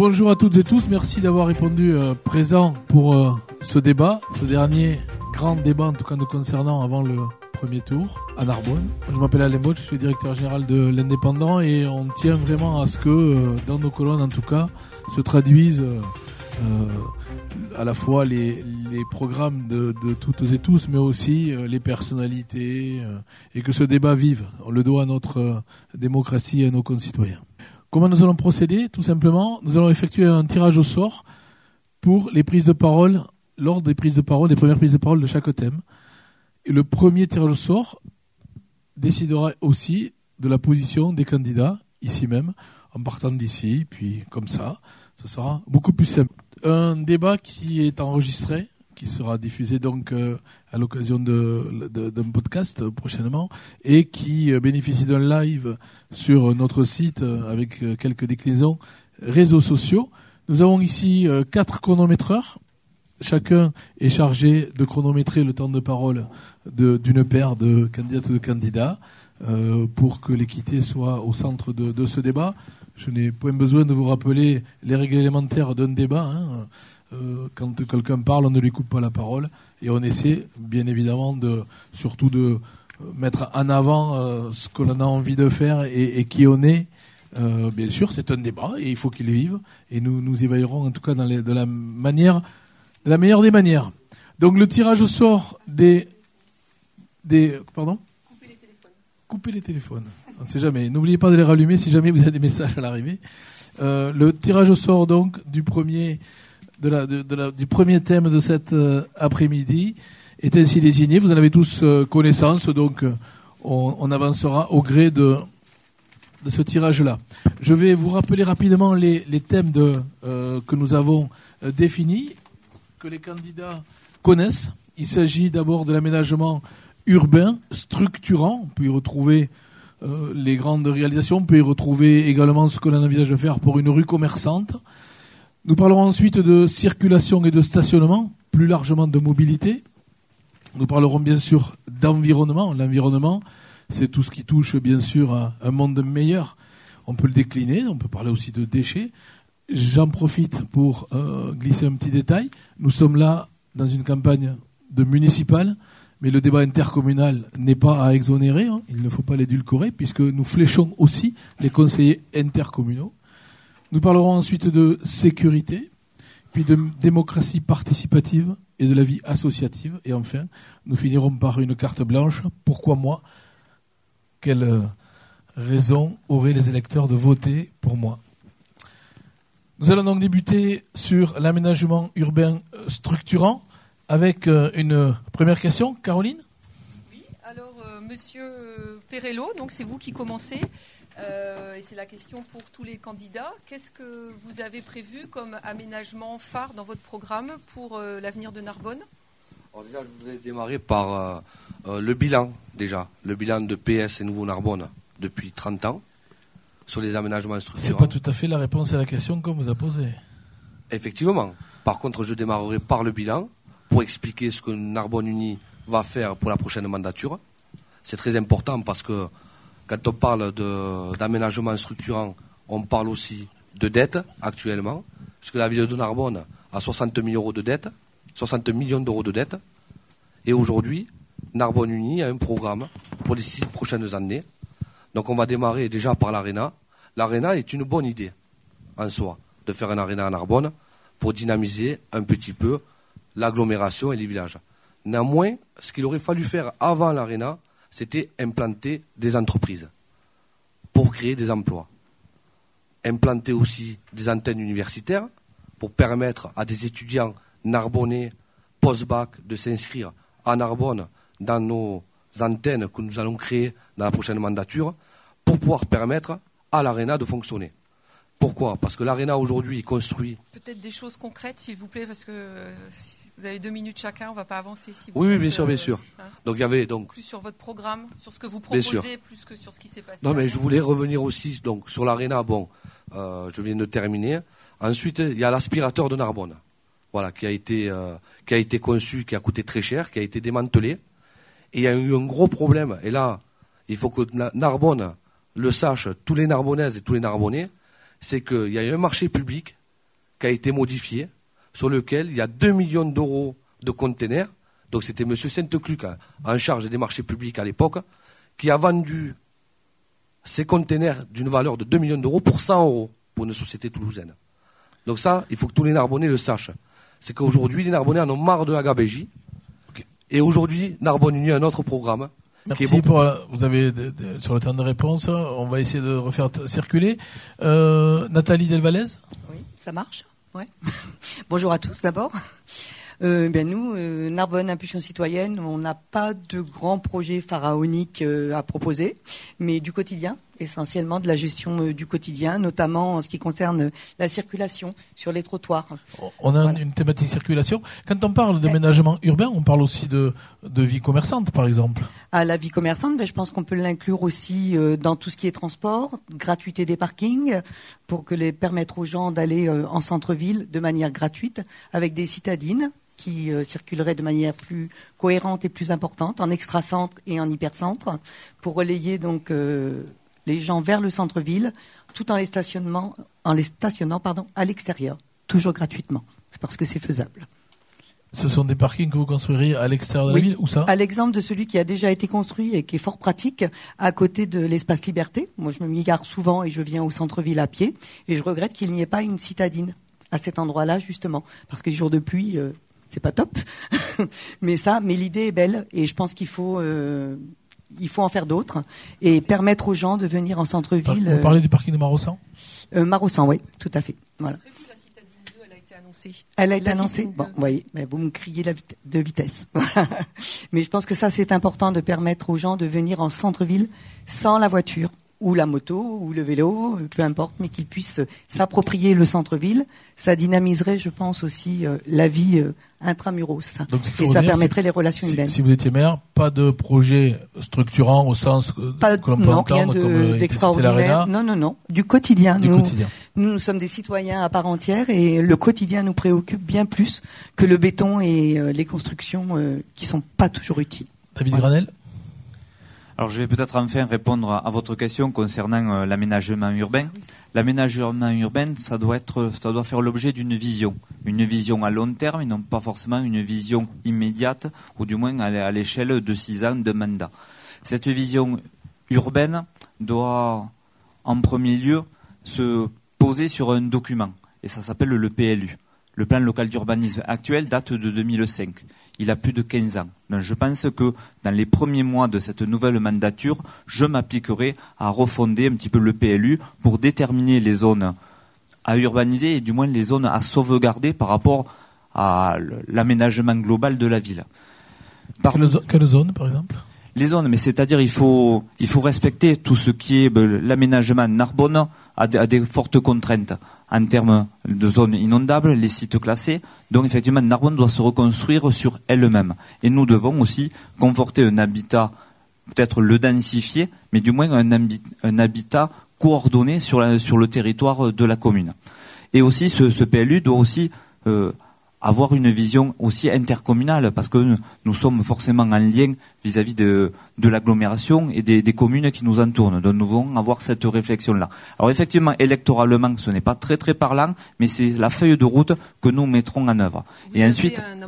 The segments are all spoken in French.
bonjour à toutes et tous. Merci d'avoir répondu euh, présent pour euh, ce débat, ce dernier grand débat en tout cas nous concernant avant le premier tour à Narbonne. Je m'appelle Alain je suis directeur général de l'Indépendant et on tient vraiment à ce que euh, dans nos colonnes en tout cas se traduisent à la fois les, programmes de, toutes et tous, mais aussi les personnalités, et que ce débat vive. On le doit à notre démocratie et à nos concitoyens. Comment nous allons procéder Tout simplement, nous allons effectuer un tirage au sort pour les prises de parole, lors des prises de parole, des premières prises de parole de chaque thème. Et le premier tirage au sort décidera aussi de la position des candidats, ici même, en partant d'ici, puis comme ça, ce sera beaucoup plus simple. Un débat qui est enregistré, qui sera diffusé donc euh, à l'occasion d'un podcast prochainement et qui euh, bénéficie d'un live sur notre site euh, avec quelques déclinaisons réseaux sociaux. Nous avons ici quatre chronométreurs. Chacun est chargé de chronométrer le temps de parole d'une paire de candidates et de candidats pour que l'équité soit au centre de, ce débat. Je n'ai pas besoin de vous rappeler les règles élémentaires d'un débat. Hein. Euh, quand quelqu'un parle, on ne lui coupe pas la parole et on essaie, bien évidemment, de surtout de mettre en avant euh, ce que l'on a envie de faire et, qui on est. Euh, bien sûr, c'est un débat et il faut qu'il vive et nous nous y veillerons en tout cas dans les, de la manière, de la meilleure des manières. Donc le tirage au sort des des pardon? Couper les téléphones. Couper les téléphones. On ne sait jamais. N'oubliez pas de les rallumer si jamais vous avez des messages à l'arrivée. le tirage au sort donc du premier du premier thème de cet euh, après-midi est ainsi désigné. Vous en avez tous euh, connaissance, donc euh, on, avancera au gré de, de ce tirage-là. Je vais vous rappeler rapidement les, thèmes de, que nous avons définis, que les candidats connaissent. Il s'agit d'abord de l'aménagement urbain structurant. On peut y retrouver les grandes réalisations. On peut y retrouver également ce que l'on envisage de faire pour une rue commerçante. Nous parlerons ensuite de circulation et de stationnement, plus largement de mobilité. Nous parlerons bien sûr d'environnement. L'environnement, c'est tout ce qui touche bien sûr à un monde meilleur. On peut le décliner, on peut parler aussi de déchets. J'en profite pour euh, glisser un petit détail. Nous sommes là dans une campagne de municipal, mais le débat intercommunal n'est pas à exonérer. Hein. Il ne faut pas l'édulcorer, puisque nous fléchons aussi les conseillers intercommunaux. Nous parlerons ensuite de sécurité, puis de démocratie participative et de la vie associative. Et enfin, nous finirons par une carte blanche. Pourquoi moi? Quelle euh, raison auraient les électeurs de voter pour moi? Nous allons donc débuter sur l'aménagement urbain euh, structurant avec euh, une première question. Caroline? Oui, alors Monsieur Perello, donc c'est vous qui commencez. Euh, et c'est la question pour tous les candidats. Qu'est-ce que vous avez prévu comme aménagement phare dans votre programme pour euh, l'avenir de Narbonne? Alors déjà, je voudrais démarrer par euh, le bilan, déjà. Le bilan de PS et Nouveau Narbonne depuis 30 ans sur les aménagements structurants. C'est pas tout à fait la réponse à la question qu'on vous a posée. Effectivement. Par contre, je démarrerai par le bilan pour expliquer ce que Narbonne Uni va faire pour la prochaine mandature. C'est très important parce que quand on parle d'aménagement structurant, on parle aussi de dette actuellement, puisque la ville de Narbonne a 60 millions d'euros de dette, 60 millions d'euros de et aujourd'hui, Narbonne Uni a un programme pour les six prochaines années. Donc on va démarrer déjà par l'ARENA. L'ARENA est une bonne idée en soi, de faire un ARENA à Narbonne pour dynamiser un petit peu l'agglomération et les villages. Néanmoins, ce qu'il aurait fallu faire avant l'ARENA, c'était implanter des entreprises pour créer des emplois. Implanter aussi des antennes universitaires pour permettre à des étudiants narbonnais post-bac de s'inscrire à Narbonne dans nos antennes que nous allons créer dans la prochaine mandature pour pouvoir permettre à l'ARENA de fonctionner. Pourquoi? Parce que l'ARENA aujourd'hui construit. Peut-être des choses concrètes, s'il vous plaît, parce que euh, vous avez deux minutes chacun, on ne va pas avancer si Oui, oui, bien sûr, bien euh, sûr. Hein. donc il y avait donc plus sur votre programme, sur ce que vous proposez, plus que sur ce qui s'est passé. Non, mais je voulais revenir aussi donc sur l'aréna. Bon, euh, je viens de terminer. Ensuite, il y a l'aspirateur de Narbonne, voilà, qui a été euh, qui a été conçu, qui a coûté très cher, qui a été démantelé. Et il y a eu un gros problème. Et là, il faut que Narbonne le sache, tous les Narbonnaises et tous les Narbonnais, c'est qu'il y a eu un marché public qui a été modifié, sur lequel il y a 2 millions d'euros de containers. Donc c'était M. Sainte-Cluc, en charge des marchés publics à l'époque, qui a vendu ces containers d'une valeur de 2 millions d'euros pour 100 euros pour une société toulousaine. Donc ça, il faut que tous les Narbonnais le sachent. C'est qu'aujourd'hui, les Narbonnais en ont marre de la gabégie. Et aujourd'hui, Narbonne Unie a un autre programme. Merci qui est beaucoup- pour. euh, Vous avez de- de- sur le temps de réponse. On va essayer de refaire t- circuler. Euh, Nathalie Delvalez. Oui, ça marche. Ouais. Bonjour à tous d'abord. Euh, ben nous, euh, Narbonne Impulsion Citoyenne, on n'a pas de grands projets pharaoniques euh, à proposer, mais du quotidien, essentiellement de la gestion euh, du quotidien, notamment en ce qui concerne la circulation sur les trottoirs. On a Voilà. une thématique circulation. Quand on parle d'aménagement urbain, on parle aussi de, de vie commerçante, par exemple. À la vie commerçante, ben, je pense qu'on peut l'inclure aussi euh, dans tout ce qui est transport, gratuité des parkings, pour que les permettre aux gens d'aller euh, en centre-ville de manière gratuite, avec des citadines qui euh, circuleraient de manière plus cohérente et plus importante, en extra-centre et en hypercentre, pour relayer donc euh, les gens vers le centre-ville, tout en les, stationnement, en les stationnant pardon, à l'extérieur, toujours gratuitement, parce que c'est faisable. Ce sont des parkings que vous construiriez à l'extérieur de Oui. la ville ou ça? À l'exemple de celui qui a déjà été construit et qui est fort pratique, à côté de l'espace Liberté. Moi, je me m'y gare souvent et je viens au centre-ville à pied. Et je regrette qu'il n'y ait pas une citadine à cet endroit-là, justement. Parce que les jours de pluie, euh, c'est pas top. mais ça, mais l'idée est belle. Et je pense qu'il faut, euh, il faut en faire d'autres. Et permettre aux gens de venir en centre-ville. Vous parlez du parking de Marossan? Euh, Marossan, oui, tout à fait. Voilà. Prévu, la citadine 2, elle a été annoncée. Elle a été La annoncée. citadine Bon, de- vous voyez, mais vous me criez la de vitesse. Mais je pense que ça, c'est important de permettre aux gens de venir en centre-ville sans la voiture ou la moto ou le vélo, euh, peu importe, mais qu'ils puissent euh, s'approprier le centre-ville. Ça dynamiserait, je pense, aussi euh, la vie euh, intramuros. Donc, Et ça permettrait les relations Si, humaines. si vous étiez maire, pas de projet structurant au sens que, Pas, que l'on peut entendre de- comme euh, d'extraordinaire. Non, non, non. Du quotidien. du nous, quotidien. Nous, nous sommes des citoyens à part entière et le quotidien nous préoccupe bien plus que le béton et euh, les constructions euh, qui sont pas toujours utiles. David Voilà. Granel Alors je vais peut-être enfin répondre à votre question concernant euh, l'aménagement urbain. L'aménagement urbain, ça doit être, ça doit faire l'objet d'une vision, une vision à long terme et non pas forcément une vision immédiate ou du moins à l'échelle de six ans de mandat. Cette vision urbaine doit en premier lieu se poser sur un document et ça s'appelle le PLU. Le plan local d'urbanisme actuel date de 2005 il a plus de 15 ans. Donc je pense que dans les premiers mois de cette nouvelle mandature, je m'appliquerai à refonder un petit peu le PLU pour déterminer les zones à urbaniser et du moins les zones à sauvegarder par rapport à l'aménagement global de la ville. Par- quelle, zo- quelle zone, par exemple? Les zones, mais c'est-à-dire il faut il faut respecter tout ce qui est ben, l'aménagement. Narbonne a des fortes contraintes en termes de zones inondables, les sites classés. Donc effectivement, Narbonne doit se reconstruire sur elle-même. Et nous devons aussi conforter un habitat, peut-être le densifier, mais du moins un, habi- un habitat coordonné sur le territoire de la commune. Et aussi, ce, ce PLU doit aussi euh, avoir une vision aussi intercommunale, parce que nous sommes forcément en lien vis-à-vis de, de l'agglomération et des, des communes qui nous entourent. Donc nous devons avoir cette réflexion-là. Alors effectivement, électoralement, ce n'est pas très très parlant, mais c'est la feuille de route que nous mettrons en œuvre. Vous et avez ensuite, un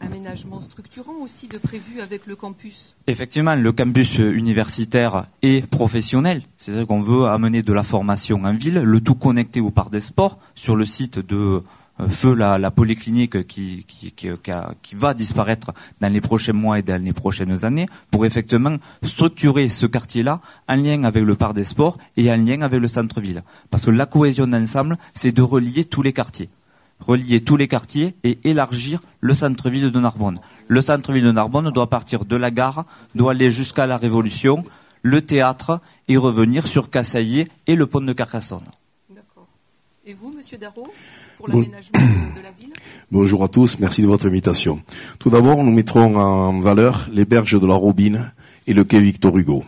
aménagement- structurant aussi de prévu avec le campus. Effectivement, le campus universitaire et professionnel, c'est-à-dire qu'on veut amener de la formation en ville, le tout connecté au parc des sports sur le site de Feu la, polyclinique qui, qui, va disparaître dans les prochains mois et dans les prochaines années pour effectivement structurer ce quartier-là en lien avec le parc des sports et en lien avec le centre-ville. Parce que la cohésion d'ensemble, c'est de relier tous les quartiers relier tous les quartiers et élargir le centre-ville de Narbonne. Le centre-ville de Narbonne doit partir de la gare, doit aller jusqu'à la Révolution, le théâtre et revenir sur Cassaillet et le pont de Carcassonne. D'accord. Et vous, Monsieur Darro, Bonjour à tous, merci de votre invitation. Tout d'abord, nous mettrons en valeur les berges de la Robine et le quai Victor Hugo.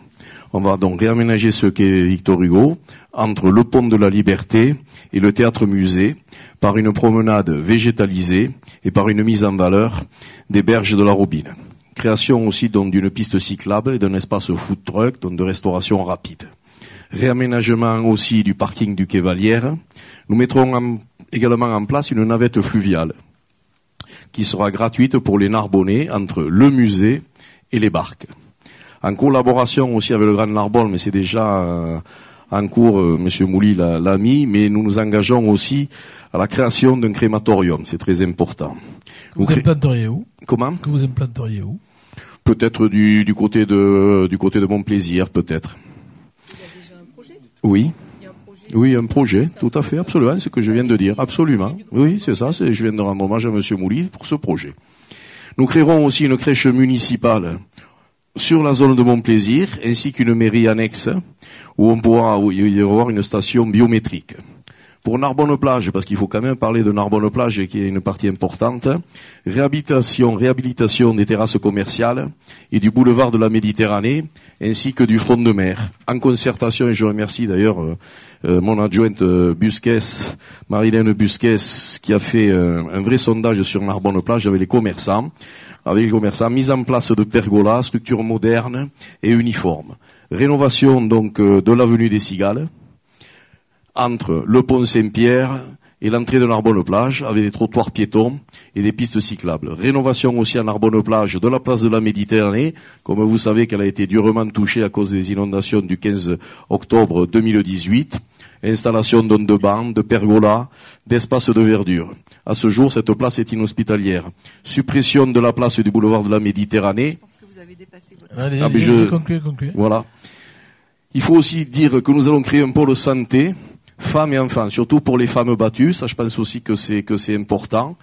On va donc réaménager ce quai Victor Hugo entre le pont de la Liberté et le théâtre musée par une promenade végétalisée et par une mise en valeur des berges de la Robine. Création aussi d'une piste cyclable et d'un espace food truck, donc de restauration rapide. Réaménagement aussi du parking du quai Valière. Nous mettrons également en place une navette fluviale qui sera gratuite pour les Narbonnais entre le musée et les barques. En collaboration aussi avec le Grand Narbonne, mais c'est déjà euh, en cours, euh, Monsieur Mouli l'a mis, mais nous nous engageons aussi à la création d'un crématorium, c'est très important. Vous, vous implanteriez où? Comment? Que vous implanteriez où? Peut-être du, du, côté de du côté de mon plaisir, peut-être. Il y a déjà un projet? Oui. Oui, un projet, tout à fait, absolument, c'est ce que je viens de dire, absolument. Oui, c'est ça, je viens de rendre hommage à Monsieur Mouli pour ce projet. Nous créerons aussi une crèche municipale sur la zone de mon plaisir, ainsi qu'une mairie annexe, où on pourra y avoir une station biométrique. Pour Narbonne-Plage, parce qu'il faut quand même parler de Narbonne-Plage qui est une partie importante, réhabilitation, réhabilitation des terrasses commerciales et du boulevard de la Méditerranée, ainsi que du front de mer, en concertation, et je remercie d'ailleurs euh, euh, mon adjointe euh, Busquets, Marilène Busquets, qui a fait un vrai sondage sur Narbonne-Plage avec les commerçants, avec les commerçants, mise en place de pergolas, structure moderne et uniforme. Rénovation donc de l'avenue des Cigales, entre le pont Saint-Pierre et l'entrée de Narbonne-Plage, avec des trottoirs piétons et des pistes cyclables. Rénovation aussi à Narbonne-Plage de la place de la Méditerranée, comme vous savez qu'elle a été durement touchée à cause des inondations du 15 octobre 2018. Installation d'ondes de bancs, de pergolas, d'espaces de verdure. À ce jour, cette place est inhospitalière. Suppression de la place du boulevard de la Méditerranée. Je pense que vous avez dépassé votre... Allez, Ah, mais allez, je- concluez, concluez. Voilà. Il faut aussi dire que nous allons créer un pôle santé, femmes et enfants, surtout pour les femmes battues. Ça, je pense aussi que c'est que c'est important.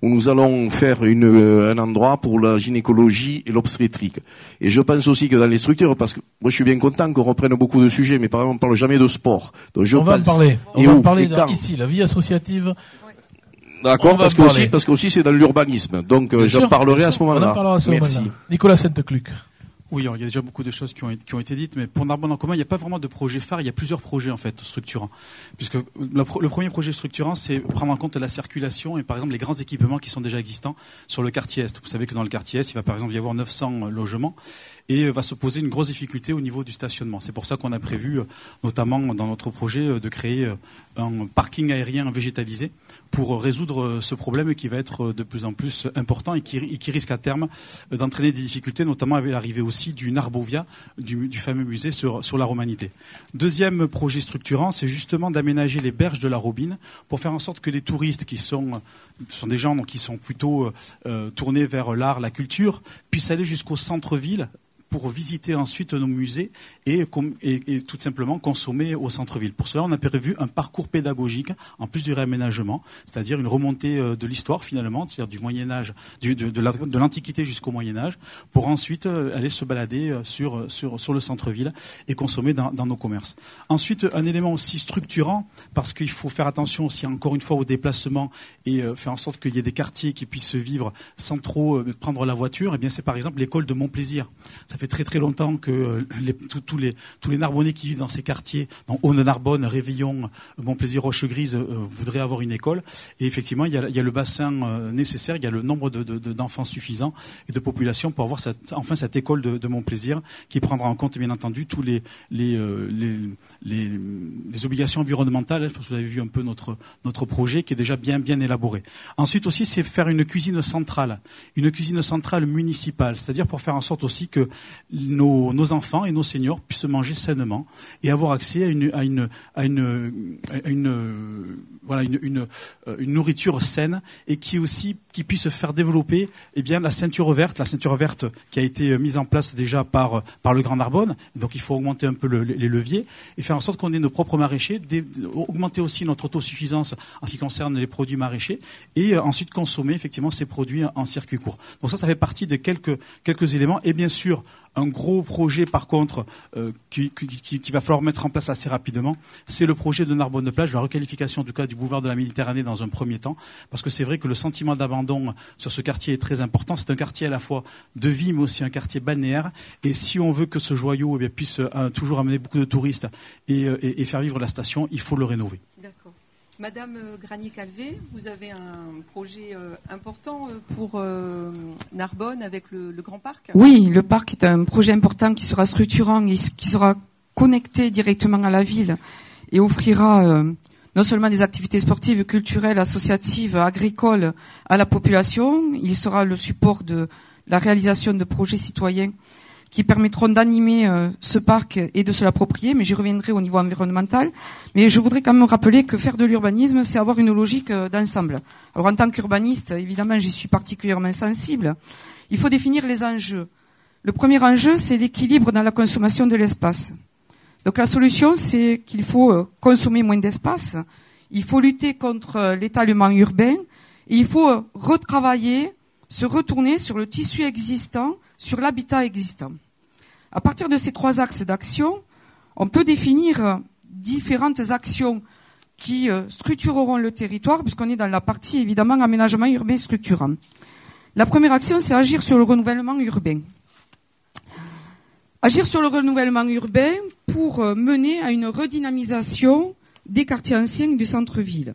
Où nous allons faire une, euh, un endroit pour la gynécologie et l'obstétrique. Et je pense aussi que dans les structures, parce que moi je suis bien content qu'on reprenne beaucoup de sujets, mais par exemple on parle jamais de sport. Donc je on va en parler. On va en parler dans- ici, la vie associative. D'accord, parce que aussi, parce que aussi c'est dans l'urbanisme. Donc euh, j'en parlerai à ce moment-là. ce Merci. moment-là. Nicolas Sainte-Cluc. Oui, il y a déjà beaucoup de choses qui ont, été- dites, mais pour Narbonne en commun, il n'y a pas vraiment de projet phare, il y a plusieurs projets en fait structurants. Puisque le, le premier projet structurant, c'est prendre en compte la circulation et par exemple les grands équipements qui sont déjà existants sur le quartier Est. Vous savez que dans le quartier Est, il va par exemple y avoir 900 logements et euh, va se poser une grosse difficulté au niveau du stationnement. C'est pour ça qu'on a prévu, euh, notamment dans notre projet, euh, de créer euh, un parking aérien végétalisé pour euh, résoudre euh, ce problème qui va être euh, de plus en plus important et qui, risque à terme euh, d'entraîner des difficultés, notamment avec l'arrivée aussi du Narbovia, du, fameux musée sur, la romanité. Deuxième projet structurant, c'est justement d'aménager les berges de la Robine pour faire en sorte que les touristes qui sont, euh, des gens qui sont plutôt euh, euh, tournés vers l'art, la culture, puissent aller jusqu'au centre-ville pour visiter ensuite nos musées et, et- et tout simplement consommer au centre-ville. Pour cela, on a prévu un parcours pédagogique en plus du réaménagement, c'est-à-dire une remontée euh, de l'histoire finalement, c'est-à-dire du Moyen Âge, de, de la- de l'Antiquité jusqu'au Moyen Âge, pour ensuite euh, aller se balader euh, sur, sur, sur le centre-ville et consommer dans, dans nos commerces. Ensuite, un élément aussi structurant, parce qu'il faut faire attention aussi encore une fois au déplacement et faire en sorte qu'il y ait des quartiers qui puissent vivre sans trop prendre la voiture, et bien c'est par exemple l'école de Montplaisir. Fait très très longtemps que euh, les- tous- tous les, tous les Narbonnais qui vivent dans ces quartiers, dans Haut-de-Narbonne, Réveillon, euh, Montplaisir, Rochegrise, euh, voudraient avoir une école. Et effectivement, il y a, il y a le bassin nécessaire, il y a le nombre de- de- de- d'enfants suffisant et de population pour avoir cette, enfin cette école de, de Montplaisir qui prendra en compte bien entendu tous les, les, les, les, obligations environnementales. Parce que vous avez vu un peu notre, notre projet qui est déjà bien bien élaboré. Ensuite aussi, c'est faire une cuisine centrale, une cuisine centrale municipale, c'est-à-dire pour faire en sorte aussi que nos, enfants et nos seniors puissent manger sainement et avoir accès à une, à une, à une, voilà, une, une, euh, une nourriture saine et qui aussi qui puisse faire développer eh bien la ceinture verte, la ceinture verte qui a été euh, mise en place déjà par par le Grand Narbonne. Donc il faut augmenter un peu le- les leviers et faire en sorte qu'on ait nos propres maraîchers, augmenter aussi notre autosuffisance en ce qui concerne les produits maraîchers et euh, ensuite consommer effectivement ces produits en circuit court. Donc ça, ça fait partie de quelques quelques éléments et bien sûr un gros projet par contre euh, qui, qui, va falloir mettre en place assez rapidement, c'est le projet de Narbonne de plage, la requalification du cas du boulevard de la Méditerranée dans un premier temps, parce que c'est vrai que le sentiment d'abandon sur ce quartier est très important. C'est un quartier à la fois de vie, mais aussi un quartier balnéaire. Et si on veut que ce joyau eh puisse euh, toujours amener beaucoup de touristes et, euh, et- faire vivre la station, il faut le rénover. Madame euh, Granier-Calvé, vous avez un projet euh, important euh, pour Narbonne avec le, le Grand Parc? Oui, le parc est un projet important qui sera structurant et qui sera connecté directement à la ville et offrira non seulement des activités sportives, culturelles, associatives, agricoles à la population, il sera le support de la réalisation de projets citoyens qui permettront d'animer euh, ce parc et de se l'approprier, mais j'y reviendrai au niveau environnemental. Mais je voudrais quand même rappeler que faire de l'urbanisme, c'est avoir une logique euh, d'ensemble. Alors en tant qu'urbaniste, évidemment, j'y suis particulièrement sensible. Il faut définir les enjeux. Le premier enjeu, c'est l'équilibre dans la consommation de l'espace. Donc la solution, c'est qu'il faut euh, consommer moins d'espace, il faut lutter contre l'étalement urbain, et il faut retravailler, se retourner sur le tissu existant sur l'habitat existant. À partir de ces trois axes d'action, on peut définir différentes actions qui euh, structureront le territoire, puisqu'on est dans la partie évidemment aménagement urbain structurant. La première action, c'est agir sur le renouvellement urbain. Agir sur le renouvellement urbain pour euh, mener à une redynamisation des quartiers anciens du centre-ville.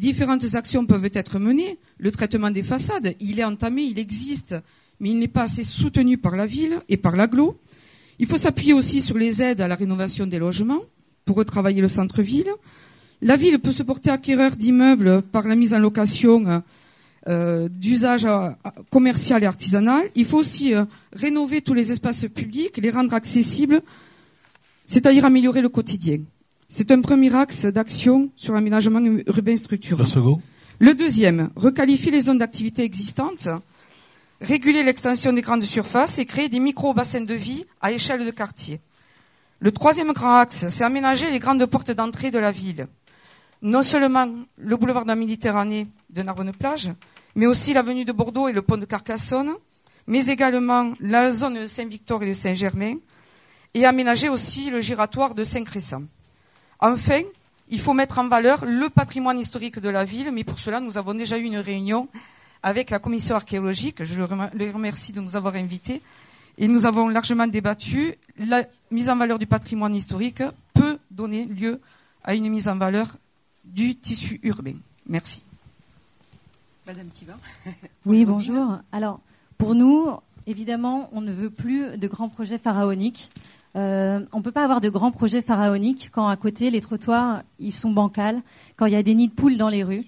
Différentes actions peuvent être menées. Le traitement des façades, il est entamé, il existe, mais il n'est pas assez soutenu par la ville et par l'aglo. Il faut s'appuyer aussi sur les aides à la rénovation des logements pour retravailler le centre-ville. La ville peut se porter acquéreur d'immeubles par la mise en location euh, d'usage euh, commercial et artisanal. Il faut aussi euh, rénover tous les espaces publics, les rendre accessibles, c'est-à-dire améliorer le quotidien. C'est un premier axe d'action sur l'aménagement urbain structurant. Le deuxième, requalifier les zones d'activité existantes réguler l'extension des grandes surfaces et créer des micro-bassins de vie à échelle de quartier. Le troisième grand axe, c'est aménager les grandes portes d'entrée de la ville. Non seulement le boulevard de la Méditerranée de Narbonne-Plage, mais aussi l'avenue de Bordeaux et le pont de Carcassonne, mais également la zone de Saint-Victor et de Saint-Germain, et aménager aussi le giratoire de Saint-Crescent. Enfin, il faut mettre en valeur le patrimoine historique de la ville, mais pour cela, nous avons déjà eu une réunion avec la commission archéologique. Je les remercie de nous avoir invités. Et nous avons largement débattu. La mise en valeur du patrimoine historique peut donner lieu à une mise en valeur du tissu urbain. Merci. Madame Thiva. Oui, bonjour. Alors, pour nous, évidemment, on ne veut plus de grands projets pharaoniques. Euh, on ne peut pas avoir de grands projets pharaoniques quand à côté les trottoirs ils sont bancals, quand il y a des nids de poules dans les rues.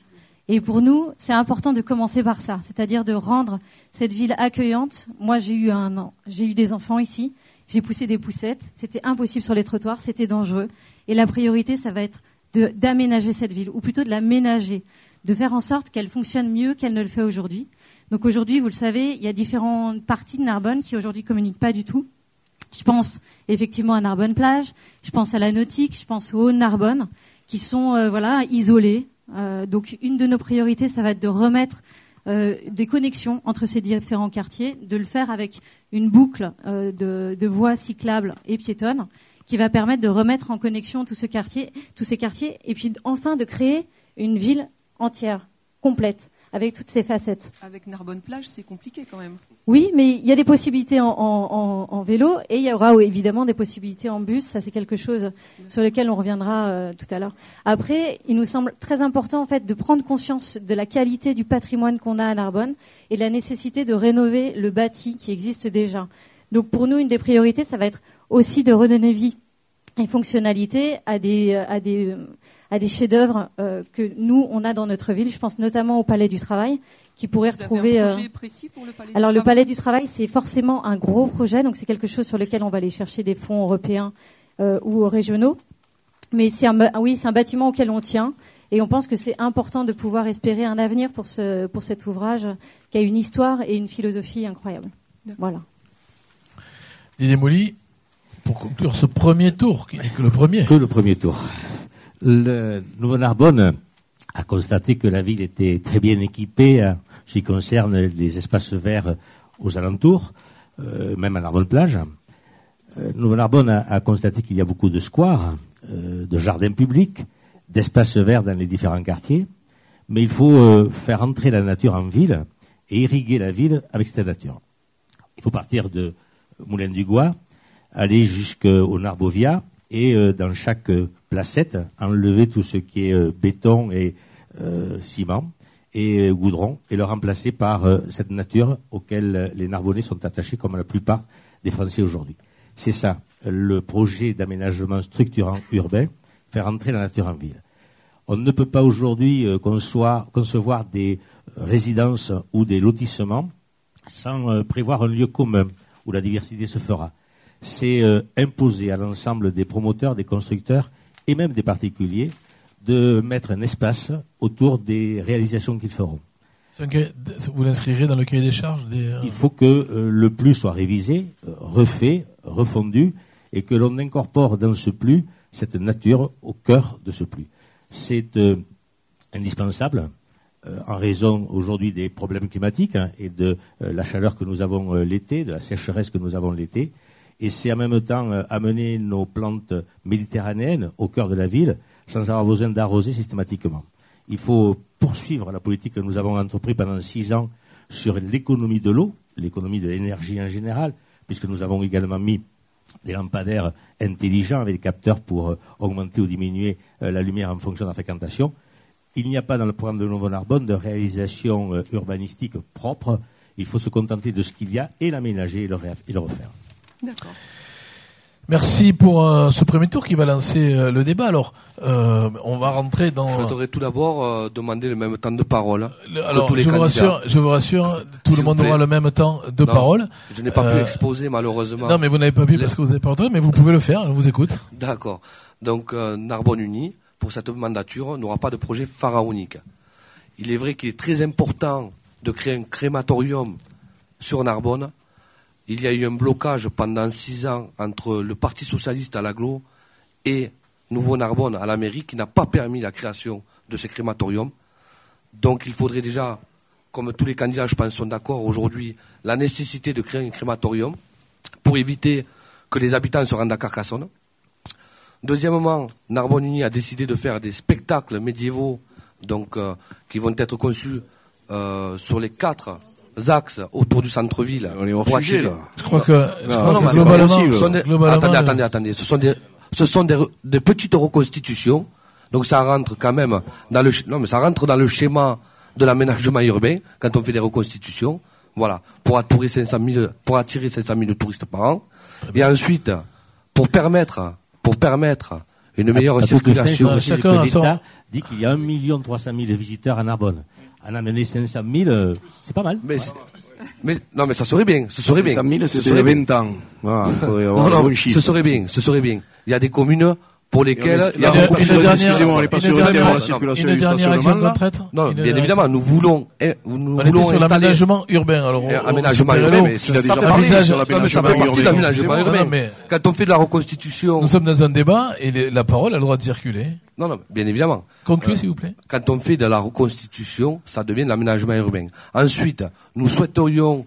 Et pour nous, c'est important de commencer par ça, c'est-à-dire de rendre cette ville accueillante. Moi, j'ai eu un, j'ai eu des enfants ici, j'ai poussé des poussettes, c'était impossible sur les trottoirs, c'était dangereux. Et la priorité, ça va être d'aménager cette ville, ou plutôt de la ménager, de faire en sorte qu'elle fonctionne mieux qu'elle ne le fait aujourd'hui. Donc aujourd'hui, vous le savez, il y a différentes parties de Narbonne qui aujourd'hui communiquent pas du tout. Je pense effectivement à Narbonne plage, je pense à la nautique, je pense au Haut Narbonne, qui sont euh, voilà isolés, euh, donc une de nos priorités, ça va être de remettre euh, des connexions entre ces différents quartiers, de le faire avec une boucle de, voies cyclables et piétonnes qui va permettre de remettre en connexion tout ce quartier, tous ces quartiers, et puis enfin de créer une ville entière, complète, avec toutes ses facettes. Avec Narbonne plage, c'est compliqué quand même. Oui, mais il y a des possibilités en, vélo et il y aura évidemment des possibilités en bus. Ça, c'est quelque chose sur lequel on reviendra euh, tout à l'heure. Après, il nous semble très important en fait de prendre conscience de la qualité du patrimoine qu'on a à Narbonne et de la nécessité de rénover le bâti qui existe déjà. Donc pour nous, une des priorités, ça va être aussi de redonner vie et fonctionnalité à des, à des, à des chefs-d'œuvre euh, que nous on a dans notre ville. Je pense notamment au Palais du Travail, qui pourrait retrouver. un projet euh, précis pour le Palais Alors le Palais du Travail, c'est forcément un gros projet, donc c'est quelque chose sur lequel on va aller chercher des fonds européens euh, ou régionaux. Mais c'est un, oui, c'est un bâtiment auquel on tient. Et on pense que c'est important de pouvoir espérer un avenir pour, ce, pour cet ouvrage qui a une histoire et une philosophie incroyable. Voilà. Didier Molly, pour conclure ce premier tour, qui n'est que le premier. Que le premier tour. Le Nouveau-Narbonne a constaté que la ville était très bien équipée en ce qui concerne les espaces verts aux alentours, euh, même à Narbonne-Plage. Euh, Nouveau-Narbonne a, constaté qu'il y a beaucoup de squares, euh, de jardins publics, d'espaces verts dans les différents quartiers, mais il faut faire entrer la nature en ville et irriguer la ville avec cette nature. Il faut partir de Moulin du Gois, aller jusqu'au Narbovia et euh, dans chaque placette enlever tout ce qui est euh, béton et euh, ciment et goudron et le remplacer par cette nature auquel les Narbonnais sont attachés comme la plupart des Français aujourd'hui. C'est ça, le projet d'aménagement structurant urbain, faire entrer la nature en ville. On ne peut pas aujourd'hui euh, concevoir, des résidences ou des lotissements sans euh, prévoir un lieu commun où la diversité se fera. C'est euh, imposer à l'ensemble des promoteurs, des constructeurs et même des particuliers de mettre un espace autour des réalisations qu'ils feront. Vous l'inscrirez dans le cahier des charges des, euh, Il faut que euh, le plus soit révisé, euh, refait, refondu, et que l'on incorpore dans ce plus cette nature au cœur de ce plus. C'est euh, indispensable euh, en raison aujourd'hui des problèmes climatiques hein, et de la chaleur que nous avons l'été, de la sécheresse que nous avons l'été. Et c'est en même temps euh, amener nos plantes méditerranéennes au cœur de la ville sans avoir besoin d'arroser systématiquement. Il faut poursuivre la politique que nous avons entreprise pendant six ans sur l'économie de l'eau, l'économie de l'énergie en général, puisque nous avons également mis des lampadaires intelligents avec des capteurs pour euh, augmenter ou diminuer euh, la lumière en fonction de la fréquentation. Il n'y a pas dans le programme de Nouveau Narbonne de réalisation urbanistique propre. Il faut se contenter de ce qu'il y a et l'aménager et le refaire. D'accord. Merci pour euh, ce premier tour qui va lancer euh, le débat. Alors, euh, on va rentrer dans. Je souhaiterais tout d'abord euh, demander le même temps de parole Le- que alors, tous les je vous rassure, je vous rassure, tout le monde plaît. aura le même temps de Non, parole. Je n'ai pas pu exposer malheureusement. Non, mais vous n'avez pas pu parce que vous n'avez pas entendu, mais vous pouvez le faire. Je vous écoute. D'accord. Donc euh, Narbonne Uni, pour cette mandature, n'aura pas de projet pharaonique. Il est vrai qu'il est très important de créer un crématorium sur Narbonne. Il y a eu un blocage pendant six ans entre le Parti socialiste à l'aglo et Nouveau Narbonne à la mairie qui n'a pas permis la création de ce crématorium. Donc il faudrait déjà, comme tous les candidats, je pense, sont d'accord aujourd'hui, la nécessité de créer un crématorium pour éviter que les habitants se rendent à Carcassonne. Deuxièmement, Narbonne Uni a décidé de faire des spectacles médiévaux euh, qui vont être conçus euh, sur les quatre axes autour du centre-ville. On est hors pour sujet, attirer- là. Je crois que, je Non, crois non, que mais c'est globalement, ce sont des- globalement, attendez, euh, attendez, attendez. Ce sont des, ce sont des, re- des petites reconstitutions. Donc ça rentre quand même dans le, sch- non mais ça rentre dans le schéma de l'aménagement urbain quand on fait des reconstitutions. Voilà, pour attirer 500 000, pour attirer 500 000 touristes par an. Et ensuite, pour permettre, pour permettre une meilleure À toute fin, circulation. rappelle Chacun que a son- l'État dit qu'il y a 1 300 000 visiteurs à Narbonne. En amener 500 000, euh, c'est pas mal. Mais, mais, non mais ça serait bien, ce serait bien. 100 000, Ce c'était serait il y a bien. 20 ans. Voilà, il faudrait avoir Non, non, bon chiffre. ce serait bien, ce serait bien. Il y a des communes pour est- il y a beaucoup de- excusez-moi, on n'est pas sur le dernière- thème de la circulation et du stationnement, Non, bien évidemment, nous voulons, eh, nous On voulons sur l'aménagement urbain. Alors, Eh, aménagement urbain, mais ça fait partie- de l'aménagement urbain. Quand on fait de la reconstitution, Nous sommes dans un débat et la parole a le droit de circuler. non, non, bien évidemment. Concluez, Euh, s'il vous plaît. Quand on fait de la reconstitution, ça devient de l'aménagement urbain. Ensuite, nous souhaiterions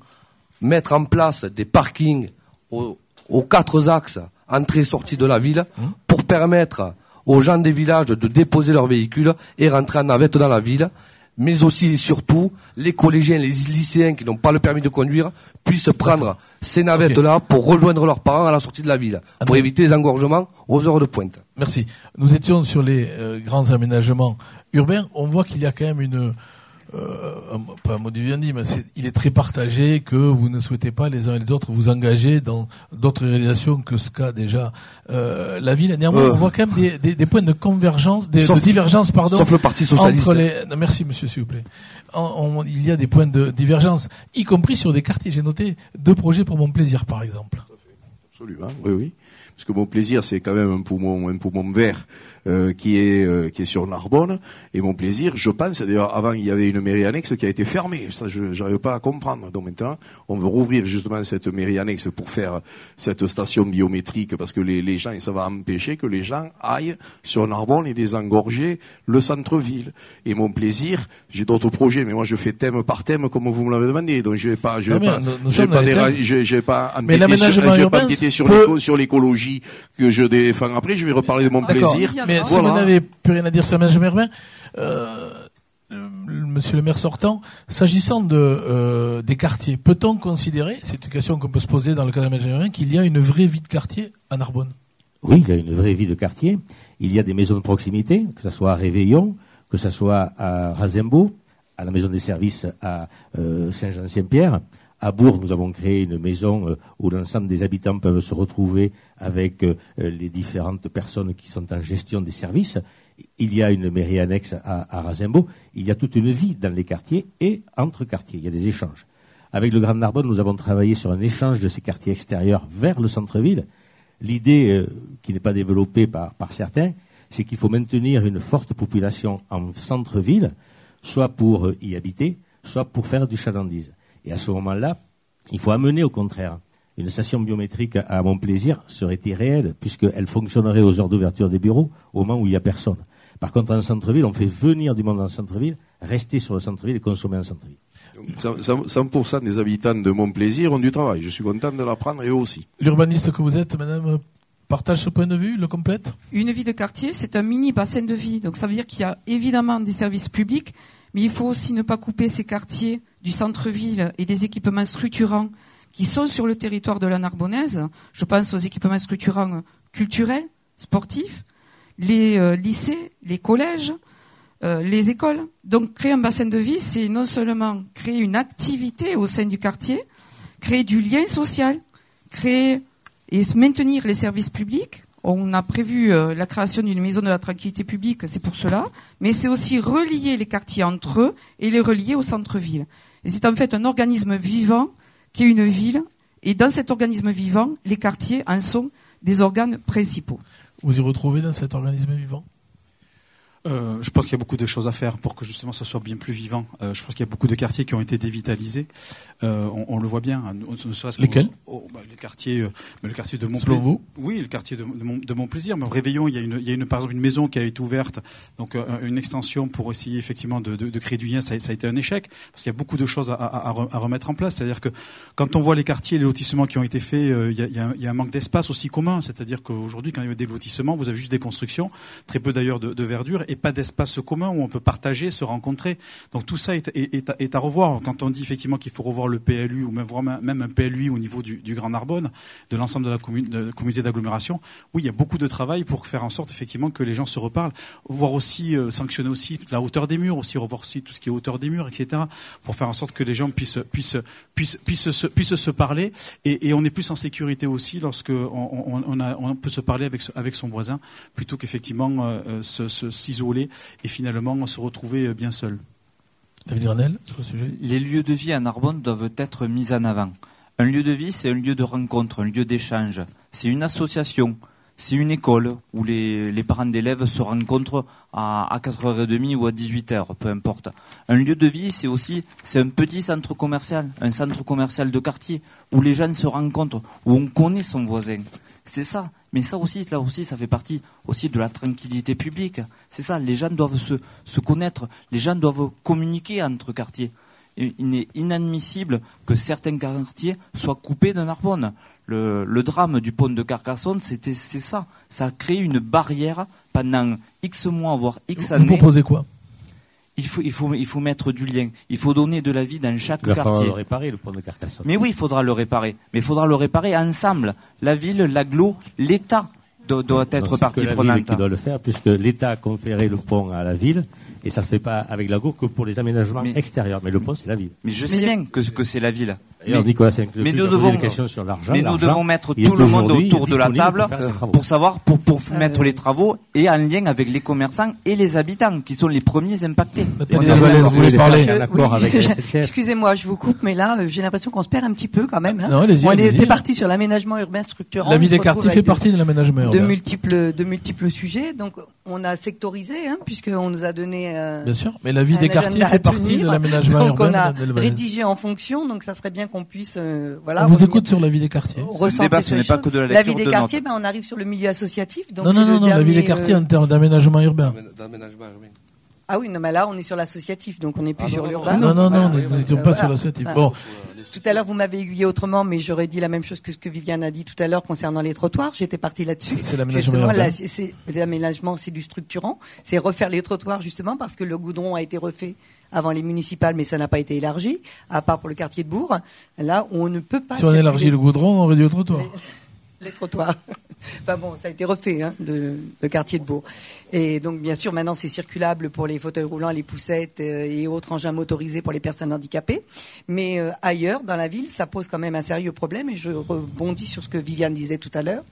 mettre en place des parkings aux, aux quatre axes, entrée et sortie de la ville, pour permettre aux gens des villages de déposer leurs véhicules et rentrer en navette dans la ville, mais aussi et surtout, les collégiens, les lycéens qui n'ont pas le permis de conduire puissent prendre ces navettes-là pour rejoindre leurs parents à la sortie de la ville, pour Attends. éviter les engorgements aux heures de pointe. Merci. Nous étions sur les euh, grands aménagements urbains. On voit qu'il y a quand même une, euh, pas un mot du vivendi, mais c'est- il est très partagé que vous ne souhaitez pas les uns et les autres vous engager dans d'autres réalisations que ce qu'a déjà euh, la ville. Néanmoins, Euh. on voit quand même des, des, des points de convergence, des, de divergence, pardon. sauf le Parti socialiste. Entre les... non, merci, monsieur, s'il vous plaît. On- il y a des points de divergence, y compris sur des quartiers. J'ai noté deux projets pour mon plaisir, par exemple. Absolument, oui, oui. Parce que mon plaisir, c'est quand même un poumon, un poumon vert euh, qui est euh, qui est sur Narbonne. Et mon plaisir, je pense, d'ailleurs, avant il y avait une mairie annexe qui a été fermée. Ça, je n'arrive pas à comprendre. Donc maintenant, on veut rouvrir justement cette mairie annexe pour faire cette station biométrique, parce que les, les gens, et ça va empêcher que les gens aillent sur Narbonne et désengorger le centre-ville. Et mon plaisir, j'ai d'autres projets, mais moi je fais thème par thème comme vous me l'avez demandé. Donc je vais pas, je vais Non, pas, je vais pas, déra- je, je vais sur, pas peut- l'écologie que je défends après. Je vais reparler de mon plaisir. Mais si Voilà. vous n'avez plus rien à dire sur l'aménagement urbain, euh, Monsieur le maire sortant, s'agissant de euh, des quartiers, peut-on considérer, c'est une question qu'on peut se poser dans le cadre de l'aménagement urbain, qu'il y a une vraie vie de quartier à Narbonne? Oui, il y a une vraie vie de quartier. Il y a des maisons de proximité, que ce soit à Réveillon, que ce soit à Razembeau, à la maison des services à euh, Saint-Jean-Saint-Pierre. À Bourg, nous avons créé une maison euh, où l'ensemble des habitants peuvent se retrouver avec euh, les différentes personnes qui sont en gestion des services. il y a une mairie annexe à, à il y a toute une vie dans les quartiers et entre quartiers, il y a des échanges. Avec le Grand Narbonne, nous avons travaillé sur un échange de ces quartiers extérieurs vers le centre-ville. L'idée, euh, qui n'est pas développée par, certains, c'est qu'il faut maintenir une forte population en centre-ville, soit pour y habiter, soit pour faire du chalandise. Et à ce moment-là, il faut amener au contraire une station biométrique à mon plaisir serait irréelle, puisqu'elle fonctionnerait aux heures d'ouverture des bureaux, au moment où il n'y a personne. Par contre, en centre-ville, on fait venir du monde en centre-ville, rester sur le centre-ville et consommer en centre-ville. 100% des habitants de mon plaisir ont du travail. Je suis content de l'apprendre et eux aussi. L'urbaniste que vous êtes, madame, partage ce point de vue, le complète? Une vie de quartier, c'est un mini bassin de vie. Donc ça veut dire qu'il y a évidemment des services publics, mais il faut aussi ne pas couper ces quartiers du centre-ville et des équipements structurants qui sont sur le territoire de la Narbonnaise. Je pense aux équipements structurants culturels, sportifs, les euh, lycées, les collèges, euh, les écoles. Donc créer un bassin de vie, c'est non seulement créer une activité au sein du quartier, créer du lien social, créer et maintenir les services publics. On a prévu euh, la création d'une maison de la tranquillité publique, c'est pour cela, mais c'est aussi relier les quartiers entre eux et les relier au centre-ville. Et c'est en fait un organisme vivant qui est une ville, et dans cet organisme vivant, les quartiers en sont des organes principaux. Vous y retrouvez dans cet organisme vivant? Euh, je pense qu'il y a beaucoup de choses à faire pour que justement ça soit bien plus vivant. Euh, je pense qu'il y a beaucoup de quartiers qui ont été dévitalisés. Euh, on, on, le voit bien. Hein, Lesquels? oh, bah, Le quartier, euh, bah, le quartier de Montplaisir. Oui, le quartier de, de, Mont, de Montplaisir. Mais au Réveillon, il y a une, il y a une, par exemple, une maison qui a été ouverte, donc euh, une extension pour essayer effectivement de, de, de créer du lien. Ça, ça, a été un échec parce qu'il y a beaucoup de choses à, à, à remettre en place. C'est-à-dire que quand on voit les quartiers, les lotissements qui ont été faits, il y, a, il, y a, il y a un manque d'espace aussi commun. C'est-à-dire qu'aujourd'hui, quand il y a des lotissements, vous avez juste des constructions, très peu d'ailleurs de, de verdure et pas d'espace commun où on peut partager, se rencontrer. Donc tout ça est, à, revoir. Quand on dit effectivement qu'il faut revoir le PLU ou même, même un PLU au niveau du, Grand Narbonne, de l'ensemble de la communauté d'agglomération, oui, il y a beaucoup de travail pour faire en sorte effectivement que les gens se reparlent. Voir aussi, euh, sanctionner aussi la hauteur des murs, aussi revoir aussi tout ce qui est hauteur des murs, etc. Pour faire en sorte que les gens puissent, puissent, puissent, puissent, se, se parler et, on est plus en sécurité aussi lorsque on, peut se parler avec, avec son voisin plutôt qu'effectivement euh, s'isoler et finalement se retrouver bien seul. David Granel, sur le sujet Les lieux de vie à Narbonne doivent être mis en avant. Un lieu de vie, c'est un lieu de rencontre, un lieu d'échange. C'est une association, c'est une école où les, les parents d'élèves se rencontrent à, à 4h30 ou à 18h, peu importe. Un lieu de vie, c'est aussi c'est un petit centre commercial, un centre commercial de quartier où les gens se rencontrent, où on connaît son voisin. C'est ça. Mais ça aussi, là aussi, ça fait partie aussi de la tranquillité publique. C'est ça. Les gens doivent se, se connaître. Les gens doivent communiquer entre quartiers. Il est inadmissible que certains quartiers soient coupés d'un Narbonne. Le, le, drame du pont de Carcassonne, c'était c'est ça. Ça a créé une barrière pendant X mois, voire X années. Vous proposez quoi? Il faut, il, faut, il faut mettre du lien. Il faut donner de la vie dans chaque il va quartier. le réparer, le pont de Carcassonne. Mais oui, il faudra le réparer. Mais il faudra le réparer ensemble. La ville, l'agglo, l'État doit, doit être Non, partie c'est que la prenante. ville qui doit le faire, puisque l'État a conféré le pont à la ville, et ça ne se fait pas avec la que pour les aménagements Mais- extérieurs. Mais le pont, c'est la ville. Mais je sais bien que, que c'est la ville. Mais- Nicolas nous devons- une question sur l'argent. Mais nous devons mettre tout le monde autour de la table pour savoir, pour, pour mettre les travaux et en lien avec les commerçants et les habitants qui sont les premiers impactés. Excusez-moi, je vous coupe, mais là, euh, j'ai l'impression qu'on se perd un petit peu quand même. hein. Non, on était parti sur l'aménagement urbain structurant. La vie des quartiers fait de- partie de l'aménagement de urbain. multiples, de multiples sujets. Donc, on a sectorisé, hein, puisqu'on nous a donné. euh, Bien sûr, mais la vie des quartiers fait partie de l'aménagement Donc, urbain. on a rédigé en fonction, donc ça serait bien qu'on puisse, euh, voilà. On vous écoute sur la vie des quartiers. recentrer débat, ce n'est pas que de la La vie des de quartiers, ben, on arrive sur le milieu associatif. Donc Non, non, non, non, la vie des quartiers euh, en termes d'aménagement urbain. D'aménagement urbain. Ah oui, non, mais là, on est sur l'associatif, donc on n'est plus Ah, sur l'urbain. Non, non, non, nous n'étions pas sur l'associatif. Bon, Tout à l'heure, vous m'avez aiguillé autrement, mais j'aurais dit la même chose que ce que Viviane a dit tout à l'heure concernant les trottoirs. J'étais partie là-dessus. C'est l'aménagement l'aménagement, c'est du structurant. C'est refaire les trottoirs justement parce que le goudron a été refait avant les municipales, mais ça n'a pas été élargi, à part pour le quartier de Bourg. Là, on ne peut pas. si on élargit le goudron, on réduit le trottoir. Les trottoirs. enfin bon, ça a été refait, hein, de, le quartier de Bourg. Et donc, bien sûr, maintenant, c'est circulable pour les fauteuils roulants, les poussettes euh, et autres engins motorisés pour les personnes handicapées. Mais euh, ailleurs, dans la ville, ça pose quand même un sérieux problème. Et je rebondis sur ce que Viviane disait tout à l'heure.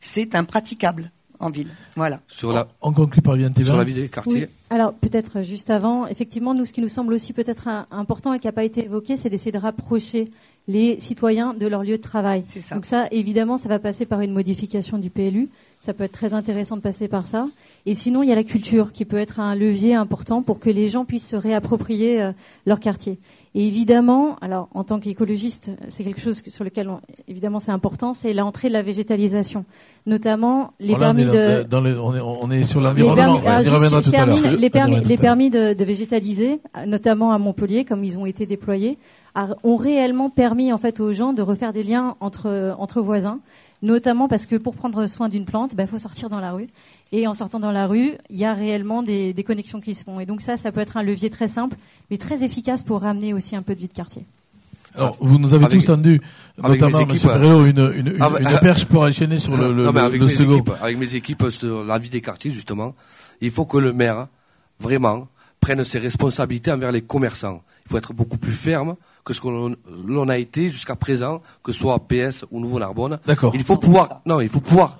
C'est impraticable. en ville. Voilà. Sur la, On conclut par bien sur la vie des quartiers. Oui. Alors peut-être juste avant, effectivement, nous, ce qui nous semble aussi peut-être important et qui n'a pas été évoqué, c'est d'essayer de rapprocher les citoyens de leur lieu de travail. C'est ça. Donc ça, évidemment, ça va passer par une modification du PLU. Ça peut être très intéressant de passer par ça. Et sinon, il y a la culture qui peut être un levier important pour que les gens puissent se réapproprier euh, leur quartier. Et évidemment, alors en tant qu'écologiste, c'est quelque chose sur lequel, on- évidemment, c'est important, c'est l'entrée de la végétalisation, notamment les Voilà, on permis est de dans, le- on, est, on est sur les l'environnement. permis, ah, Les permis, les permis de, de végétaliser, notamment à Montpellier, comme ils ont été déployés, a- ont réellement permis en fait aux gens de refaire des liens entre entre voisins, notamment parce que pour prendre soin d'une plante, il faut sortir dans la rue. Et en sortant dans la rue, il y a réellement des, des connexions qui se font. Et donc ça, ça peut être un levier très simple, mais très efficace pour ramener aussi un peu de vie de quartier. Alors, vous nous avez Avec- tous tendu, avec notamment mes M. équipes, Perello, une, une, une, avec- une perche pour enchaîner sur le, le, non, mais le- avec le mes second. équipes, avec mes équipes sur la vie des quartiers, justement, il faut que le maire, vraiment, prenne ses responsabilités envers les commerçants. Il faut être beaucoup plus ferme que ce qu'on l'on a été jusqu'à présent, que ce soit PS ou Nouveau Narbonne. D'accord. Il faut pouvoir, non, il faut pouvoir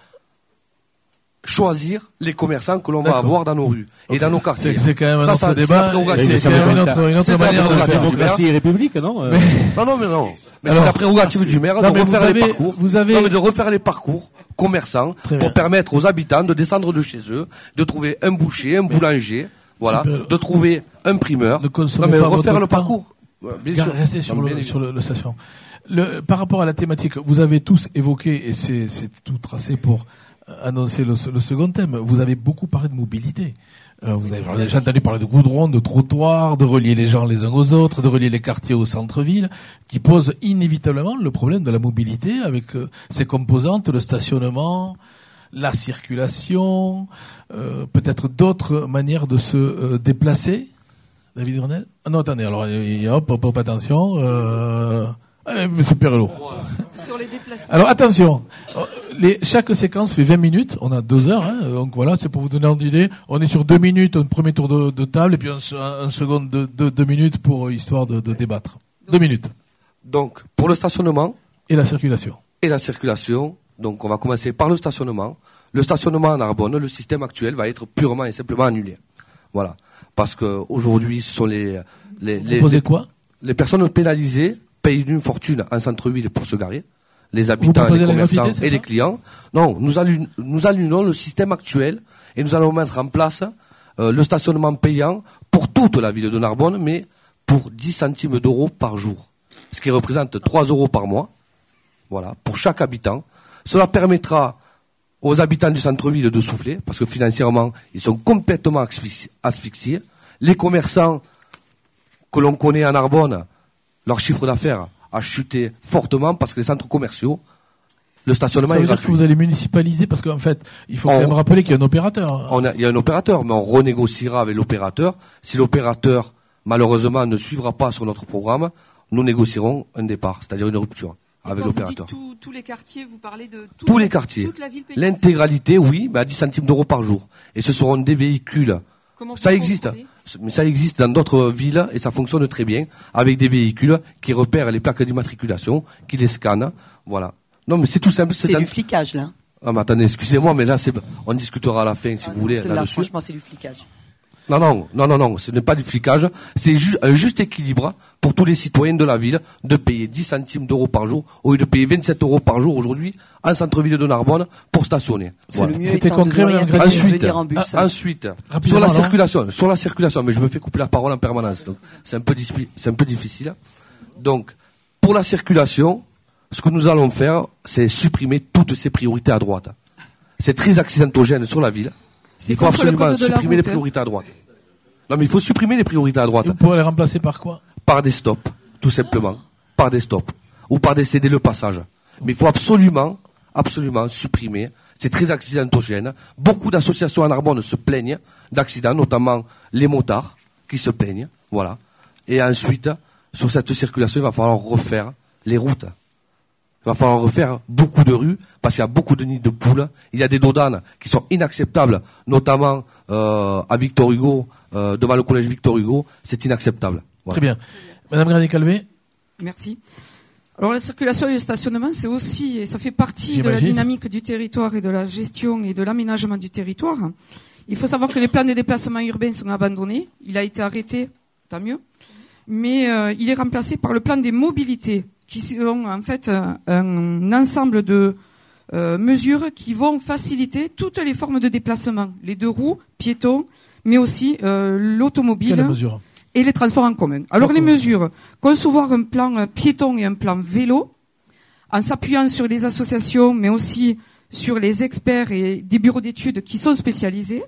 choisir les commerçants que l'on va avoir dans nos rues et dans nos quartiers. C'est quand même un Ça, autre ça, débat. prérogative. C'est quand même une autre, une autre manière de faire. Démocratie et république, non Euh, Non, non, mais non. Mais c'est la prérogative du maire Non, de mais vous refaire les avez- parcours. vous avez- Non, mais de refaire les parcours commerçants pour permettre aux habitants de descendre de chez eux, de trouver un boucher, un boulanger, voilà, de trouver un primeur. Ne non, mais pas refaire le temps. parcours. Ouais, bien sûr. Restez sur, le, bien sur le, le station. Le, par rapport à la thématique, vous avez tous évoqué, et c'est tout tracé pour euh, annoncer le, le second thème, vous avez beaucoup parlé de mobilité. Euh, vous avez déjà entendu parler de goudron, de trottoirs, de relier les gens les uns aux autres, de relier les quartiers au centre-ville, qui pose inévitablement le problème de la mobilité avec euh, ses composantes, le stationnement, la circulation, euh, peut-être d'autres manières de se euh, déplacer. David Grenel ah Non, attendez, alors et hop, hop, hop, attention. Euh... Monsieur Perrello. Sur les déplacements. Alors attention, Euh, les, chaque séquence fait 20 minutes, on a deux heures, hein, donc voilà, c'est pour vous donner une idée. On est sur deux minutes, un premier tour de, de table, et puis un, un second de, de deux minutes pour euh, histoire de, de débattre. Deux minutes. Donc, pour le stationnement Et la circulation. et la circulation, donc on va commencer par le stationnement. Le stationnement en Narbonne, le système actuel va être purement et simplement annulé. Voilà. Parce que aujourd'hui, ce sont les, les, Vous les, posez les- quoi les personnes pénalisées payent une fortune en centre-ville pour se garer. Les habitants, les commerçants gratuité, et les clients. Non, nous, allu- nous annulons le système actuel et nous allons mettre en place euh, le stationnement payant pour toute la ville de Narbonne, mais pour 10 centimes d'euros par jour. Ce qui représente 3 euros par mois. Voilà, pour chaque habitant. Cela permettra aux habitants du centre-ville de souffler, parce que financièrement, ils sont complètement asphyxi- asphyxiés. Les commerçants que l'on connaît en Narbonne, leur chiffre d'affaires a chuté fortement parce que les centres commerciaux, le stationnement Ça veut est dire que vous allez municipaliser, parce qu'en fait, il faut On- quand même rappeler qu'il y a un opérateur. On a- il y a un opérateur, mais on renégociera avec l'opérateur. Si l'opérateur, malheureusement, ne suivra pas sur notre programme, nous négocierons un départ, c'est-à-dire une rupture avec Quand vous dites l'opérateur. tous- les quartiers, vous parlez de toute Tous la- les quartiers. Toute la ville. L'intégralité, oui, mais à 10 centimes d'euros par jour. Et ce seront des véhicules. Comment Ça existe. Mais ça existe dans d'autres villes et ça fonctionne très bien avec des véhicules qui repèrent les plaques d'immatriculation, qui les scannent. Voilà. Non, mais c'est tout simple. C'est dans- du flicage, là. Ah, mais attendez, excusez-moi, mais là, c'est, on discutera à la fin, si vous voulez, C'est là, là-dessus. franchement, c'est du flicage. Non, non, non, non, non, ce n'est pas du flicage. C'est ju- un juste équilibre pour tous les citoyens de la ville de payer 10 centimes d'euros par jour au lieu de payer 27 euros par jour aujourd'hui en centre-ville de Narbonne pour stationner. C'est Voilà. le mieux C'était concret, Ensuite, en bus. ensuite, sur la circulation, sur la circulation, mais je me fais couper la parole en permanence, donc c'est un peu dispi- c'est un peu difficile. Donc, pour la circulation, ce que nous allons faire, c'est supprimer toutes ces priorités à droite. C'est très accidentogène sur la ville. C'est Il faut absolument supprimer les hein. priorités à droite. Non, mais il faut supprimer les priorités à droite Et vous pourrez les remplacer par quoi? Par des stops, tout simplement, par des stops, ou par des céder le passage. Mais il faut absolument, absolument supprimer. C'est très accidentogène. Beaucoup d'associations en Narbonne se plaignent d'accidents, notamment les motards qui se plaignent. Voilà. Et ensuite, sur cette circulation, il va falloir refaire les routes. Il va falloir refaire beaucoup de rues parce qu'il y a beaucoup de nids de poules. Il y a des dodanes qui sont inacceptables, notamment euh, à Victor Hugo, euh, devant le collège Victor Hugo. C'est inacceptable. Voilà. Très bien. Madame Granier-Calvé Merci. Alors la circulation et le stationnement, c'est aussi, et ça fait partie de la dynamique du territoire et de la gestion et de l'aménagement du territoire. Il faut savoir que les plans de déplacement urbain sont abandonnés. Il a été arrêté, tant mieux. Mais euh, il est remplacé par le plan des mobilités, qui sont en fait euh, un ensemble de euh, mesures qui vont faciliter toutes les formes de déplacement, les deux roues, piétons, mais aussi euh, l'automobile et les transports en commun. Alors les mesures, concevoir un plan piéton et un plan vélo, en s'appuyant sur les associations, mais aussi sur les experts et des bureaux d'études qui sont spécialisés.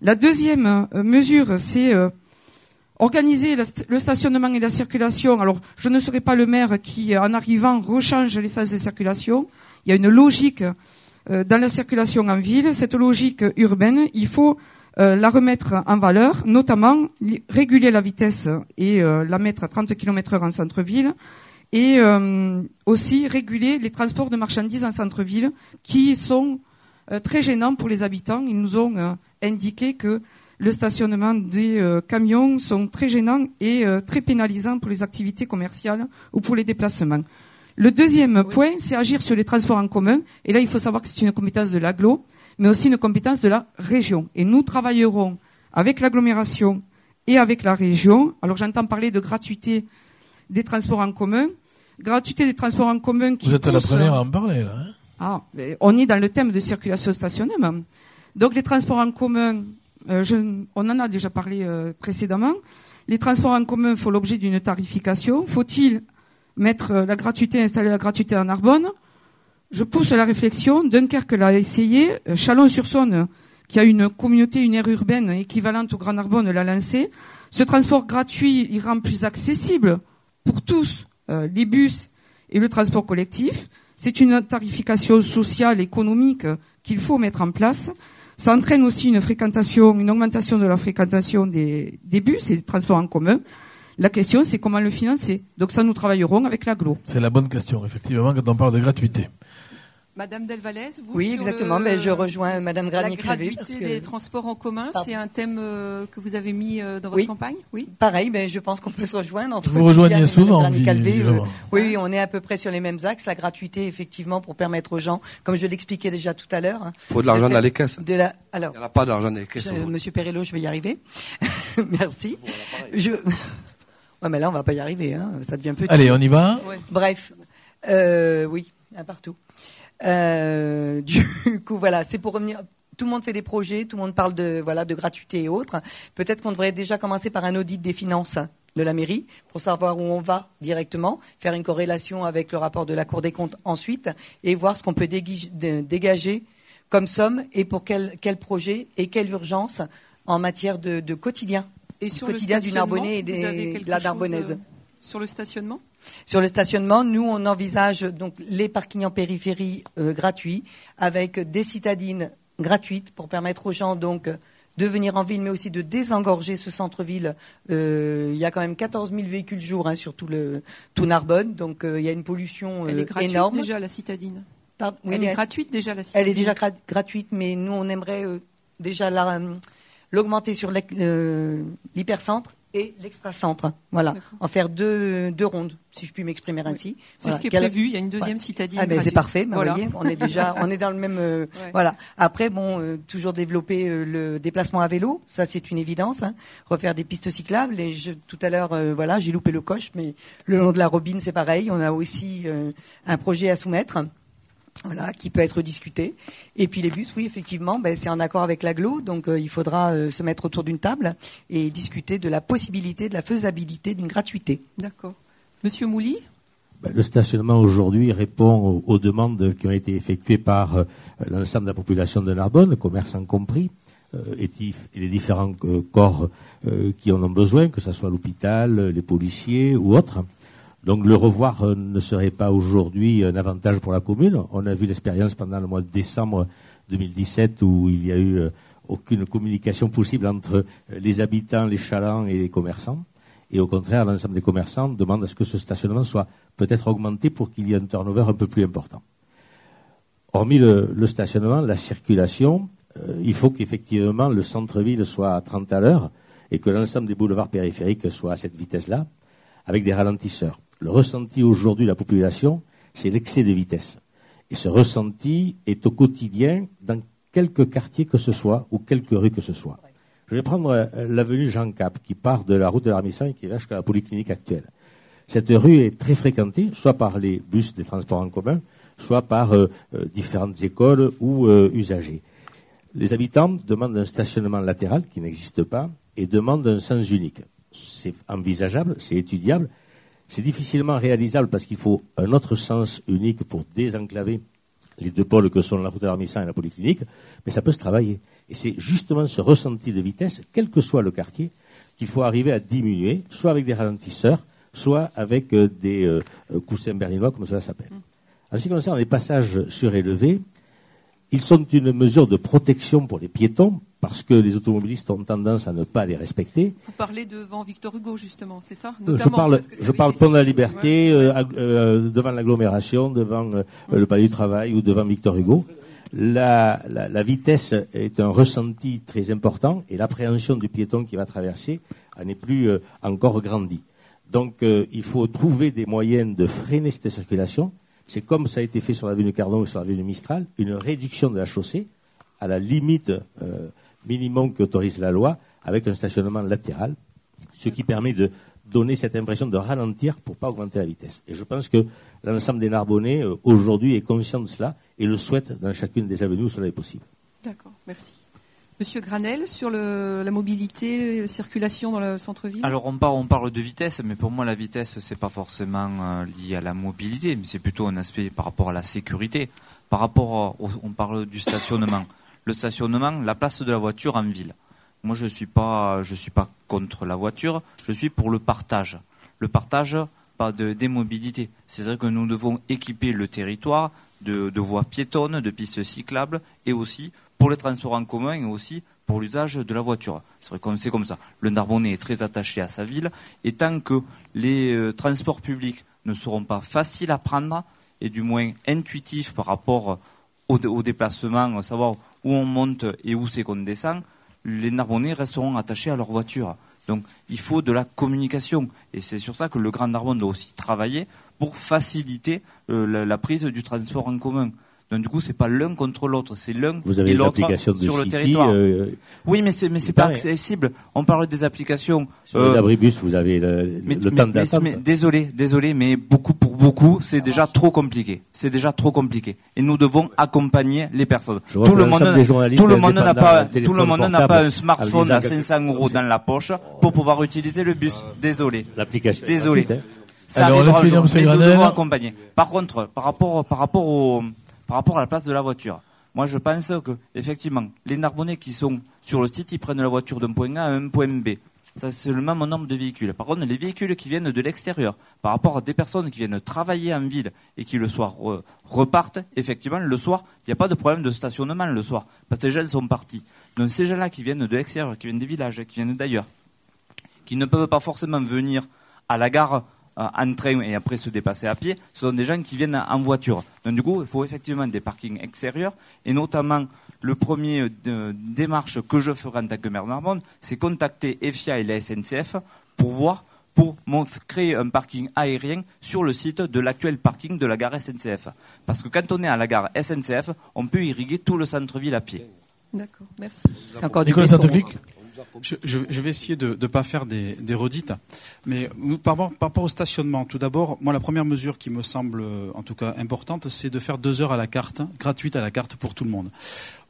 La deuxième mesure, c'est euh, organiser le stationnement et la circulation. Alors, je ne serai pas le maire qui, euh, en arrivant, rechange les sens de circulation. Il y a une logique euh, dans la circulation en ville. Cette logique urbaine, il faut euh, la remettre en valeur, notamment réguler la vitesse et la mettre à 30 km heure en centre-ville et aussi réguler les transports de marchandises en centre-ville qui sont très gênants pour les habitants. Ils nous ont indiqué que le stationnement des euh, camions sont très gênants et euh, très pénalisants pour les activités commerciales ou pour les déplacements. Le deuxième point, c'est agir sur les transports en commun. Et là, il faut savoir que c'est une compétence de l'agglo, mais aussi une compétence de la région. Et nous travaillerons avec l'agglomération et avec la région. Alors, j'entends parler de gratuité des transports en commun. Gratuité des transports en commun qui Vous êtes la pousse- première à en parler, là. hein ah, on est dans le thème de circulation-stationnement. Donc les transports en commun, euh, on en a déjà parlé euh, précédemment. Les transports en commun font l'objet d'une tarification. Faut-il mettre euh, la gratuité, installer la gratuité en Narbonne? Je pousse la réflexion. Dunkerque l'a essayé. Chalon-sur-Saône, qui a une communauté, une aire urbaine équivalente au Grand Narbonne, l'a lancé. Ce transport gratuit, il rend plus accessible pour tous les bus et le transport collectif. C'est une tarification sociale, économique qu'il faut mettre en place. Ça entraîne aussi une fréquentation, une augmentation de la fréquentation des, des bus et des transports en commun. La question, c'est comment le financer. Donc ça, nous travaillerons avec l'aglo. C'est la bonne question, effectivement, quand on parle de gratuité. Madame Delvalès, vous Oui, exactement. le- Ben, je rejoins Madame la Granier-Crévé, gratuité parce que- des transports en commun, c'est un thème euh, que vous avez mis euh, dans votre Oui. campagne? Oui. Pareil, ben, je pense qu'on peut se rejoindre. Entre Vous rejoignez souvent, visiblement. oui, oui, on est à peu près sur les mêmes axes. La gratuité, effectivement, pour permettre aux gens, comme je l'expliquais déjà tout à l'heure. Faut de l'argent dans les caisses. De la, alors, Il n'y en a pas d'argent dans les caisses. je-. Monsieur Perello, je vais y arriver. Merci. Je... Ouais, mais là, on va pas y arriver. Hein. Ça devient petit. Allez, on y va Bref, euh, oui, un partout. Euh, du coup, voilà, c'est pour revenir. Tout le monde fait des projets, tout le monde parle de voilà de gratuité et autres. Peut-être qu'on devrait déjà commencer par un audit des finances de la mairie pour savoir où on va directement, faire une corrélation avec le rapport de la Cour des comptes ensuite et voir ce qu'on peut dégager comme somme et pour quel, quel projet et quelle urgence en matière de, de quotidien. Et sur quotidien le du Narbonnais et des- de la chose, Narbonnaise. euh, sur le stationnement? Sur le stationnement, nous, on envisage donc les parkings en périphérie euh, gratuits, avec des citadines gratuites pour permettre aux gens donc de venir en ville, mais aussi de désengorger ce centre-ville. Euh, il y a quand même 14 000 véhicules jour hein, sur tout le tout Narbonne, donc euh, il y a une pollution Elle est gratuite énorme. déjà la citadine? Pardon, oui, Elle est gratuite déjà la citadine. Elle est déjà gra- gratuite, mais nous, on aimerait déjà la, l'augmenter sur l'hypercentre et l'extracentre. Voilà, en faire deux, deux rondes, si je puis m'exprimer ainsi. C'est Voilà. ce qui est Qu'elle- prévu. Il y a une deuxième citadine. Ah ben c'est parfait, ben, Voilà. voyez, on est déjà, on est dans le même. euh, Ouais. Voilà. Après, bon, euh, toujours développer euh, le déplacement à vélo, ça c'est une évidence. hein. Refaire des pistes cyclables. Et je, tout à l'heure, voilà, j'ai loupé le coche, mais le long de la Robine, c'est pareil. On a aussi un projet à soumettre. Voilà, qui peut être discuté. Et puis les bus, oui, effectivement, ben, c'est en accord avec l'aglo, donc euh, il faudra euh, se mettre autour d'une table et discuter de la possibilité, de la faisabilité d'une gratuité. D'accord. Monsieur Mouly? Ben, Le stationnement aujourd'hui répond aux, aux demandes qui ont été effectuées par euh, l'ensemble de la population de Narbonne, commerçants compris, euh, et, les différents euh, corps euh, qui en ont besoin, que ce soit l'hôpital, les policiers ou autres. Donc le revoir euh, ne serait pas aujourd'hui un avantage pour la commune. On a vu l'expérience pendant le mois de décembre 2017 où il y a eu euh, aucune communication possible entre euh, les habitants, les chalands et les commerçants. Et au contraire, l'ensemble des commerçants demandent à ce que ce stationnement soit peut-être augmenté pour qu'il y ait un turnover un peu plus important. Hormis le, stationnement, la circulation, il faut qu'effectivement le centre-ville soit à 30 à l'heure et que l'ensemble des boulevards périphériques soient à cette vitesse-là, avec des ralentisseurs. Le ressenti aujourd'hui de la population, c'est l'excès de vitesse. Et ce ressenti est au quotidien dans quelques quartiers que ce soit ou quelques rues que ce soit. Je vais prendre euh, l'avenue Jean Cap qui part de la route de l'Armisson et qui va jusqu'à la polyclinique actuelle. Cette rue est très fréquentée, soit par les bus des transports en commun, soit par euh, euh, différentes écoles ou usagers. Les habitants demandent un stationnement latéral qui n'existe pas et demandent un sens unique. C'est envisageable, c'est étudiable, c'est difficilement réalisable parce qu'il faut un autre sens unique pour désenclaver les deux pôles que sont la route de l'Armissan et la polyclinique, mais ça peut se travailler. Et c'est justement ce ressenti de vitesse, quel que soit le quartier, qu'il faut arriver à diminuer, soit avec des ralentisseurs, soit avec euh, des euh, coussins berlinois, comme cela s'appelle. En ce qui concerne les passages surélevés, ils sont une mesure de protection pour les piétons, parce que les automobilistes ont tendance à ne pas les respecter. Vous parlez devant Victor Hugo, justement, c'est ça Je parle, je parle pont de la Liberté, devant l'agglomération, devant le Palais du Travail ou devant Victor Hugo la, la, vitesse est un ressenti très important et l'appréhension du piéton qui va traverser n'est plus euh, encore grandie. Donc euh, il faut trouver des moyens de freiner cette circulation. C'est comme ça a été fait sur l'avenue Cardon et sur l'avenue Mistral, une réduction de la chaussée à la limite euh, minimum qu'autorise la loi avec un stationnement latéral, ce qui permet de donner cette impression de ralentir pour pas augmenter la vitesse. Et je pense que l'ensemble des Narbonnais aujourd'hui est conscient de cela et le souhaite dans chacune des avenues où cela est possible. D'accord, merci. Monsieur Granel, sur la mobilité, la circulation dans le centre-ville? Alors on parle, on parle de vitesse, mais pour moi la vitesse, c'est pas forcément euh, lié à la mobilité, mais c'est plutôt un aspect par rapport à la sécurité. Par rapport, on parle du stationnement. Le stationnement, la place de la voiture en ville. Moi, je suis pas, je suis pas contre la voiture. Je suis pour le partage. Le partage, pas de des mobilités. C'est vrai que nous devons équiper le territoire de, voies piétonnes, de pistes cyclables, et aussi pour les transports en commun et aussi pour l'usage de la voiture. C'est vrai qu'on sait comme ça. Le Narbonnais est très attaché à sa ville, et tant que les euh, transports publics ne seront pas faciles à prendre, et du moins intuitifs par rapport au, au déplacement, savoir où on monte et où c'est qu'on descend, les Narbonnais resteront attachés à leur voiture. Donc il faut de la communication. Et c'est sur ça que le Grand Narbonne doit aussi travailler pour faciliter euh, la, prise du transport en commun. Donc du coup, c'est pas l'un contre l'autre, c'est l'un et l'autre sur le territoire. Euh, oui, mais c'est mais c'est pas accessible. On parle des applications. Sur les euh, abribus, vous avez le, temps d'attente. Désolé, désolé, mais beaucoup pour beaucoup, c'est déjà trop compliqué. C'est déjà trop compliqué. Et nous devons accompagner les personnes. Tout le, monde, tout le monde n'a pas, tout le monde n'a pas un smartphone à 500 euros dans la poche pour pouvoir utiliser le bus. Désolé. L'application. Désolé. Ça Alors, arrivera un jour, mais nous devons accompagner. Par contre, par rapport, par rapport au, par rapport à la place de la voiture, moi je pense que, effectivement, les Narbonnais qui sont sur le site, ils prennent la voiture d'un point A à un point B. Ça, c'est le même nombre de véhicules. Par contre, les véhicules qui viennent de l'extérieur, par rapport à des personnes qui viennent travailler en ville et qui le soir repartent, effectivement, le soir, il n'y a pas de problème de stationnement le soir, parce que les gens sont partis. Donc ces gens-là qui viennent de l'extérieur, qui viennent des villages, qui viennent d'ailleurs, qui ne peuvent pas forcément venir à la gare en train et après se dépasser à pied, ce sont des gens qui viennent en voiture. Donc du coup, il faut effectivement des parkings extérieurs et notamment le premier euh, démarche que je ferai en tant que maire de Narbonne, c'est contacter EFIA et la SNCF pour voir pour créer un parking aérien sur le site de l'actuel parking de la gare SNCF. Parce que quand on est à la gare SNCF, on peut irriguer tout le centre-ville à pied. D'accord, merci. C'est encore Nicolas je, vais essayer de ne pas faire des, des redites, mais par, par, rapport au stationnement, tout d'abord, moi la première mesure qui me semble en tout cas importante, c'est de faire deux heures à la carte, gratuite à la carte pour tout le monde.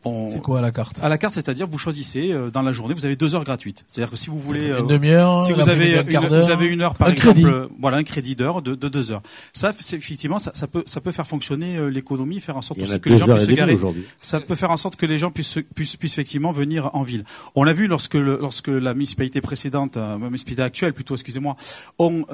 C'est quoi à la carte À la carte, c'est-à-dire vous choisissez euh, dans la journée, vous avez deux heures gratuites. C'est-à-dire que si vous voulez une euh, demi-heure, si vous avez une, vous avez une heure par exemple, euh, voilà un crédit d'heure de, de, deux heures. Ça, effectivement, ça, ça, peut ça peut faire fonctionner l'économie, faire en sorte que les gens puissent se garer. Ça peut faire en sorte que les gens puissent puissent, puissent effectivement venir en ville. On l'a vu lorsque le, lorsque la municipalité précédente, la municipalité actuelle plutôt, excusez-moi, ont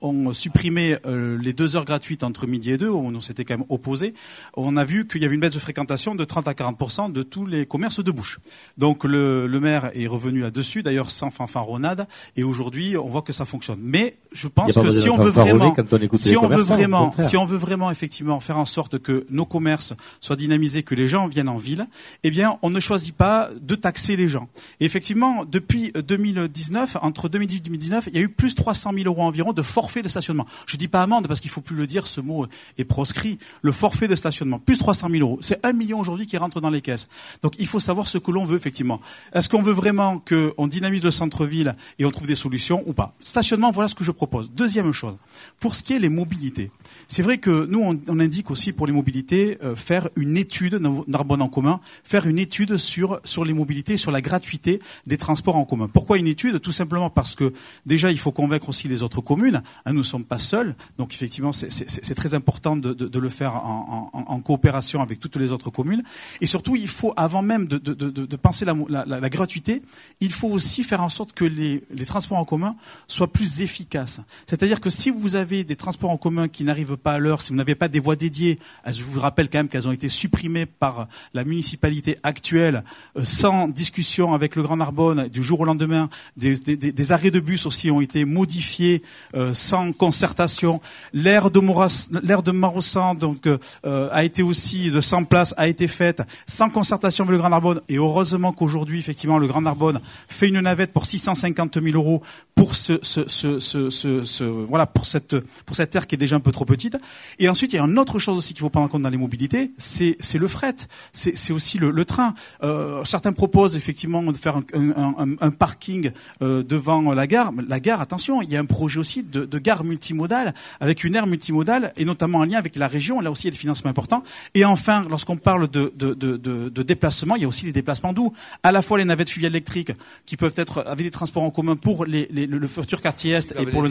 ont supprimé les deux heures gratuites entre midi et deux, où on s'était quand même opposé. On a vu qu'il y avait une baisse de fréquentation de 30 à 40 50% de tous les commerces de bouche. Donc le, le maire est revenu là-dessus, d'ailleurs sans fanfaronade, et aujourd'hui on voit que ça fonctionne. Mais je pense que si on veut vraiment, on si on veut vraiment, si on veut vraiment effectivement faire en sorte que nos commerces soient dynamisés, que les gens viennent en ville, eh bien on ne choisit pas de taxer les gens. Et effectivement, depuis euh, 2019, entre 2018 et 2019, il y a eu plus de 300 000 euros environ de forfait de stationnement. Je dis pas amende parce qu'il faut plus le dire, ce mot est proscrit. Le forfait de stationnement, plus 300 000 euros. C'est un million aujourd'hui qui rentre dans les Donc il faut savoir ce que l'on veut effectivement. Est-ce qu'on veut vraiment qu'on dynamise le centre-ville et on trouve des solutions ou pas? Stationnement, voilà ce que je propose. Deuxième chose, pour ce qui est les mobilités. C'est vrai que nous, on, on indique aussi pour les mobilités euh, faire une étude, Narbonne en commun, faire une étude sur, sur les mobilités, sur la gratuité des transports en commun. Pourquoi une étude? Tout simplement parce que déjà, il faut convaincre aussi les autres communes. Hein, nous ne sommes pas seuls, donc effectivement, c'est- très important de, de- de le faire en, en- en coopération avec toutes les autres communes. Et surtout, il faut, avant même de, de- penser la- la- la gratuité, il faut aussi faire en sorte que les, les transports en commun soient plus efficaces. C'est-à-dire que si vous avez des transports en commun qui n'arrivent pas à l'heure, si vous n'avez pas des voies dédiées, euh, je vous rappelle quand même qu'elles ont été supprimées par la municipalité actuelle, euh, sans discussion avec le Grand Narbonne, du jour au lendemain, des, arrêts de bus aussi ont été modifiés euh, sans concertation. L'aire de, donc euh, a été aussi de 100 places a été faite sans concertation avec le Grand Narbonne. Et heureusement qu'aujourd'hui, effectivement, le Grand Narbonne fait une navette pour 650 000 euros pour ce- voilà pour cette pour cette aire qui est déjà un peu trop petite. Et ensuite, il y a une autre chose aussi qu'il faut prendre en compte dans les mobilités, c'est c'est le fret, c'est c'est aussi le, le train. Euh, certains proposent effectivement de faire un, un, un- un parking euh, devant la gare. La gare, attention, il y a un projet aussi de, de gare multimodale avec une aire multimodale et notamment en lien avec la région. Là aussi, il y a des financements importants. Et enfin, lorsqu'on parle de, de, de, de, de déplacement, il y a aussi les déplacements doux. À la fois les navettes fluviales électriques qui peuvent être avec des transports en commun pour les, les- le, futur quartier est et pour le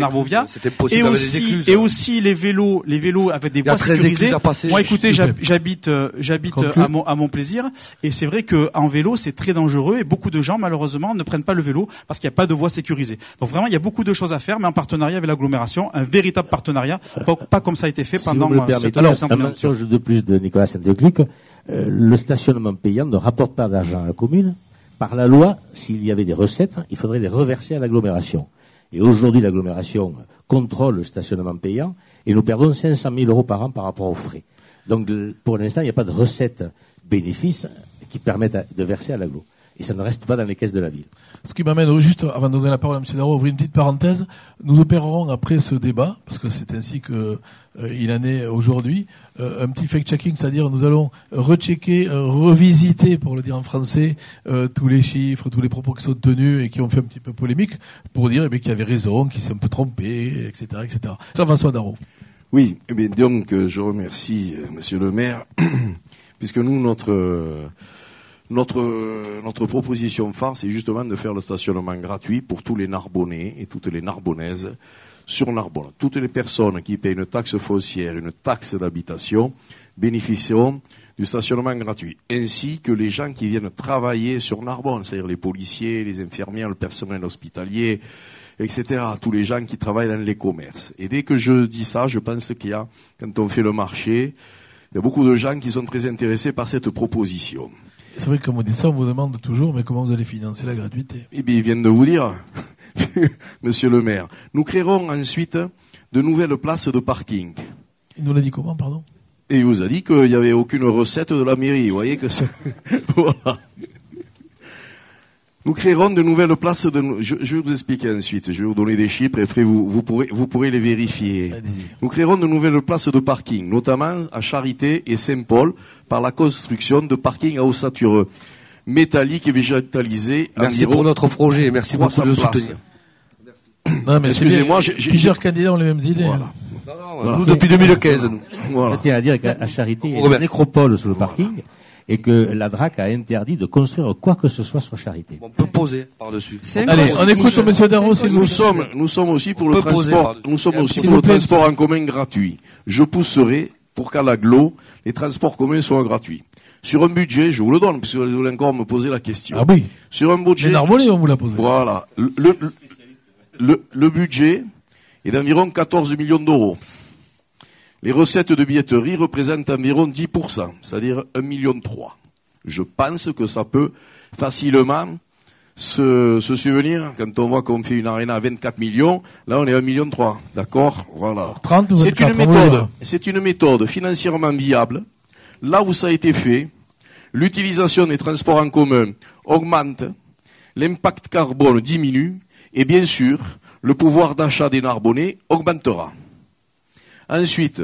possible Et aussi, et aussi les vélos, les vélos avec des voies 13 sécurisées. Moi, écoutez, j'habite, euh, j'habite euh, à mon, à mon plaisir, et c'est vrai que en vélo, c'est très dangereux, et beaucoup de gens, malheureusement, ne prennent pas le vélo parce qu'il n'y a pas de voie sécurisée. Donc vraiment, il y a beaucoup de choses à faire, mais en partenariat avec l'agglomération, un véritable partenariat, pas, pas comme ça a été fait Si pendant vous me le euh, cette alors, un mensonge de plus de Nicolas Saint-Eucluc, euh, le stationnement payant ne rapporte pas d'argent à la commune. Par la loi, s'il y avait des recettes, il faudrait les reverser à l'agglomération. Et aujourd'hui, l'agglomération contrôle le stationnement payant et nous perdons 500 000 euros par an par rapport aux frais. Donc, pour l'instant, il n'y a pas de recettes bénéfices qui permettent de verser à l'agglo. Et ça ne reste pas dans les caisses de la ville. Ce qui m'amène juste, avant de donner la parole à M. Darro, ouvrir une petite parenthèse. Nous opérerons après ce débat, parce que c'est ainsi que euh, il en est aujourd'hui, euh, un petit fact-checking, c'est-à-dire nous allons rechecker, euh, revisiter, pour le dire en français, euh, tous les chiffres, tous les propos qui sont tenus et qui ont fait un petit peu polémique, pour dire eh bien, qu'il y avait raison, qu'il s'est un peu trompé, etc. etc. Jean-François Darro. Oui, eh bien, donc euh, je remercie euh, Monsieur le maire, puisque nous, notre, euh, notre, notre proposition phare, c'est justement de faire le stationnement gratuit pour tous les Narbonnais et toutes les Narbonnaises sur Narbonne. Toutes les personnes qui paient une taxe foncière, une taxe d'habitation, bénéficieront du stationnement gratuit, ainsi que les gens qui viennent travailler sur Narbonne, c'est-à-dire les policiers, les infirmières, le personnel hospitalier, etc. Tous les gens qui travaillent dans les commerces. Et dès que je dis ça, je pense qu'il y a, quand on fait le marché, il y a beaucoup de gens qui sont très intéressés par cette proposition. C'est vrai que comme on dit ça, on vous demande toujours, mais comment vous allez financer la gratuité? Eh bien, ils viennent de vous dire, monsieur le maire, nous créerons ensuite de nouvelles places de parking. Il nous l'a dit comment, pardon? Et il vous a dit qu'il n'y avait aucune recette de la mairie. Vous voyez que c'est... voilà. Nous créerons de nouvelles places de... Je, je vais vous expliquer ensuite. Je vais vous donner des chiffres et après vous, vous, pourrez, vous pourrez les vérifier. Nous créerons de nouvelles places de parking, notamment à Charité et Saint-Paul, par la construction de parkings à ossature métallique et végétalisés. Merci pour notre projet, merci beaucoup 300 de le soutenir. Non, mais Excusez-moi, j'ai- plusieurs candidats ont les mêmes idées. Voilà. hein. Non, non, Voilà. Nous, depuis 2015, nous. Voilà. Je tiens à dire qu'à à Charité, il y a une nécropole sur le parking et que la DRAC a interdit de construire quoi que ce soit sur Charité. On peut poser par-dessus. Allez, on écoute M. Darro, s'il vous Nous sommes, nous sommes aussi pour On le transport, nous sommes aussi pour le transport en commun gratuit. Je pousserai pour qu'à l'aglo, les transports communs soient gratuits. Sur un budget, je vous le donne, puisque vous voulez encore me poser la question. Ah oui. Sur un budget, vont vous la poser. voilà, le, le, le, le budget est d'environ 14 millions d'euros. Les recettes de billetterie représentent environ 10%, c'est-à-dire 1,3 million. Je pense que ça peut facilement se, se souvenir quand on voit qu'on fait une arena à 24 millions. Là, on est à 1 million 3. D'accord? Voilà. 30 ou C'est 24, une méthode. C'est une méthode financièrement viable. Là où ça a été fait, l'utilisation des transports en commun augmente, l'impact carbone diminue, et bien sûr, le pouvoir d'achat des Narbonnais augmentera. Ensuite,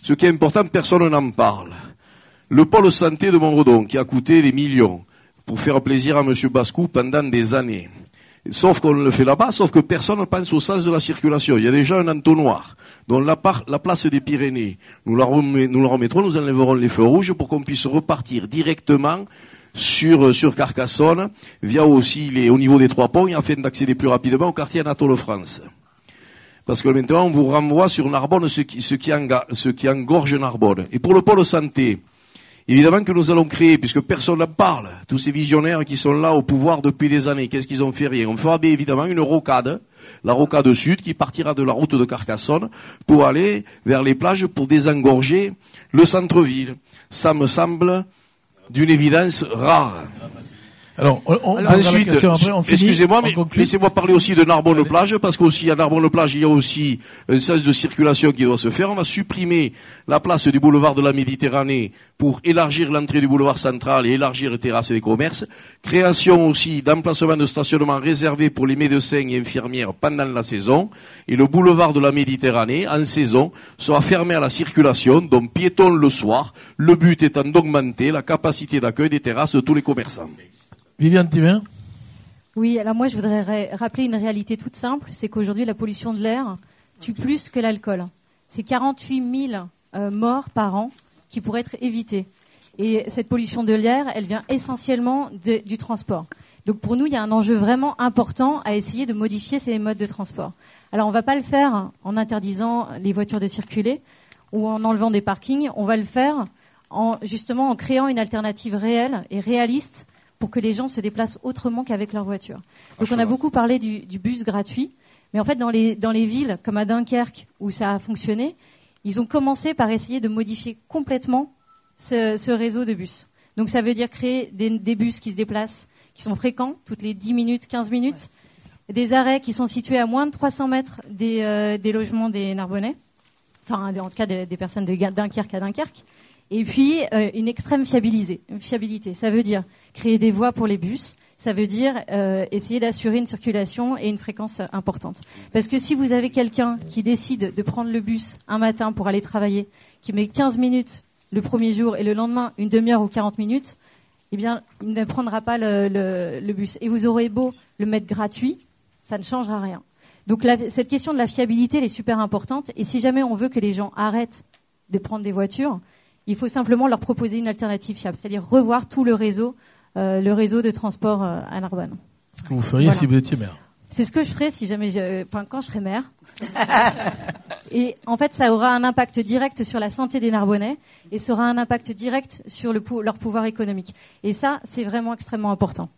ce qui est important, personne n'en parle. Le pôle santé de Montredon, qui a coûté des millions pour faire plaisir à M. Bascou pendant des années. Sauf qu'on le fait là-bas, sauf que personne ne pense au sens de la circulation. Il y a déjà un entonnoir. Dans la, place des Pyrénées, nous la, remettrons, nous enlèverons les feux rouges pour qu'on puisse repartir directement sur, Carcassonne, via aussi au niveau des trois ponts, afin d'accéder plus rapidement au quartier Anatole France. Parce que maintenant, on vous renvoie sur Narbonne ce qui, ce qui, enga- ce qui engorge Narbonne. Et pour le pôle santé, évidemment que nous allons créer, puisque personne n'en parle, tous ces visionnaires qui sont là au pouvoir depuis des années, qu'est-ce qu'ils ont fait Rien? On fera bien évidemment une rocade, la rocade sud, qui partira de la route de Carcassonne pour aller vers les plages pour désengorger le centre-ville. Ça me semble d'une évidence rare. Alors, on, Ensuite, excusez-moi, mais laissez-moi parler aussi de Narbonne-Plage, parce qu'aussi à Narbonne-Plage, il y a aussi un sens de circulation qui doit se faire. On va supprimer la place du boulevard de la Méditerranée pour élargir l'entrée du boulevard central et élargir les terrasses des commerces. Création aussi d'emplacements de stationnement réservés pour les médecins et infirmières pendant la saison. Et le boulevard de la Méditerranée, en saison, sera fermé à la circulation, donc piétons le soir. Le but étant d'augmenter la capacité d'accueil des terrasses de tous les commerçants. Viviane Thibin Oui, alors moi je voudrais ra- rappeler une réalité toute simple, c'est qu'aujourd'hui la pollution de l'air tue plus que l'alcool. C'est 48 000 euh, morts par an qui pourraient être évitées. Et cette pollution de l'air, elle vient essentiellement de- du transport. Donc pour nous, il y a un enjeu vraiment important à essayer de modifier ces modes de transport. Alors on ne va pas le faire en interdisant les voitures de circuler ou en enlevant des parkings, on va le faire en justement en créant une alternative réelle et réaliste pour que les gens se déplacent autrement qu'avec leur voiture. Donc on a beaucoup parlé du, du bus gratuit, mais en fait dans les, dans les villes comme à Dunkerque où ça a fonctionné, ils ont commencé par essayer de modifier complètement ce, ce réseau de bus. Donc ça veut dire créer des, des bus qui se déplacent, qui sont fréquents, toutes les 10 minutes, 15 minutes, des arrêts qui sont situés à moins de 300 mètres des, euh, des logements des Narbonnais, enfin en tout cas des, des personnes de Dunkerque à Dunkerque. Et puis euh, une extrême fiabilité. Ça veut dire créer des voies pour les bus. Ça veut dire euh, essayer d'assurer une circulation et une fréquence euh, importante. Parce que si vous avez quelqu'un qui décide de prendre le bus un matin pour aller travailler, qui met 15 minutes le premier jour et le lendemain une demi-heure ou 40 minutes, eh bien, il ne prendra pas le, bus. Et vous aurez beau le mettre gratuit, ça ne changera rien. Donc cette question de la fiabilité, est super importante. Et si jamais on veut que les gens arrêtent de prendre des voitures, il faut simplement leur proposer une alternative fiable, c'est-à-dire revoir tout le réseau, euh, le réseau de transport euh, à Narbonne. Ce que vous feriez Voilà. si vous étiez maire. C'est ce que je ferais si jamais, je- enfin quand je serai maire. et en fait, ça aura un impact direct sur la santé des Narbonnais et ça aura un impact direct sur le pou- leur pouvoir économique. Et ça, c'est vraiment extrêmement important.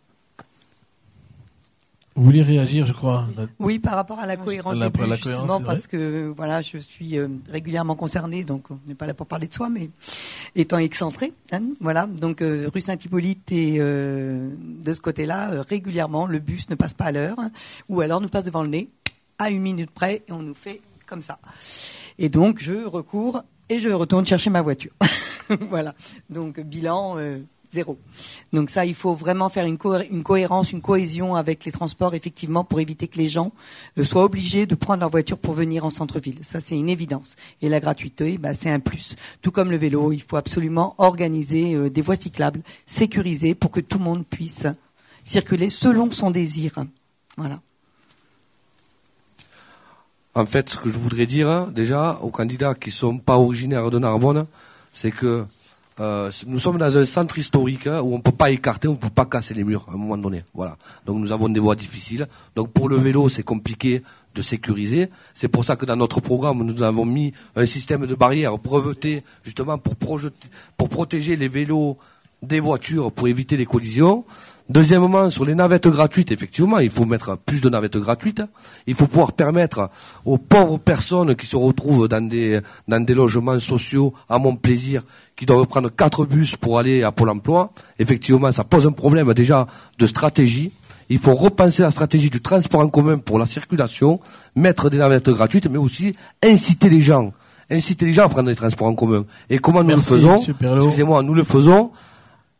Vous voulez réagir, je crois. Oui, par rapport à la cohérence La- des bus, la cohérence, justement, parce que voilà, je suis euh, régulièrement concernée, donc on n'est pas là pour parler de soi, mais étant excentré, hein, voilà. Donc euh, rue Saint-Hippolyte et euh, de ce côté-là, euh, régulièrement, le bus ne passe pas à l'heure, hein, ou alors nous passe devant le nez à une minute près et on nous fait comme ça. Et donc je recours et je retourne chercher ma voiture. voilà. Donc bilan. Zéro. Donc ça, il faut vraiment faire une, cohé- une cohérence, une cohésion avec les transports, effectivement, pour éviter que les gens euh, soient obligés de prendre leur voiture pour venir en centre-ville. Ça, c'est une évidence. Et la gratuité, bah, c'est un plus. Tout comme le vélo, il faut absolument organiser euh, des voies cyclables sécurisées pour que tout le monde puisse circuler selon son désir. Voilà. En fait, ce que je voudrais dire, hein, déjà, aux candidats qui sont pas originaires de Narbonne, c'est que euh, nous sommes dans un centre historique hein, où on peut pas écarter, on peut pas casser les murs à un moment donné. Voilà. Donc nous avons des voies difficiles. Donc pour le vélo, c'est compliqué de sécuriser. C'est pour ça que dans notre programme, nous avons mis un système de barrières breveté justement pour protéger les vélos des voitures pour éviter les collisions. Deuxièmement, sur les navettes gratuites, effectivement, il faut mettre plus de navettes gratuites. Il faut pouvoir permettre aux pauvres personnes qui se retrouvent dans des, dans des logements sociaux, à mon plaisir, qui doivent prendre quatre bus pour aller à Pôle emploi. Effectivement, ça pose un problème déjà de stratégie. Il faut repenser la stratégie du transport en commun pour la circulation, mettre des navettes gratuites, mais aussi inciter les gens, inciter les gens à prendre des transports en commun. Et comment nous Merci, le faisons. Excusez-moi, nous le faisons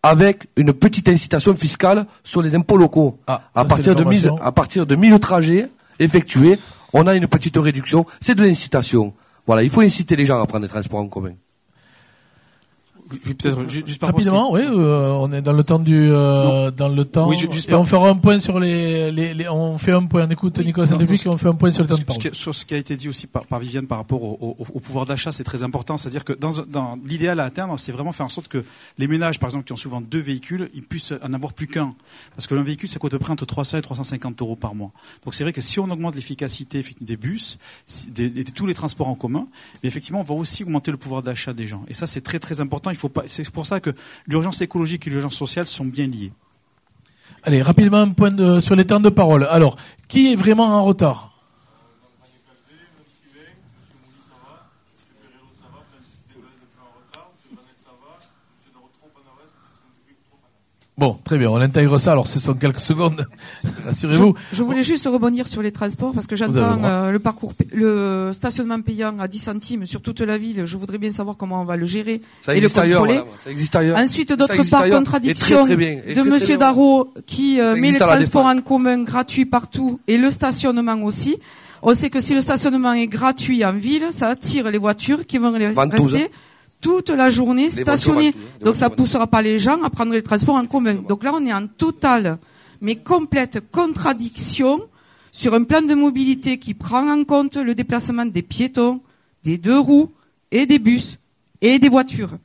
avec une petite incitation fiscale sur les impôts locaux. Ah, à partir de mise, l'information. à partir de 1000 trajets effectués, on a une petite réduction. C'est de l'incitation. Voilà, il faut inciter les gens à prendre des transports en commun. Oui, peut-être ju- juste par Rapidement, oui, euh, on est dans le temps du, euh, dans le temps. Oui, ju- juste et on fera un point sur les, les, les- on fait un point, on écoute Nicolas Non, Saint-Debuc et on fait un point sur le temps de parole. Sur ce qui a été dit aussi par, par Viviane par rapport au, au- au pouvoir d'achat, c'est très important. C'est-à-dire que dans, dans l'idéal à atteindre, c'est vraiment faire en sorte que les ménages, par exemple, qui ont souvent deux véhicules, ils puissent en avoir plus qu'un. Parce que l'un véhicule, ça coûte à peu près entre 300 et 350 euros par mois. Donc c'est vrai que si on augmente l'efficacité des bus, des, des- tous les transports en commun, mais effectivement, on va aussi augmenter le pouvoir d'achat des gens. Et ça, c'est très très important. Il C'est pour ça que l'urgence écologique et l'urgence sociale sont bien liées. Allez, rapidement un point sur les temps de parole. Alors, qui est vraiment en retard? Bon, très bien, on intègre ça, alors ce sont quelques secondes. Rassurez-vous. Je voulais juste rebondir sur les transports parce que j'entends euh, le parcours, pa- le stationnement payant à 10 centimes sur toute la ville. Je voudrais bien savoir comment on va le gérer Ça et le existe ailleurs, contrôler. Ça existe ailleurs. Ensuite, Ça d'autre existe part, contradiction très, très bien, et de très, Monsieur. Darro qui euh, met les existe à la transports en commun gratuits partout et le stationnement aussi. On sait que si le stationnement est gratuit en ville, ça attire les voitures qui vont les- rester toute la journée ventouses, hein, Donc ça poussera pas les gens à prendre les transports en commun. Donc là, on est en totale, mais complète contradiction sur un plan de mobilité qui prend en compte le déplacement des piétons, des deux roues et des bus et des voitures.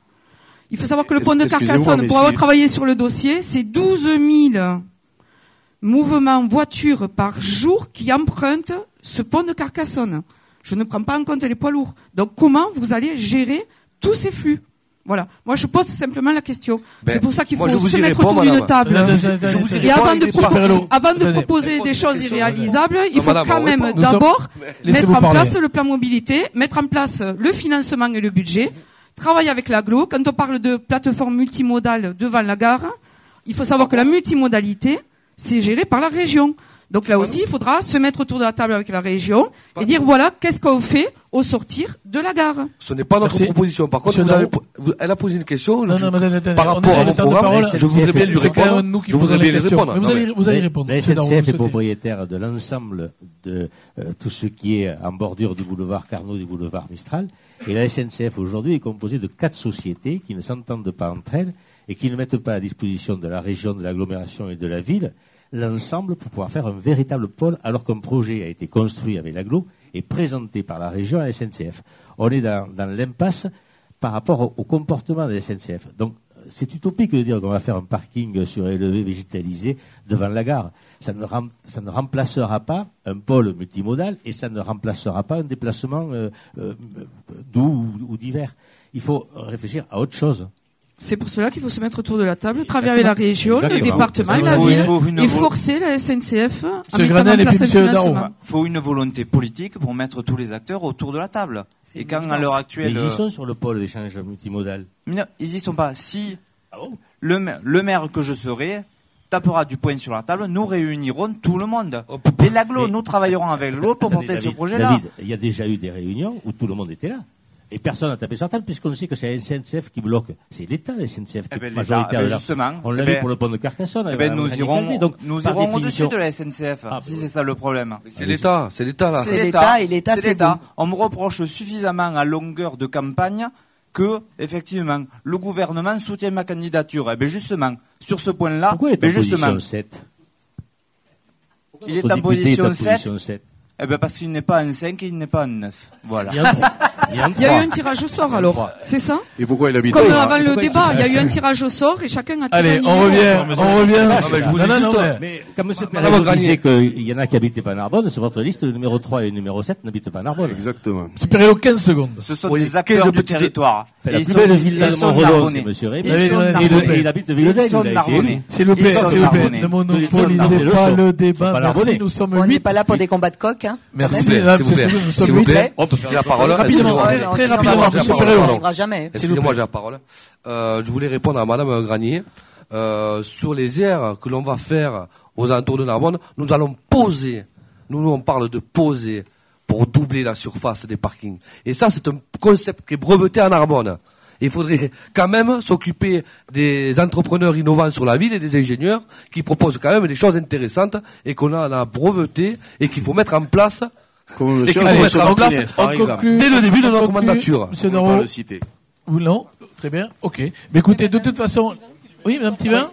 Il faut savoir que le pont de Carcassonne, pour avoir travaillé sur le dossier, c'est 12 000 mouvements voitures par jour qui empruntent ce pont de Carcassonne. Je ne prends pas en compte les poids lourds. Donc comment vous allez gérer tous ces flux Voilà. Moi, je pose simplement la question. Ben, c'est pour ça qu'il faut je vous se mettre autour d'une table. Je vous y. Et avant de, propo- avant proposer des choses irréalisables, il faut madame, quand même d'abord mettre en parler. place le plan mobilité, mettre en place le financement et le budget, travailler avec l'aglo. Quand on parle de plateforme multimodale devant la gare, il faut savoir que la multimodalité, c'est géré par la région. Donc là aussi, il faudra se mettre autour de la table avec la région et dire voilà, qu'est-ce qu'on fait au sortir de la gare Ce n'est pas notre Merci. proposition. Par contre, vous avez, vous- elle a posé une question. Non, je- non, par rapport à mon programme, parole. je voudrais bien lui répondre. même nous qui Je voudrais posons bien lui répondre. Mais vous Non, allez, vous allez répondre. La SNCF est propriétaire de l'ensemble de euh, tout ce qui est en bordure du boulevard Carnot, du boulevard Mistral. Et la SNCF aujourd'hui est composée de quatre sociétés qui ne s'entendent pas entre elles et qui ne mettent pas à disposition de la région, de l'agglomération et de la ville l'ensemble pour pouvoir faire un véritable pôle alors qu'un projet a été construit avec l'aglo et présenté par la région à la SNCF. On est dans, l'impasse par rapport au, comportement de la SNCF. Donc, c'est utopique de dire qu'on va faire un parking surélevé, végétalisé devant la gare. Ça ne, remplacera pas un pôle multimodal et ça ne remplacera pas un déplacement euh, euh, doux ou, d'hiver. Il faut réfléchir à autre chose. C'est pour cela qu'il faut se mettre autour de la table, travailler avec la région, le département, la ville, faut une et forcer la SNCF à mettre en place un financement. Il faut une volonté politique pour mettre tous les acteurs autour de la table. Et quand à l'heure Mais actuelle, ils y euh, sont sur le pôle d'échange multimodal. mais non, ils y sont pas. Si Ah bon? le, ma- le maire que je serai tapera du poing sur la table, nous réunirons tout le monde. Oh, Et l'aglo, nous travaillerons avec l'aglo pour porter ce projet-là. David, il y a déjà eu des réunions où tout le monde était là. Et personne n'a tapé sur la table puisqu'on sait que c'est la SNCF qui bloque. C'est l'État, la SNCF, qui Eh est ben, majoritaire eh ben, justement, On l'a eh vu ben, pour le pont de Carcassonne. Eh ben, la nous irons. Donc, nous irons au-dessus définition- de la SNCF, Ah, si c'est ça le problème. C'est l'État, c'est l'État là. C'est l'État. et l'État, C'est l'État. On me reproche suffisamment à longueur de campagne que, effectivement, le gouvernement soutient ma candidature. Et bien, justement, sur ce point-là, Pourquoi il est en justement, position 7 il est en position en 7, position 7. eh ben, parce qu'il n'est pas un 5 et il n'est pas un 9. Voilà. Il y a Il y a eu un tirage au sort alors, c'est ça Et pourquoi il habite Comme là avant le débat, il y a eu un tirage au sort et chacun a tiré Allez, on revient, on revient. Mais je voulais Non, non, juste- non, mais- Mais comme M. Granier. disait qu'il y en a qui habitent pas à Narbonne, sur votre liste, le numéro 3 et le numéro 7 n'habitent pas à Narbonne. Exactement. Perello, 15 secondes. Ce sont des acteurs 15 du territoire. Fait la plus belle ville de Montredon, c'est Et Narbonnais. il habite a. Narbonnais. S'il vous plaît, s'il vous plaît, ne monopolisez pas le débat. Merci, nous sommes On n'est 8. pas là pour des combats de coq. Hein. Merci, S'il vous plaît, 8. on peut la parole. Rapidement. Très- rapidement, monsieur jamais. Excusez-moi, j'ai la parole. Euh, je voulais répondre à Madame Granier. Euh, sur les aires que l'on va faire aux alentours de Narbonne, nous allons poser. Nous, nous, on parle de poser pour doubler la surface des parkings. Et ça, c'est un concept qui est breveté à Narbonne. Il faudrait quand même s'occuper des entrepreneurs innovants sur la ville et des ingénieurs qui proposent quand même des choses intéressantes et qu'on a, a breveté et qu'il faut mettre en place Faut Allez, mettre en place dès le début de notre mandature. Monsieur citer. ou non Très bien, ok. Mais écoutez, de toute façon, oui, Madame Tivin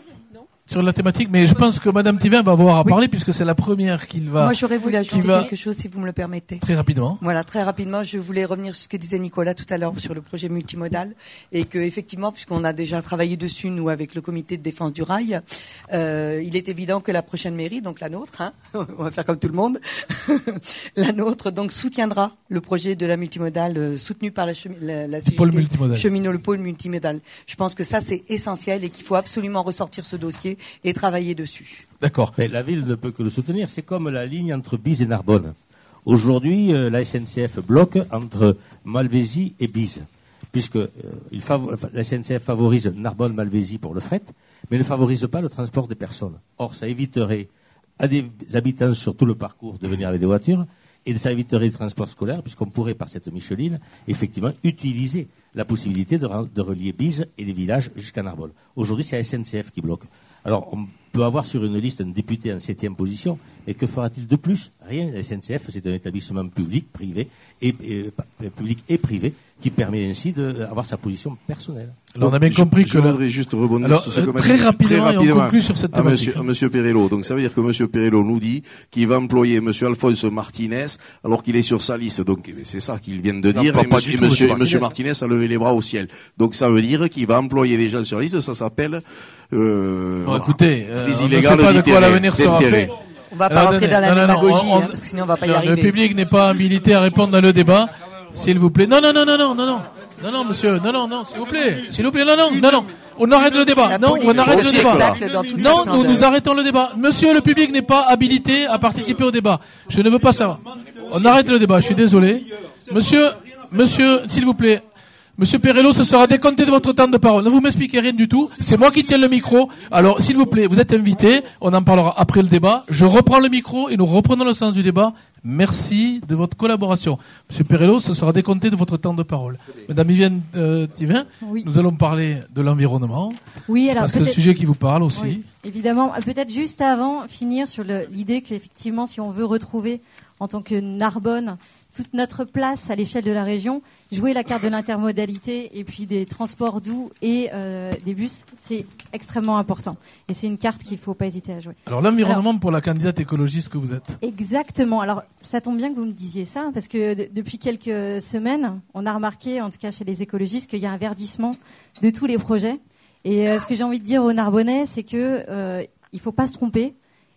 sur la thématique, mais je pense que Madame Tivin va avoir à Oui. parler puisque c'est la première qu'il va Moi, j'aurais voulu ajouter va- quelque chose, si vous me le permettez. très rapidement. Voilà, très rapidement, je voulais revenir sur ce que disait Nicolas tout à l'heure sur le projet multimodal et que effectivement, puisqu'on a déjà travaillé dessus nous avec le comité de défense du rail, euh, il est évident que la prochaine mairie, donc la nôtre, hein, on va faire comme tout le monde, la nôtre donc soutiendra le projet de la multimodale euh, soutenu par la, chemi- la, la CGT, pôle multimodal. cheminot, le pôle multimodal. Je pense que ça c'est essentiel et qu'il faut absolument ressortir ce dossier et travailler dessus. D'accord. Mais la ville ne peut que le soutenir. C'est comme la ligne entre Bise et Narbonne. Aujourd'hui, euh, la SNCF bloque entre Malvézy et Bise, puisque euh, il la SNCF favorise Narbonne-Malvézy pour le fret, mais ne favorise pas le transport des personnes. Or, ça éviterait à des habitants sur tout le parcours de venir avec des voitures, et ça éviterait le transport scolaire, puisqu'on pourrait, par cette Micheline, effectivement, utiliser la possibilité de relier Bise et les villages jusqu'à Narbonne. Aujourd'hui, c'est la SNCF qui bloque. Alors, on peut avoir sur une liste un député en septième position, mais que fera-t-il de plus? Rien. La SNCF, c'est un établissement public, privé, et, et- pa- public et privé, qui permet ainsi d'avoir sa position personnelle. Alors, on a bien Je- compris je que la- voudrais juste rebondir Alors, sur ce euh, que m'a très rapidement, et on rapidement conclut sur cette à thématique, monsieur, hein. à monsieur Perello. Donc ça veut dire que monsieur Perello nous dit qu'il va employer monsieur Alphonse Martinez alors qu'il est sur sa liste. Donc eh c'est ça qu'il vient de Non, dire. pas- et pas monsieur, du tout, monsieur, monsieur monsieur Martinez. Martinez a levé les bras au ciel. Donc ça veut dire qu'il va employer des gens sur la liste. Ça s'appelle euh, Bon, voilà. écoutez, euh, on ne sait pas de quoi l'avenir sera fait. On va pas rentrer dans la démagogie, sinon on va pas y arriver. Le public n'est pas habilité à répondre dans le débat. S'il vous plaît. Non, non, non, non, non, non, non. Non, non, monsieur. Non, non, non, s'il vous plaît. S'il vous plaît. Non, non, non, non. On arrête le débat. Non, on arrête le débat. Non, nous, nous arrêtons le débat. Monsieur, le public n'est pas habilité à participer au débat. Je ne veux pas savoir. On arrête le débat. Je suis désolé. Monsieur, monsieur, s'il vous plaît. Monsieur Perello, ce sera décompté de votre temps de parole. Ne vous m'expliquez rien du tout. C'est moi qui tiens le micro. Alors, s'il vous plaît, vous êtes invité. On en parlera après le débat. Je reprends le micro et nous reprenons le sens du débat. Merci de votre collaboration. Monsieur Perello, ce sera décompté de votre temps de parole. Madame Vivienne euh, Thivin, Oui. nous allons parler de l'environnement. Oui, alors Parce que c'est un sujet qui vous parle aussi. Oui, évidemment. Euh, Peut-être juste avant, finir sur l'idée qu'effectivement, si on veut retrouver en tant que Narbonne toute notre place à l'échelle de la région, jouer la carte de l'intermodalité et puis des transports doux et euh, des bus, c'est extrêmement important. Et c'est une carte qu'il ne faut pas hésiter à jouer. Alors, l'environnement pour la candidate écologiste que vous êtes. Exactement. Alors, ça tombe bien que vous me disiez ça, parce que de- depuis quelques semaines, on a remarqué, en tout cas chez les écologistes, qu'il y a un verdissement de tous les projets. Et euh, ce que j'ai envie de dire aux Narbonnais, c'est que euh, il faut pas se tromper.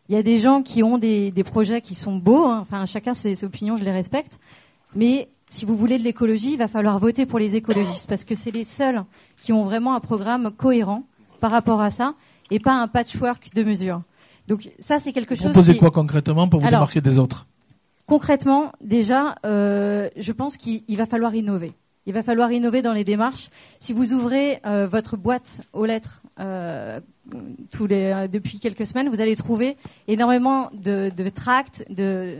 Il y a des gens qui ont des, des projets qui sont beaux. hein. Enfin, chacun ses, ses opinions, je les respecte. Mais si vous voulez de l'écologie, il va falloir voter pour les écologistes, parce que c'est les seuls qui ont vraiment un programme cohérent par rapport à ça, et pas un patchwork de mesures. Donc ça, c'est quelque Vous chose. proposez qui- quoi concrètement pour vous Alors, démarquer des autres? Concrètement, déjà, euh, je pense qu'il il va falloir innover. Il va falloir innover dans les démarches. Si vous ouvrez euh, votre boîte aux lettres euh, tous les, euh, depuis quelques semaines, vous allez trouver énormément de, tracts, de,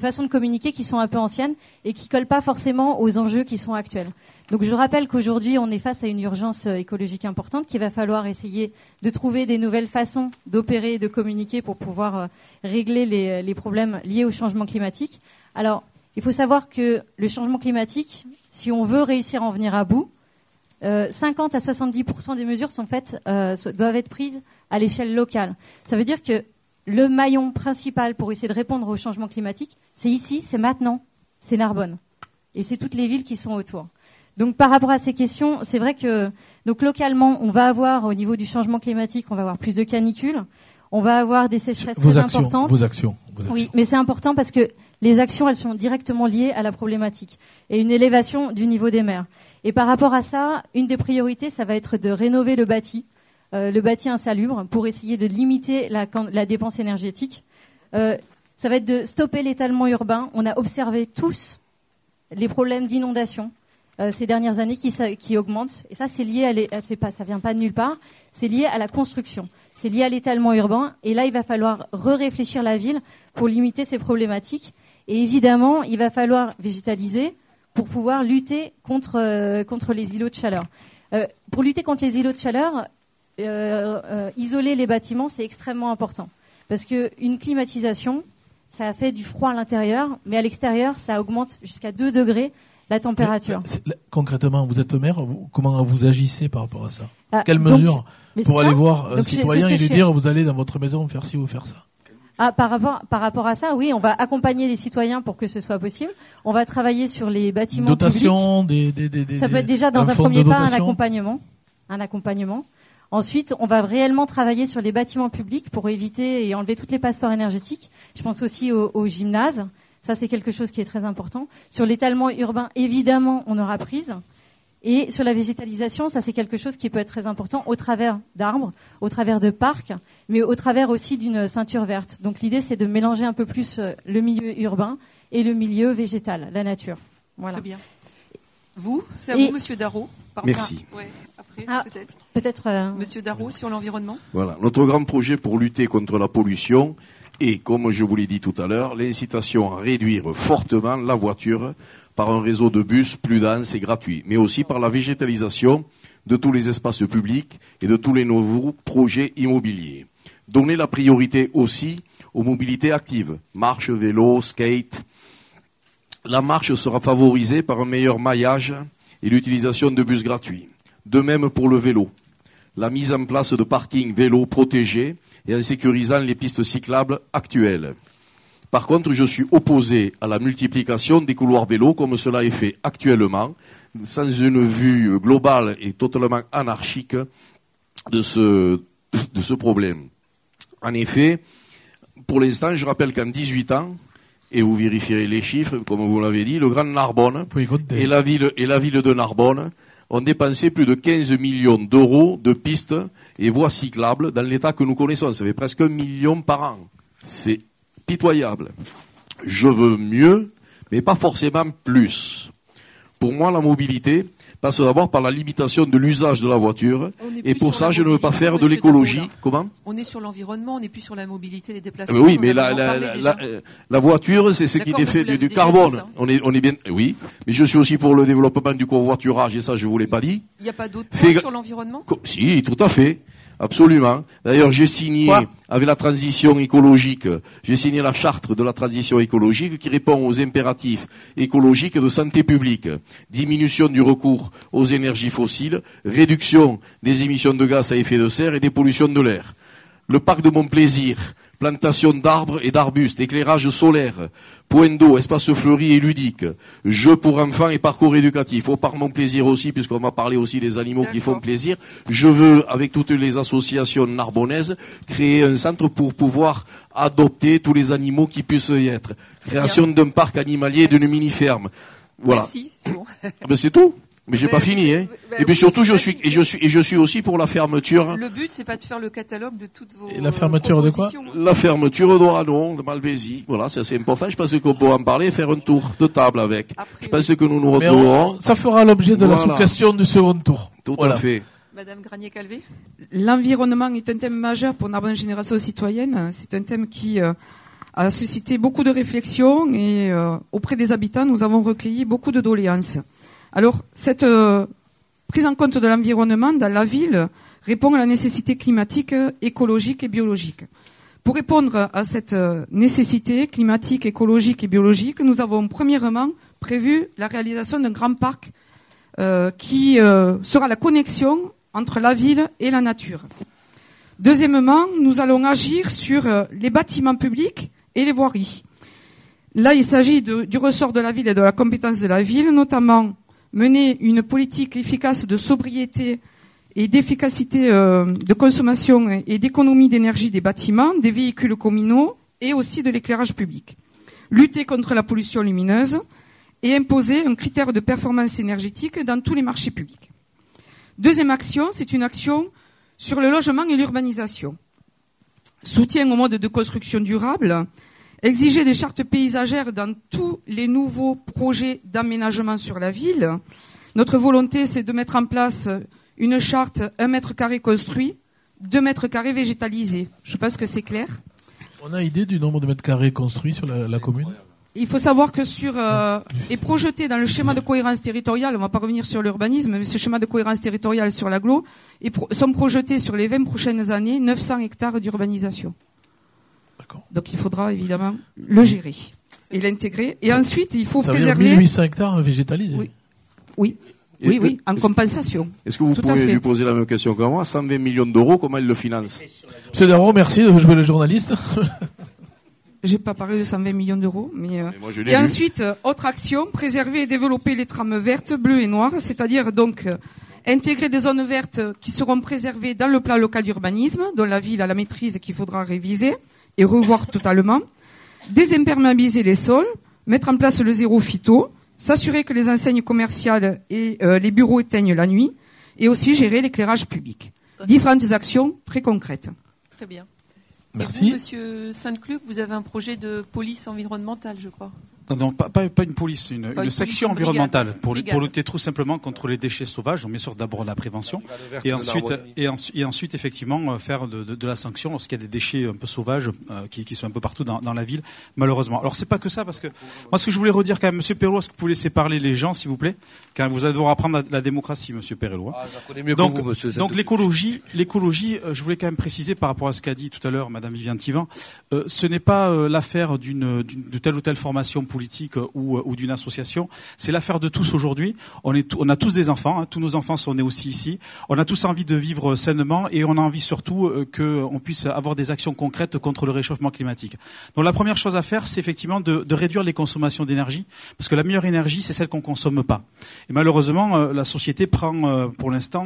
façons de communiquer qui sont un peu anciennes et qui collent pas forcément aux enjeux qui sont actuels. Donc je rappelle qu'aujourd'hui, on est face à une urgence euh, écologique importante qu'il va falloir essayer de trouver des nouvelles façons d'opérer et de communiquer pour pouvoir euh, régler les, les problèmes liés au changement climatique. Alors, il faut savoir que le changement climatique, si on veut réussir à en venir à bout, euh, 50 à 70% des mesures sont faites, euh, doivent être prises à l'échelle locale. Ça veut dire que le maillon principal pour essayer de répondre au changement climatique, c'est ici, c'est maintenant, c'est Narbonne. et c'est toutes les villes qui sont autour. Donc par rapport à ces questions, c'est vrai que donc localement, on va avoir au niveau du changement climatique, on va avoir plus de canicules, on va avoir des sécheresses Vos très actions, importantes. vos actions. vos actions. Oui, mais c'est important parce que les actions, elles sont directement liées à la problématique et une élévation du niveau des mers. Et par rapport à ça, une des priorités, ça va être de rénover le bâti, euh, le bâti insalubre, pour essayer de limiter la, dépense énergétique. Euh, ça va être de stopper l'étalement urbain. On a observé tous les problèmes d'inondation euh, ces dernières années qui, augmentent. Et ça, c'est lié à, ça vient pas de nulle part. C'est lié à la construction. C'est lié à l'étalement urbain. Et là, il va falloir re-réfléchir la ville pour limiter ces problématiques. Et évidemment, il va falloir végétaliser pour pouvoir lutter contre, euh, contre les îlots de chaleur. Euh, pour lutter contre les îlots de chaleur, euh, euh, isoler les bâtiments, c'est extrêmement important. Parce qu'une climatisation, ça fait du froid à l'intérieur, mais à l'extérieur, ça augmente jusqu'à 2 degrés la température. Mais, Concrètement, vous êtes maire, vous- comment vous agissez par rapport à ça? Ah, Quelles mesures pour aller voir un citoyen et lui dire vous allez dans votre maison faire ci ou faire ça? Ah, par rapport, par rapport à ça, oui, on va accompagner les citoyens pour que ce soit possible. On va travailler sur les bâtiments publics. dotation, des, des, des, des- Ça peut être déjà dans un, premier pas un accompagnement, un accompagnement. Ensuite, on va réellement travailler sur les bâtiments publics pour éviter et enlever toutes les passoires énergétiques. Je pense aussi au, au gymnase. Ça, c'est quelque chose qui est très important. Sur l'étalement urbain, évidemment, on aura prise. Et sur la végétalisation, ça c'est quelque chose qui peut être très important au travers d'arbres, au travers de parcs, mais au travers aussi d'une ceinture verte. Donc l'idée c'est de mélanger un peu plus euh, le milieu urbain et le milieu végétal, la nature. Voilà. Très bien. Vous, c'est à Et- vous, Monsieur Darro. Merci. Ah, ouais, après, Ah. peut-être. Peut-être. euh, Monsieur Darro sur l'environnement. Voilà. Notre grand projet pour lutter contre la pollution est, comme je vous l'ai dit tout à l'heure, l'incitation à réduire fortement la voiture par un réseau de bus plus dense et gratuit, mais aussi par la végétalisation de tous les espaces publics et de tous les nouveaux projets immobiliers. Donner la priorité aussi aux mobilités actives, marche, vélo, skate. La marche sera favorisée par un meilleur maillage et l'utilisation de bus gratuits. De même pour le vélo la mise en place de parkings vélos protégés et en sécurisant les pistes cyclables actuelles. Par contre, je suis opposé à la multiplication des couloirs vélos comme cela est fait actuellement, sans une vue globale et totalement anarchique de ce, de ce problème. En effet, pour l'instant, je rappelle qu'en 18 ans, et vous vérifierez les chiffres, comme vous l'avez dit, le Grand Narbonne et la ville, et la ville de Narbonne ont dépensé plus de 15 millions d'euros de pistes et voies cyclables dans l'état que nous connaissons. Ça fait presque un million par an. C'est pitoyable. Je veux mieux, mais pas forcément plus. Pour moi, la mobilité passe d'abord par la limitation de l'usage de la voiture. Et pour ça, je ne veux pas faire de l'écologie. Comment? On est sur l'environnement, on n'est plus sur la mobilité, les Ah, déplacements. mais oui, mais la, voiture, c'est ce qui D'accord, est mais fait vous du, du carbone. dit. On est, on est bien, oui. Mais je suis aussi pour le développement du covoiturage, et ça, je vous l'ai pas dit. Il n'y a pas Fait- points sur l'environnement? Si, tout à fait. Absolument. D'ailleurs, j'ai signé, Quoi avec la transition écologique, j'ai signé la charte de la transition écologique qui répond aux impératifs écologiques de santé publique. Diminution du recours aux énergies fossiles, réduction des émissions de gaz à effet de serre et des pollutions de l'air. Le parc de mon plaisir, plantation d'arbres et d'arbustes, éclairage solaire, point d'eau, espace fleuri et ludique, jeux pour enfants et parcours éducatif. Au parc mon plaisir aussi, puisqu'on va parler aussi des animaux qui font plaisir. Je veux, avec toutes les associations narbonnaises, créer un centre pour pouvoir adopter tous les animaux qui puissent y être. Création d'un parc animalier et d'une mini-ferme. Voilà. Merci, c'est bon. Ah ben, c'est tout. Mais j'ai pas fini, hein. Et puis surtout, je suis, et je suis, et je suis aussi pour la fermeture. Le but, c'est pas de faire le catalogue de toutes vos. Et la fermeture de quoi. La fermeture d'Oranon, de Malvésie. Voilà, c'est assez important. Je pense qu'on peut en parler et faire un tour de table avec. Après, Je pense que nous nous retrouverons. on- ça fera l'objet de la sous-question du second tour. Tout Voilà. à fait. Madame Granier-Calvé L'environnement est un thème majeur pour Narbonne Génération Citoyenne. C'est un thème qui euh, a suscité beaucoup de réflexions et euh, auprès des habitants, nous avons recueilli beaucoup de doléances. Alors, cette euh, prise en compte de l'environnement dans la ville répond à la nécessité climatique, écologique et biologique. Pour répondre à cette euh, nécessité climatique, écologique et biologique, nous avons premièrement prévu la réalisation d'un grand parc euh, qui sera la connexion entre la ville et la nature. Deuxièmement, nous allons agir sur les bâtiments publics et les voiries. Là, il s'agit du ressort de la ville et de la compétence de la ville, notamment mener une politique efficace de sobriété et d'efficacité euh, de consommation et d'économie d'énergie des bâtiments, des véhicules communaux et aussi de l'éclairage public. Lutter contre la pollution lumineuse et imposer un critère de performance énergétique dans tous les marchés publics. Deuxième action, c'est une action sur le logement et l'urbanisation. Soutien au mode de construction durable, exiger des chartes paysagères dans tous les nouveaux projets d'aménagement sur la ville. Notre volonté, c'est de mettre en place une charte un mètre carré construit, deux mètres carrés végétalisés. Je pense que c'est clair. On a idée du nombre de mètres carrés construits sur la commune il faut savoir que sur euh, est projeté dans le schéma de cohérence territoriale, on ne va pas revenir sur l'urbanisme, mais ce schéma de cohérence territoriale sur l'aglo, sont projetés sur les 20 prochaines années 900 hectares d'urbanisation. Donc il faudra évidemment le gérer et l'intégrer. Et ensuite, il faut Ça préserver. Veut dire 1800 hectares végétalisés. Oui. Oui. Oui, oui, en compensation. Est-ce que vous pouvez lui poser la même question que moi 120 millions d'euros, comment il le finance? Monsieur Darro, merci de jouer le journaliste. J'ai pas parlé de 120 millions d'euros, mais, euh, et ensuite euh, autre action préserver et développer les trames vertes, bleues et noires, c'est-à-dire donc euh, intégrer des zones vertes qui seront préservées dans le plan local d'urbanisme, dont la ville a la maîtrise qu'il faudra réviser et revoir totalement, désimperméabiliser les sols, mettre en place le zéro phyto, s'assurer que les enseignes commerciales et les bureaux éteignent la nuit, et aussi gérer l'éclairage public. Différentes actions très concrètes. Très bien. Merci. Et vous, Monsieur Saint-Cluc, vous avez un projet de police environnementale, je crois. Non, pas, pas, une police, une, une, section environnementale pour, pour, lutter tout simplement contre les déchets sauvages. On met sur d'abord la prévention et ensuite, et, et, ensuite effectivement euh, faire de, de, de la sanction lorsqu'il y a des déchets un peu sauvages euh, qui, qui, sont un peu partout dans, dans, la ville, malheureusement. Alors c'est pas que ça parce que moi ce que je voulais redire quand même, Monsieur Perrault, est-ce que vous pouvez laisser parler les gens s'il vous plaît? Car vous allez devoir apprendre la, démocratie, Monsieur Perrault. Ah, mieux donc, que vous, monsieur donc l'écologie, l'écologie, euh, je voulais quand même préciser par rapport à ce qu'a dit tout à l'heure Madame Viviane Tivan, euh, ce n'est pas l'affaire d'une de telle ou telle formation politique ou ou d'une association. C'est l'affaire de tous aujourd'hui. On, a tous des enfants, hein. tous nos enfants sont nés aussi ici. On a tous envie de vivre sainement et on a envie surtout euh, qu'on puisse avoir des actions concrètes contre le réchauffement climatique. Donc la première chose à faire, c'est effectivement de, réduire les consommations d'énergie, parce que la meilleure énergie, c'est celle qu'on consomme pas. Et malheureusement, euh, la société prend euh, pour l'instant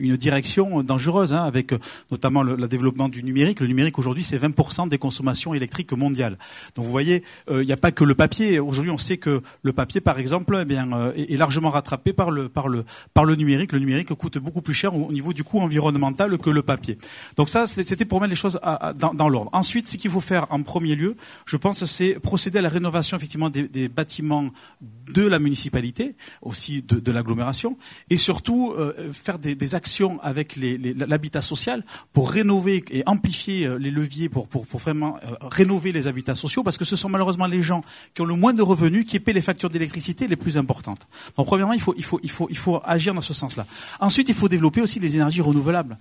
une direction dangereuse, hein, avec notamment le, le, développement du numérique. Le numérique aujourd'hui, c'est 20% des consommations électriques mondiales. Donc vous voyez, il n'y a pas que le papier Aujourd'hui, on sait que le papier, par exemple, eh bien, euh, est, largement rattrapé par le, par, le, par le numérique. Le numérique coûte beaucoup plus cher au niveau du coût environnemental que le papier. Donc ça, c'était pour mettre les choses dans, dans l'ordre. Ensuite, ce qu'il faut faire en premier lieu, je pense, c'est procéder à la rénovation effectivement des, bâtiments de la municipalité, aussi de, l'agglomération, et surtout euh, faire des, des, actions avec l'habitat social pour rénover et amplifier euh, les leviers pour, pour, pour vraiment rénover les habitats sociaux, parce que ce sont malheureusement les gens qui ont le moins de revenus qui paient les factures d'électricité les plus importantes. Donc premièrement, il faut, agir dans ce sens-là. Ensuite, il faut développer aussi les énergies renouvelables.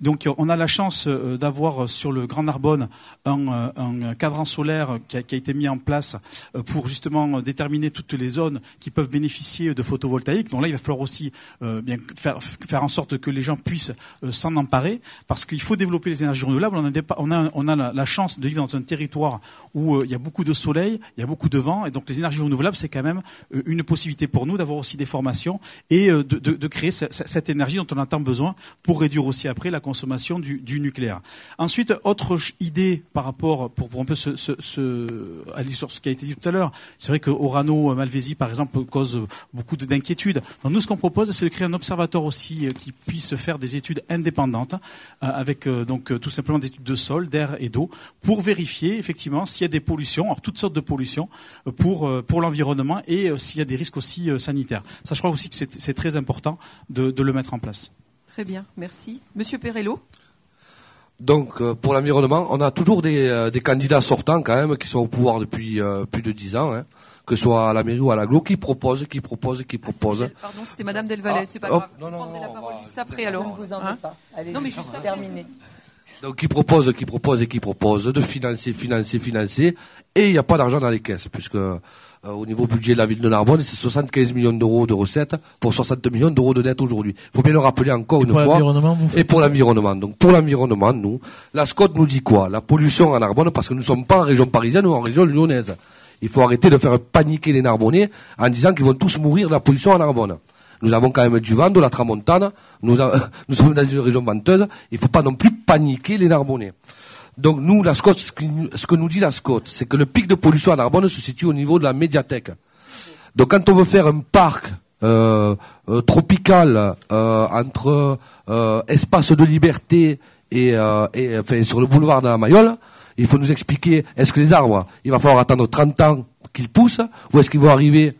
Donc on a la chance euh, d'avoir sur le Grand Narbonne un, euh, cadran solaire qui a, été mis en place euh, pour justement déterminer toutes les zones qui peuvent bénéficier de photovoltaïque. Donc là, il va falloir aussi faire, en sorte que les gens puissent s'en emparer parce qu'il faut développer les énergies renouvelables. On a, la, chance de vivre dans un territoire où il y a beaucoup de soleil, il y a beaucoup de vent et donc les énergies renouvelables, c'est quand même euh, une possibilité pour nous d'avoir aussi des formations et euh, de, créer cette énergie dont on a tant besoin pour réduire aussi après la consommation du, nucléaire. Ensuite, autre idée par rapport, pour, pour un peu se, aller sur ce qui a été dit tout à l'heure, c'est vrai que Orano Malvézi, par exemple, cause beaucoup d'inquiétudes. Nous, ce qu'on propose, c'est de créer un observatoire aussi euh, qui puisse faire des études indépendantes, avec donc tout simplement des études de sol, d'air et d'eau, pour vérifier effectivement s'il y a des pollutions, alors toutes sortes de pollutions, pour, euh, pour l'environnement et euh, s'il y a des risques aussi euh, sanitaires. Ça, je crois aussi que c'est très important de, de, le mettre en place. Très bien, merci. Monsieur Perello donc pour l'environnement, on a toujours des, des, candidats sortants quand même qui sont au pouvoir depuis plus de dix ans, hein, que ce soit à la mairie ou à l'aglo, qui proposent, qui proposent, qui proposent. Ah, pardon, c'était Madame Delvalet, ah, c'est pas grave. Non, non, non, la parole juste après alors. Je ne vous en hein pas. Allez, non mais juste terminé. Donc qui propose, qui propose et qui propose de financer, financer, financer, et il n'y a pas d'argent dans les caisses, puisque euh, au niveau budget de la ville de Narbonne, c'est 75 millions d'euros de recettes pour 60 millions d'euros de dettes aujourd'hui. Il faut bien le rappeler encore une pour fois. l'environnement, vous Et pour l'environnement. Donc pour l'environnement, nous, la SCOT nous dit quoi? La pollution en Narbonne, parce que nous ne sommes pas en région parisienne ou en région lyonnaise. Il faut arrêter de faire paniquer les Narbonnais en disant qu'ils vont tous mourir de la pollution en Narbonne. Nous avons quand même du vent, de la tramontane, nous, nous sommes dans une région venteuse, il ne faut pas non plus paniquer les Narbonnais. Donc nous, la SCOT, ce, que nous dit la SCOT, c'est que le pic de pollution à Narbonne se situe au niveau de la médiathèque. Donc quand on veut faire un parc euh, euh, tropical euh, entre euh, espace de liberté et, euh, et enfin, sur le boulevard de la Mayole, il faut nous expliquer est-ce que les arbres, il va falloir attendre 30 ans qu'ils poussent ou est-ce qu'ils vont arriver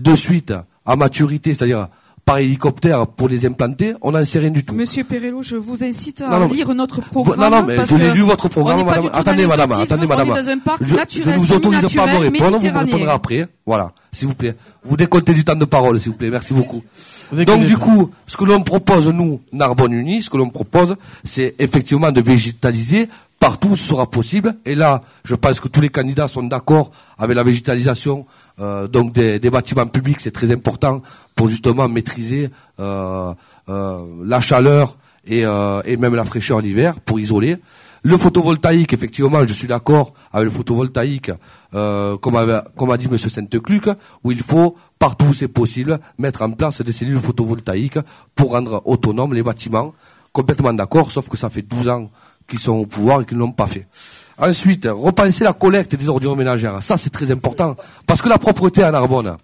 de suite à maturité, c'est-à-dire par hélicoptère pour les implanter, on n'en sait rien du tout. Monsieur Perello, je vous incite à Non, non, lire notre programme. non, non, mais parce je l'ai lu votre programme, on n'est pas madame. du tout dans Attendez, madame, attendez, madame. On est dans un parc je, ne vous autorise pas à me répondre, vous me répondrez après. Voilà, s'il vous plaît. Vous décomptez du temps de parole, s'il vous plaît. Merci beaucoup. Donc, du coup, ce que l'on propose, nous, Narbonne Unis, ce que l'on propose, c'est effectivement de végétaliser partout où ce sera possible. Et là, je pense que tous les candidats sont d'accord avec la végétalisation euh, donc des, bâtiments publics. C'est très important pour justement maîtriser euh, euh, la chaleur et, et même la fraîcheur l'hiver pour isoler. Le photovoltaïque, effectivement, je suis d'accord avec le photovoltaïque, comme, comme a dit M. Sainte-Cluc, où il faut, partout où c'est possible, mettre en place des cellules photovoltaïques pour rendre autonomes les bâtiments. Complètement d'accord, sauf que ça fait 12 ans qu'ils sont au pouvoir et qu'ils ne l'ont pas fait. Ensuite, repenser la collecte des ordures ménagères. Ça, c'est très important. Parce que la propreté à Narbonne,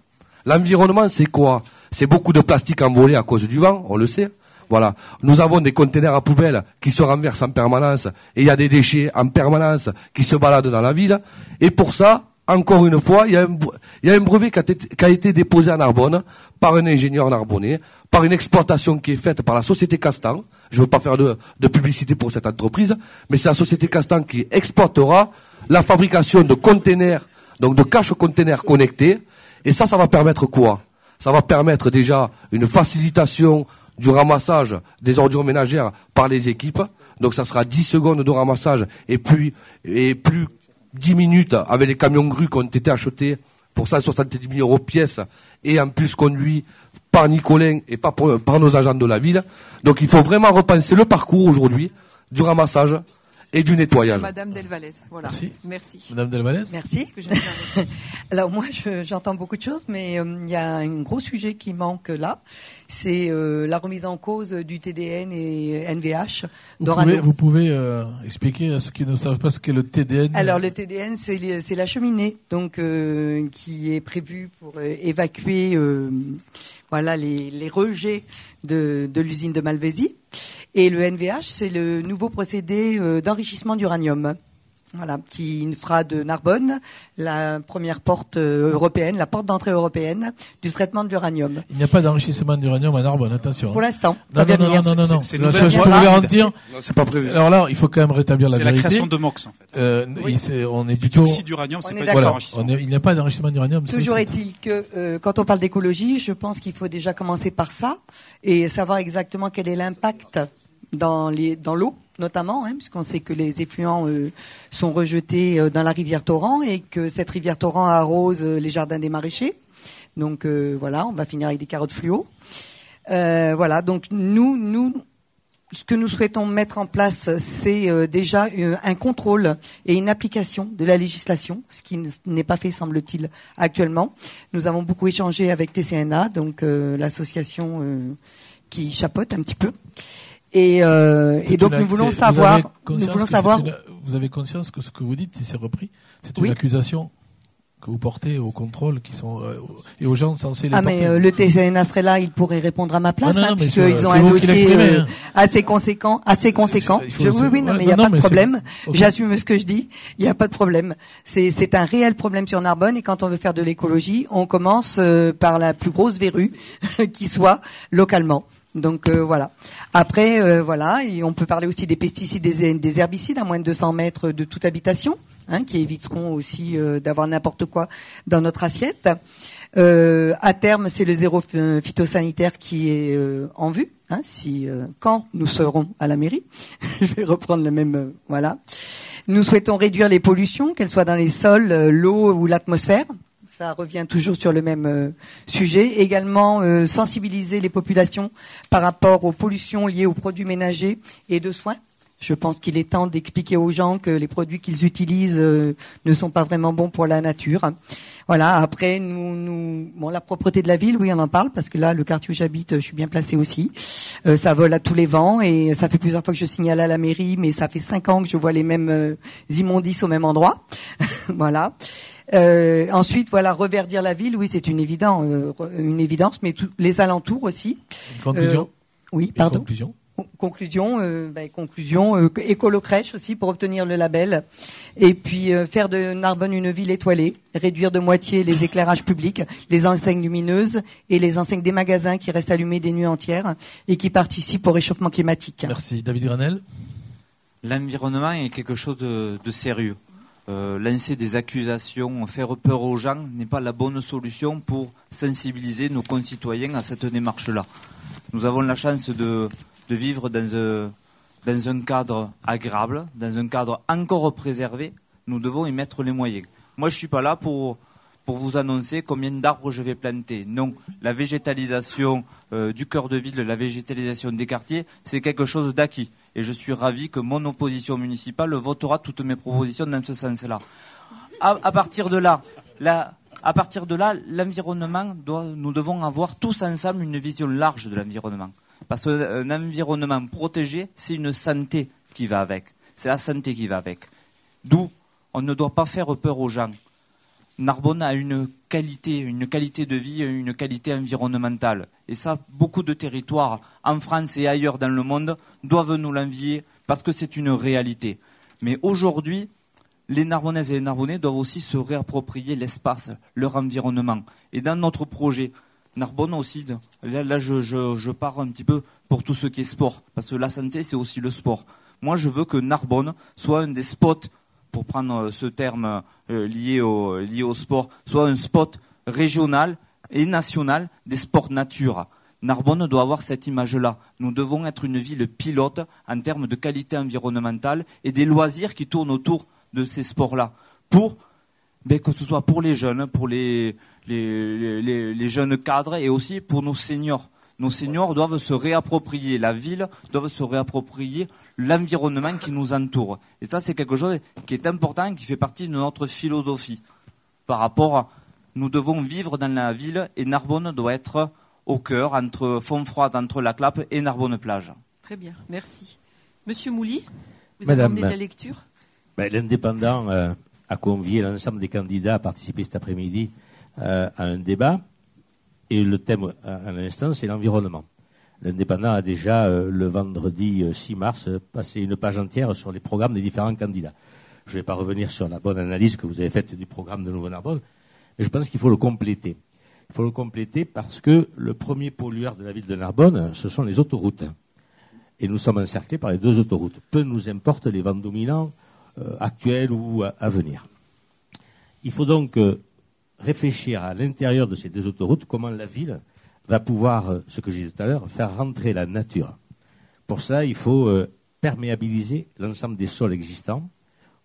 l'environnement, c'est quoi? C'est beaucoup de plastique envolé à cause du vent, on le sait. Voilà. Nous avons des conteneurs à poubelle qui se renversent en permanence et il y a des déchets en permanence qui se baladent dans la ville. Et pour ça, encore une fois, il y a un, y a un brevet qui a, été, déposé à Narbonne par un ingénieur narbonnais, par une exploitation qui est faite par la société Castan. Je ne veux pas faire de, de publicité pour cette entreprise, mais c'est la société Castan qui exploitera la fabrication de conteneurs, donc de caches conteneurs connectés. Et ça, ça va permettre quoi? Ça va permettre déjà une facilitation du ramassage des ordures ménagères par les équipes. Donc ça sera 10 secondes de ramassage et puis et plus 10 minutes avec les camions grues qui ont été achetés pour 170 000 euros pièce et en plus conduits par Nicolin et pas par nos agents de la ville. Donc il faut vraiment repenser le parcours aujourd'hui du ramassage et du nettoyage. Madame Delvalez, voilà. Merci. Merci. Madame Delvalès Merci. Alors moi, je- j'entends beaucoup de choses, mais euh, il y a un gros sujet qui manque là. C'est euh, la remise en cause du TDN et NVH. Vous pouvez, vous pouvez euh, expliquer à ceux qui ne savent pas ce qu'est le TDN Alors le TDN, c'est la cheminée, donc euh, qui est prévue pour euh, évacuer, euh, voilà, les, les rejets de, de l'usine de Malvésie. Et le NVH, c'est le nouveau procédé euh, d'enrichissement d'uranium. Voilà, qui fera de Narbonne la première porte euh, européenne, la porte d'entrée européenne du traitement de l'uranium. Il n'y a pas d'enrichissement d'uranium à Narbonne, attention. Pour l'instant, Non, non, non, non, non, non. C'est- je, peux vous garantir. Non, c'est pas prévu. Alors là, il faut quand même rétablir la C'est la vérité. création de MOX, en fait. Euh, on est plutôt. D'uranium, c'est On pas est du d'accord. Voilà, enrichissement. on est- il n'y a pas d'enrichissement d'uranium. c'est- Toujours est-il que euh, quand on parle d'écologie, je pense qu'il faut déjà commencer par ça et savoir exactement quel est l'impact dans les dans l'eau notamment, hein, puisqu'on sait que les effluents euh, sont rejetés euh, dans la rivière Torrent et que cette rivière Torrent arrose euh, les jardins des maraîchers. Donc voilà, on va finir avec des carottes fluo. Voilà, donc nous, nous, ce que nous souhaitons mettre en place, c'est déjà un contrôle et une application de la législation, ce qui n'est pas fait, semble-t-il, actuellement. Nous avons beaucoup échangé avec TCNA, donc l'association qui chapeaute un petit peu. Et, euh, et donc nous voulons savoir, nous voulons savoir. une- vous avez conscience que ce que vous dites, si c'est repris, c'est Oui. une accusation que vous portez aux contrôles qui sont euh, et aux gens censés les Ah porter. mais euh, le TCNA serait là, il pourrait répondre à ma place, non, non, hein, puisqu'ils ont un dossier euh, hein. assez conséquent, assez conséquent. Je- oui, oui, non, mais il n'y a Non, pas de problème. J'assume ce que je dis. Il n'y a pas de problème. C'est c'est un réel problème sur Narbonne et quand on veut faire de l'écologie, on commence euh, par la plus grosse verrue qui soit localement. Donc euh, voilà. Après, euh, voilà, et on peut parler aussi des pesticides, des, des herbicides à moins de 200 mètres de toute habitation. hein, qui éviteront aussi d'avoir n'importe quoi dans notre assiette. à terme, c'est le zéro phytosanitaire qui est en vue. Hein, si quand nous serons à la mairie, je vais reprendre le même voilà. Nous souhaitons réduire les pollutions, qu'elles soient dans les sols, l'eau ou l'atmosphère ça revient toujours sur le même euh, sujet. Également, euh, sensibiliser les populations par rapport aux pollutions liées aux produits ménagers et de soins. Je pense qu'il est temps d'expliquer aux gens que les produits qu'ils utilisent euh, ne sont pas vraiment bons pour la nature. Voilà. Après, nous, nous, bon, la propreté de la ville, oui, on en parle parce que là, le quartier où j'habite, je suis bien placée aussi. ça vole à tous les vents et ça fait plusieurs fois que je signale à la mairie, mais ça fait cinq ans que je vois les mêmes immondices au même endroit. voilà. Euh, ensuite, voilà, reverdir la ville, oui, c'est une évidence, euh, une évidence, mais les alentours aussi. conclusion. Euh, oui, pardon. conclusion. Conclusion, ben, conclusion, écolo crèche aussi pour obtenir le label, et puis faire de Narbonne une ville étoilée, réduire de moitié les éclairages publics, les enseignes lumineuses et les enseignes des magasins qui restent allumés des nuits entières et qui participent au réchauffement climatique. Merci, David Granel. L'environnement est quelque chose de sérieux. Euh, lancer des accusations, faire peur aux gens n'est pas la bonne solution pour sensibiliser nos concitoyens à cette démarche-là. Nous avons la chance de, vivre euh, dans, un cadre agréable, dans un cadre encore préservé. Nous devons y mettre les moyens. Moi, je ne suis pas là pour, vous annoncer combien d'arbres je vais planter. Non, la végétalisation euh, du cœur de ville, la végétalisation des quartiers, c'est quelque chose d'acquis et je suis ravi que mon opposition municipale votera toutes mes propositions dans ce sens-là. À, partir de là, à partir de là, l'environnement nous devons avoir tous ensemble une vision large de l'environnement. Parce qu'un environnement protégé, c'est une santé qui va avec. C'est la santé qui va avec. D'où on ne doit pas faire peur aux gens. Narbonne a une une qualité de vie, une qualité environnementale. Et ça, beaucoup de territoires en France et ailleurs dans le monde doivent nous l'envier parce que c'est une réalité. Mais aujourd'hui, les Narbonnaises et les Narbonnais doivent aussi se réapproprier l'espace, leur environnement. Et dans notre projet, Narbonne aussi, là, je, je, pars un petit peu pour tout ce qui est sport, parce que la santé, c'est aussi le sport. Moi, je veux que Narbonne soit un des spots pour prendre euh, ce terme euh, lié, au, lié au sport, soit un spot régional et national des sports nature. Narbonne doit avoir cette image-là. Nous devons être une ville pilote en termes de qualité environnementale et des loisirs qui tournent autour de ces sports-là. Pour ben, que ce soit pour les jeunes, pour les, les, jeunes cadres et aussi pour nos seniors. Nos seniors doivent se réapproprier la ville, doivent se réapproprier l'environnement qui nous entoure. Et ça, c'est quelque chose qui est important, qui fait partie de notre philosophie. Par rapport à, nous devons vivre dans la ville et Narbonne doit être au cœur, entre Fontfroide, entre la Clappe et Narbonne-Plage. Très bien, merci. Monsieur Mouly, vous avez amené de la lecture? Ben, L'indépendant euh, a convié l'ensemble des candidats à participer cet après-midi euh, à un débat. Et le thème, à l'instant, c'est l'environnement. L'Indépendant a déjà, euh, le vendredi 6 euh, mars, euh, passé une page entière sur les programmes des différents candidats. Je ne vais pas revenir sur la bonne analyse que vous avez faite du programme de Nouveau-Narbonne, mais je pense qu'il faut le compléter. Il faut le compléter parce que le premier pollueur de la ville de Narbonne, ce sont les autoroutes. Et nous sommes encerclés par les deux autoroutes. Peu nous importe les vents dominants actuels ou à, venir. Il faut donc réfléchir à l'intérieur de ces deux autoroutes comment la ville va pouvoir, euh, ce que je tout à l'heure, faire rentrer la nature. Pour ça, il faut euh, perméabiliser l'ensemble des sols existants,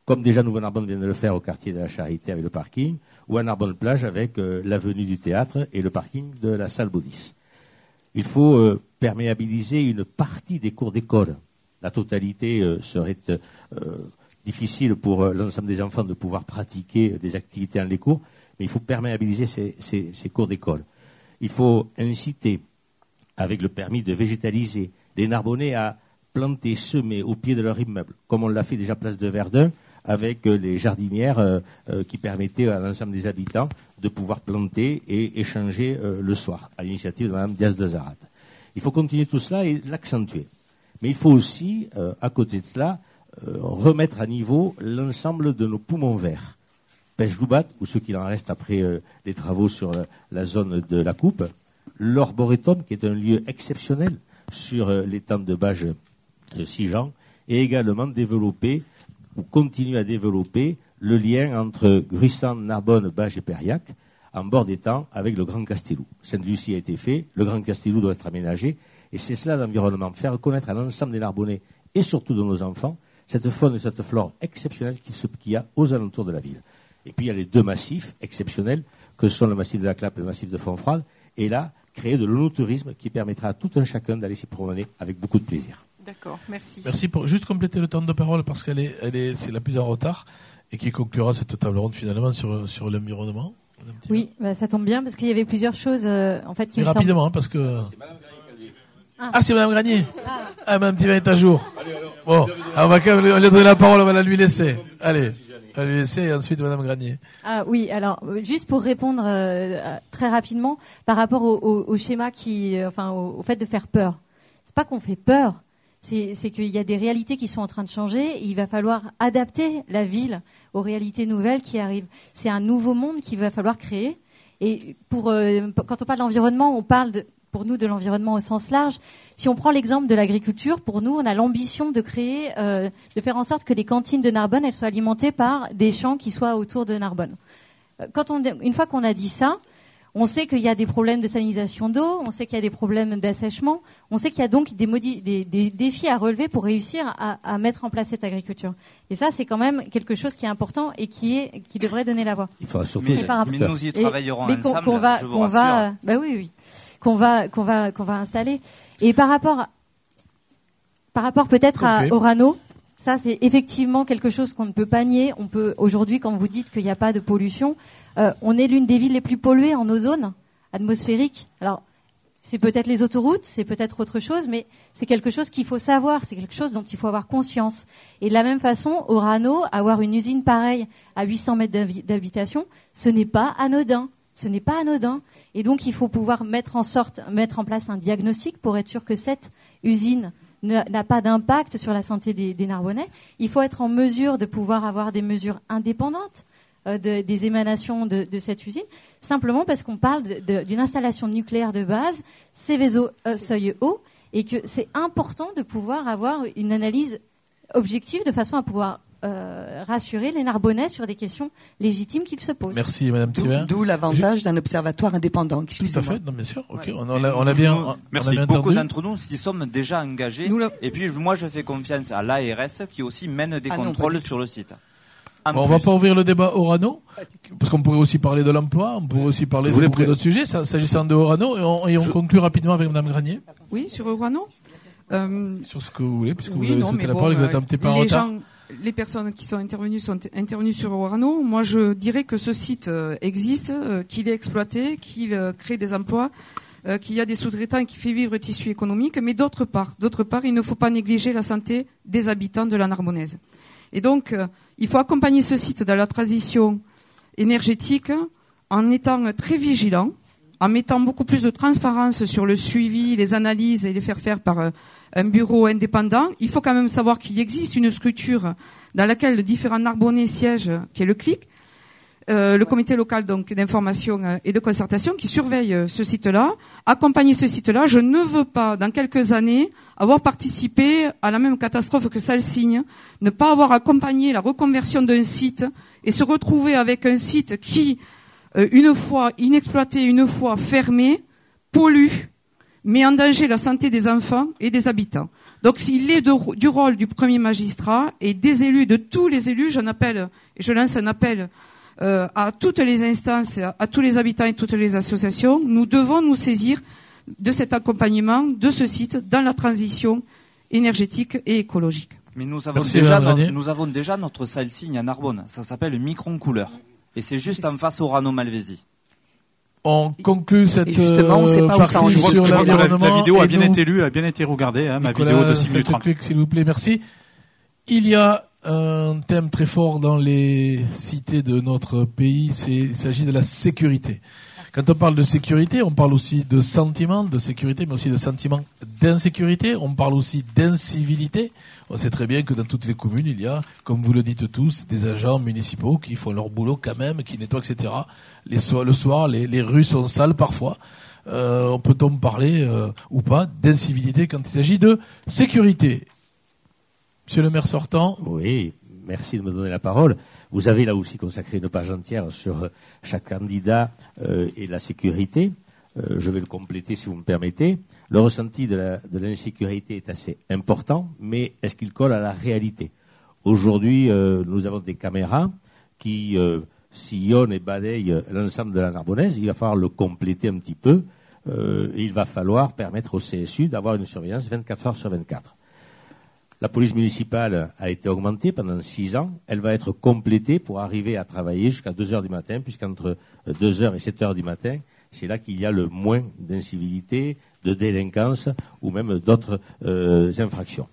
comme déjà Nouveau-Narbonne vient de le faire au quartier de la Charité avec le parking, ou à Narbonne-Plage avec euh, l'avenue du théâtre et le parking de la salle Baudis. Il faut perméabiliser une partie des cours d'école. La totalité serait difficile pour l'ensemble des enfants de pouvoir pratiquer des activités en les cours, mais il faut perméabiliser ces cours d'école il faut inciter, avec le permis de végétaliser, les Narbonnais à planter, semer au pied de leur immeuble, comme on l'a fait déjà place de Verdun, avec euh, les jardinières euh, euh, qui permettaient à l'ensemble des habitants de pouvoir planter et échanger le soir, à l'initiative de Mme Diaz de Zarat. Il faut continuer tout cela et l'accentuer. Mais il faut aussi, à côté de cela, remettre à niveau l'ensemble de nos poumons verts pêche loubat ou ceux qu'il en reste après euh, les travaux sur la, zone de la coupe, l'Orboretum, qui est un lieu exceptionnel sur euh, l'étang de Bage de Sijan, et également développer ou continuer à développer le lien entre Gruissan, Narbonne, Bages et Périac, en bord d'étang avec le Grand Castelou. Sainte-Lucie a été fait, le Grand Castelou doit être aménagé, et c'est cela l'environnement, faire connaître à l'ensemble des Narbonnais et surtout de nos enfants cette faune et cette flore exceptionnelle qu'il y a aux alentours de la ville. Et puis il y a les deux massifs exceptionnels que sont le massif de la Clappe et le massif de Fontfrade, et là, créer de l'onotourisme qui permettra à tout un chacun d'aller s'y promener avec beaucoup de plaisir. D'accord, merci. Merci pour juste compléter le temps de parole parce qu'elle est, elle est, c'est la plus en retard et qui conclura cette table ronde finalement sur, sur l'environnement. Oui, bah, ça tombe bien parce qu'il y avait plusieurs choses euh, en fait qui Mais me rapidement semblent- parce que. Ah. Ah, c'est Madame Granier. Ah, Madame Petit est à jour. Bon, ah, on va quand même lui donner la parole, on va la lui laisser. Allez, lui laisser et ensuite Madame Granier. Ah oui, alors euh, juste pour répondre euh, euh, très rapidement par rapport au, schéma qui, enfin au, fait de faire peur. C'est pas qu'on fait peur, c'est qu'il y a des réalités qui sont en train de changer. Et il va falloir adapter la ville aux réalités nouvelles qui arrivent. C'est un nouveau monde qu'il va falloir créer. Et pour quand on parle d'environnement, on parle de, pour nous de l'environnement au sens large. Si on prend l'exemple de l'agriculture, pour nous, on a l'ambition de créer, euh, de faire en sorte que les cantines de Narbonne, elles soient alimentées par des champs qui soient autour de Narbonne. Euh, Quand on, une fois qu'on a dit ça, on sait qu'il y a des problèmes de salinisation d'eau, on sait qu'il y a des problèmes d'assèchement, on sait qu'il y a donc des, modi- des, des défis à relever pour réussir à, à mettre en place cette agriculture. Et ça, c'est quand même quelque chose qui est important et qui est qui devrait donner la voix. Il faudra surtout Mais- Et par mais nous y et- travaillerons mais qu'on- ensemble, qu'on va, je vous qu'on va, bah oui, oui, qu'on va, qu'on va, qu'on va installer. Et par rapport, par rapport peut-être à. Orano, ça c'est effectivement quelque chose qu'on ne peut pas nier. On peut aujourd'hui, quand vous dites qu'il n'y a pas de pollution, euh, on est l'une des villes les plus polluées en ozone atmosphérique. Alors c'est peut-être les autoroutes, c'est peut-être autre chose, mais c'est quelque chose qu'il faut savoir, c'est quelque chose dont il faut avoir conscience. Et de la même façon, Orano, avoir une usine pareille à 800 mètres d'habitation, ce n'est pas anodin. Ce n'est pas anodin. Et donc, il faut pouvoir mettre en place un diagnostic pour être sûr que cette usine ne- n'a pas d'impact sur la santé des, Narbonnais. Il faut être en mesure de pouvoir avoir des mesures indépendantes euh, de- des émanations de, cette usine, simplement parce qu'on parle d'une installation nucléaire de base, Céveso euh, seuil haut, et que c'est important de pouvoir avoir une analyse objective de façon à pouvoir euh, rassurer les Narbonnais sur des questions légitimes qu'ils se posent. Merci Madame D'où Thibert. d'où l'avantage d'un observatoire indépendant. Tout à fait, non, bien sûr. Ok, on, on l'a, on l'a bien, Nous- on a merci. bien Beaucoup d'entre nous s'y sommes déjà engagés. Nous, Et puis, moi, je fais confiance à l'ARS qui aussi mène des Ah contrôles sur le site. Bon, on va pas ouvrir le débat Orano, parce qu'on pourrait aussi parler de l'emploi, on pourrait aussi parler d'autres sujets, ça- s'agissant de Orano, et on, et on Je- conclut rapidement avec Madame Granier, Oui, sur Orano. Euh, sur ce que vous voulez, puisque oui, vous avez non, la bon, parole vous êtes euh, un petit peu en les retard. gens, les personnes qui sont intervenues sont intervenues sur Orano. Moi, je dirais que ce site euh, existe, qu'il est exploité, qu'il crée des emplois, qu'il y a des sous-traitants et qu'il fait vivre le tissu économique. Mais d'autre part, d'autre part, il ne faut pas négliger la santé des habitants de la Narbonnaise. Et donc, il faut accompagner ce site dans la transition énergétique en étant très vigilant, en mettant beaucoup plus de transparence sur le suivi, les analyses et les faire faire par un bureau indépendant. Il faut quand même savoir qu'il existe une structure dans laquelle différents Narbonnais siègent, qui est le CLIC, euh, le comité local donc d'information euh, et de concertation qui surveille euh, ce site-là, accompagner ce site-là. Je ne veux pas, dans quelques années, avoir participé à la même catastrophe que Salsigne, ne pas avoir accompagné la reconversion d'un site et se retrouver avec un site qui, une fois inexploité, une fois fermé, pollue, met en danger la santé des enfants et des habitants. Donc s'il est de- du rôle du premier magistrat et des élus, de tous les élus, j'en appelle, et je lance un appel euh, à toutes les instances, à, à tous les habitants et toutes les associations, nous devons nous saisir de cet accompagnement de ce site dans la transition énergétique et écologique. Mais nous avons, Merci, déjà, no- nous avons déjà notre salle signe à Narbonne. Ça s'appelle Micron Couleur. Et c'est juste en face au Rano Malvézy. On conclut cette Et justement, on sait euh, pas où ça en partie sur je vois que la, la vidéo a bien nous- été lue, a bien été regardée, hein, ma Nicolas vidéo de 6 minutes 30. Sainte-Clique, s'il vous plaît, merci. Il y a un thème très fort dans les cités de notre pays, c'est, il s'agit de la sécurité. Quand on parle de sécurité, on parle aussi de sentiment de sécurité, mais aussi de sentiment d'insécurité. On parle aussi d'incivilité. On sait très bien que dans toutes les communes, il y a, comme vous le dites tous, des agents municipaux qui font leur boulot quand même, qui nettoient, etc. Le soir, les, les rues sont sales parfois. Euh, on peut-on parler euh, ou pas d'incivilité quand il s'agit de sécurité? Monsieur le maire sortant, Oui, merci de me donner la parole. Vous avez là aussi consacré une page entière sur euh, chaque candidat euh, et la sécurité. Euh, je vais le compléter si vous me permettez. Le ressenti de l'insécurité est assez important, mais est-ce qu'il colle à la réalité? Aujourd'hui, nous avons des caméras qui sillonnent et balayent l'ensemble de la Narbonnaise. Il va falloir le compléter un petit peu. il va falloir permettre au CSU d'avoir une surveillance 24 heures sur 24. La police municipale a été augmentée pendant six ans. Elle va être complétée pour arriver à travailler jusqu'à 2 heures du matin, puisqu'entre 2 heures et 7 heures du matin, c'est là qu'il y a le moins d'incivilité, de délinquance ou même d'autres euh, infractions.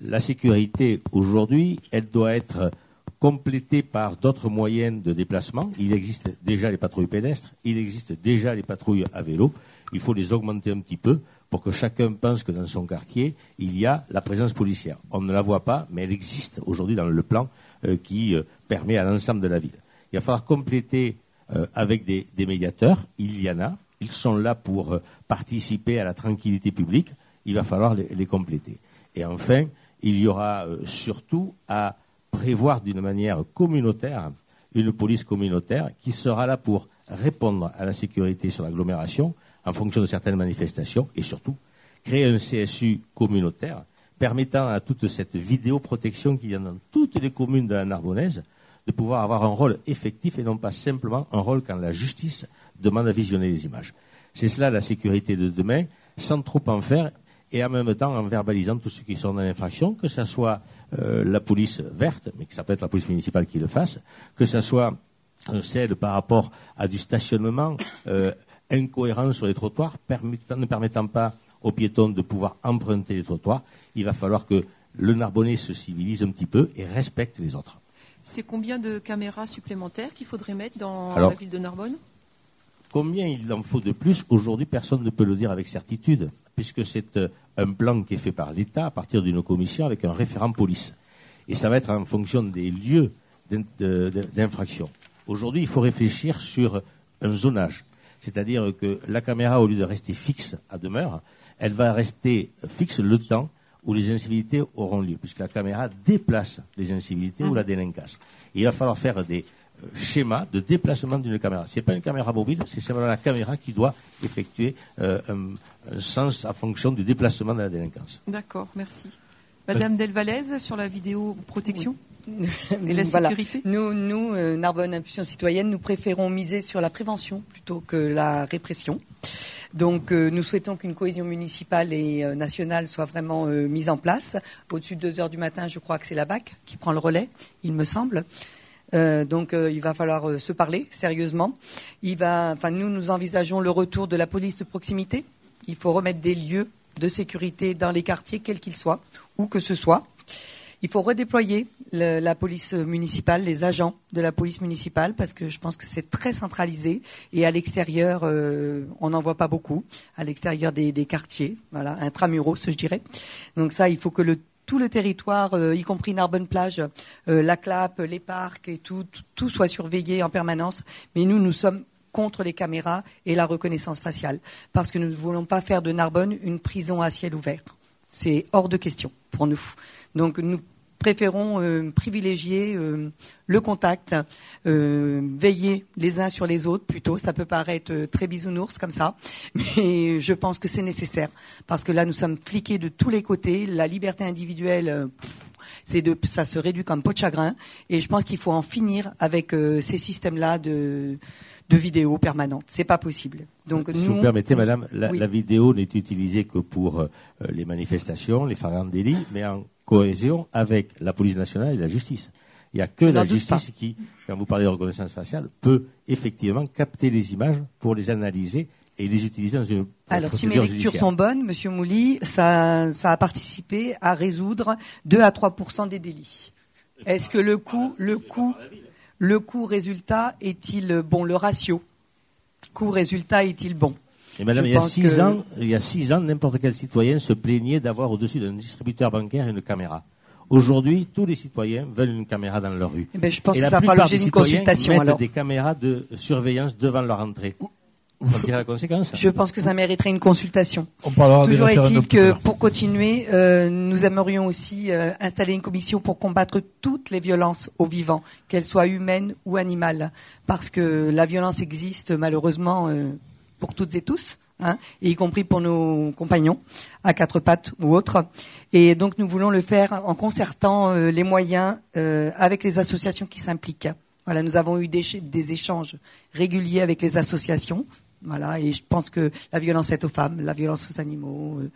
La sécurité, aujourd'hui, elle doit être complétée par d'autres moyens de déplacement. Il existe déjà les patrouilles pédestres, il existe déjà les patrouilles à vélo. Il faut les augmenter un petit peu pour que chacun pense que dans son quartier, il y a la présence policière. On ne la voit pas, mais elle existe aujourd'hui dans le plan euh, qui euh, permet à l'ensemble de la ville. Il va falloir compléter euh, avec des, médiateurs. Il y en a. Ils sont là pour participer à la tranquillité publique. Il va falloir les, compléter. Et enfin, il y aura surtout à prévoir d'une manière communautaire une police communautaire qui sera là pour répondre à la sécurité sur l'agglomération, en fonction de certaines manifestations et surtout créer un CSU communautaire permettant à toute cette vidéoprotection qu'il y a dans toutes les communes de la Narbonnaise de pouvoir avoir un rôle effectif et non pas simplement un rôle quand la justice demande à visionner les images. C'est cela la sécurité de demain, sans trop en faire et en même temps en verbalisant tous ceux qui sont dans l'infraction, que ce soit euh, la police verte, mais que ça peut être la police municipale qui le fasse, que ce soit celle par rapport à du stationnement euh, incohérent sur les trottoirs, ne permettant pas aux piétons de pouvoir emprunter les trottoirs. Il va falloir que le Narbonnais se civilise un petit peu et respecte les autres. C'est combien de caméras supplémentaires qu'il faudrait mettre dans la ville de Narbonne? Combien il en faut de plus? Aujourd'hui, personne ne peut le dire avec certitude, puisque c'est euh, un plan qui est fait par l'État à partir d'une commission avec un référent police. Et ça va être en fonction des lieux d'infraction. Aujourd'hui, il faut réfléchir sur un zonage. C'est-à-dire que la caméra, au lieu de rester fixe à demeure, elle va rester fixe le temps où les incivilités auront lieu, puisque la caméra déplace les incivilités ou la délinquance. il va falloir faire des euh, schémas de déplacement d'une caméra. Ce n'est pas une caméra mobile, c'est simplement la caméra qui doit effectuer euh, un, sens à fonction du déplacement de la délinquance. D'accord, merci. Madame Delvalez, sur la vidéo protection? Et la sécurité? Nous, nous euh, Narbonne Impulsion Citoyenne, nous préférons miser sur la prévention plutôt que la répression. Donc euh, nous souhaitons qu'une cohésion municipale et euh, nationale soit vraiment mise en place. Au-dessus de 2 heures du matin, je crois que c'est la BAC qui prend le relais, il me semble. donc il va falloir se parler sérieusement. Il va, enfin, nous, nous envisageons le retour de la police de proximité. Il faut remettre des lieux de sécurité dans les quartiers, quels qu'ils soient, où que ce soit. Il faut redéployer la police municipale, les agents de la police municipale, parce que je pense que c'est très centralisé et à l'extérieur, euh, on n'en voit pas beaucoup. À l'extérieur des, quartiers, voilà, intramuros, je dirais. Donc ça, il faut que tout le territoire, euh, y compris Narbonne Plage, euh, la Clap, les parcs et tout, tout soit surveillé en permanence. Mais nous, nous sommes contre les caméras et la reconnaissance faciale, parce que nous ne voulons pas faire de Narbonne une prison à ciel ouvert. C'est hors de question pour nous. Donc nous préférons euh, privilégier euh, le contact, euh, veiller les uns sur les autres plutôt. Ça peut paraître très bisounours comme ça, mais je pense que c'est nécessaire parce que là nous sommes fliqués de tous les côtés. La liberté individuelle, c'est de, ça se réduit comme peau de chagrin, et je pense qu'il faut en finir avec ces systèmes-là de de vidéo permanente. C'est pas possible. Donc, si vous permettez, Madame, la, vidéo n'est utilisée que pour euh, les manifestations, les délits, mais en cohésion avec la police nationale et la justice. Il n'y a que la justice qui, quand vous parlez de reconnaissance faciale, peut effectivement capter les images pour les analyser et les utiliser dans une Alors, si mes lectures sont bonnes, Monsieur Mouly, ça, ça a participé à résoudre 2 à 3 des délits. Est-ce que le coût, le coût, le coût-résultat est-il bon? Le ratio coût-résultat est-il bon? Et madame, il y, a six ans, il y a six ans, n'importe quel citoyen se plaignait d'avoir au-dessus d'un distributeur bancaire une caméra. Aujourd'hui, tous les citoyens veulent une caméra dans leur rue. Eh ben, je pense que ça fera l'objet d'une consultation. Mettent des caméras de surveillance devant leur entrée. la conséquence? Je pense que ça mériterait une consultation. On parlera Toujours des est-il que pour continuer, euh, nous aimerions aussi euh, installer une commission pour combattre toutes les violences aux vivants, qu'elles soient humaines ou animales, parce que la violence existe malheureusement euh, pour toutes et tous. Hein, et y compris pour nos compagnons à quatre pattes ou autres. Et donc nous voulons le faire en concertant euh, les moyens euh, avec les associations qui s'impliquent. Voilà, nous avons eu des, ch- des échanges réguliers avec les associations. Voilà, et je pense que la violence faite aux femmes, la violence aux animaux, euh,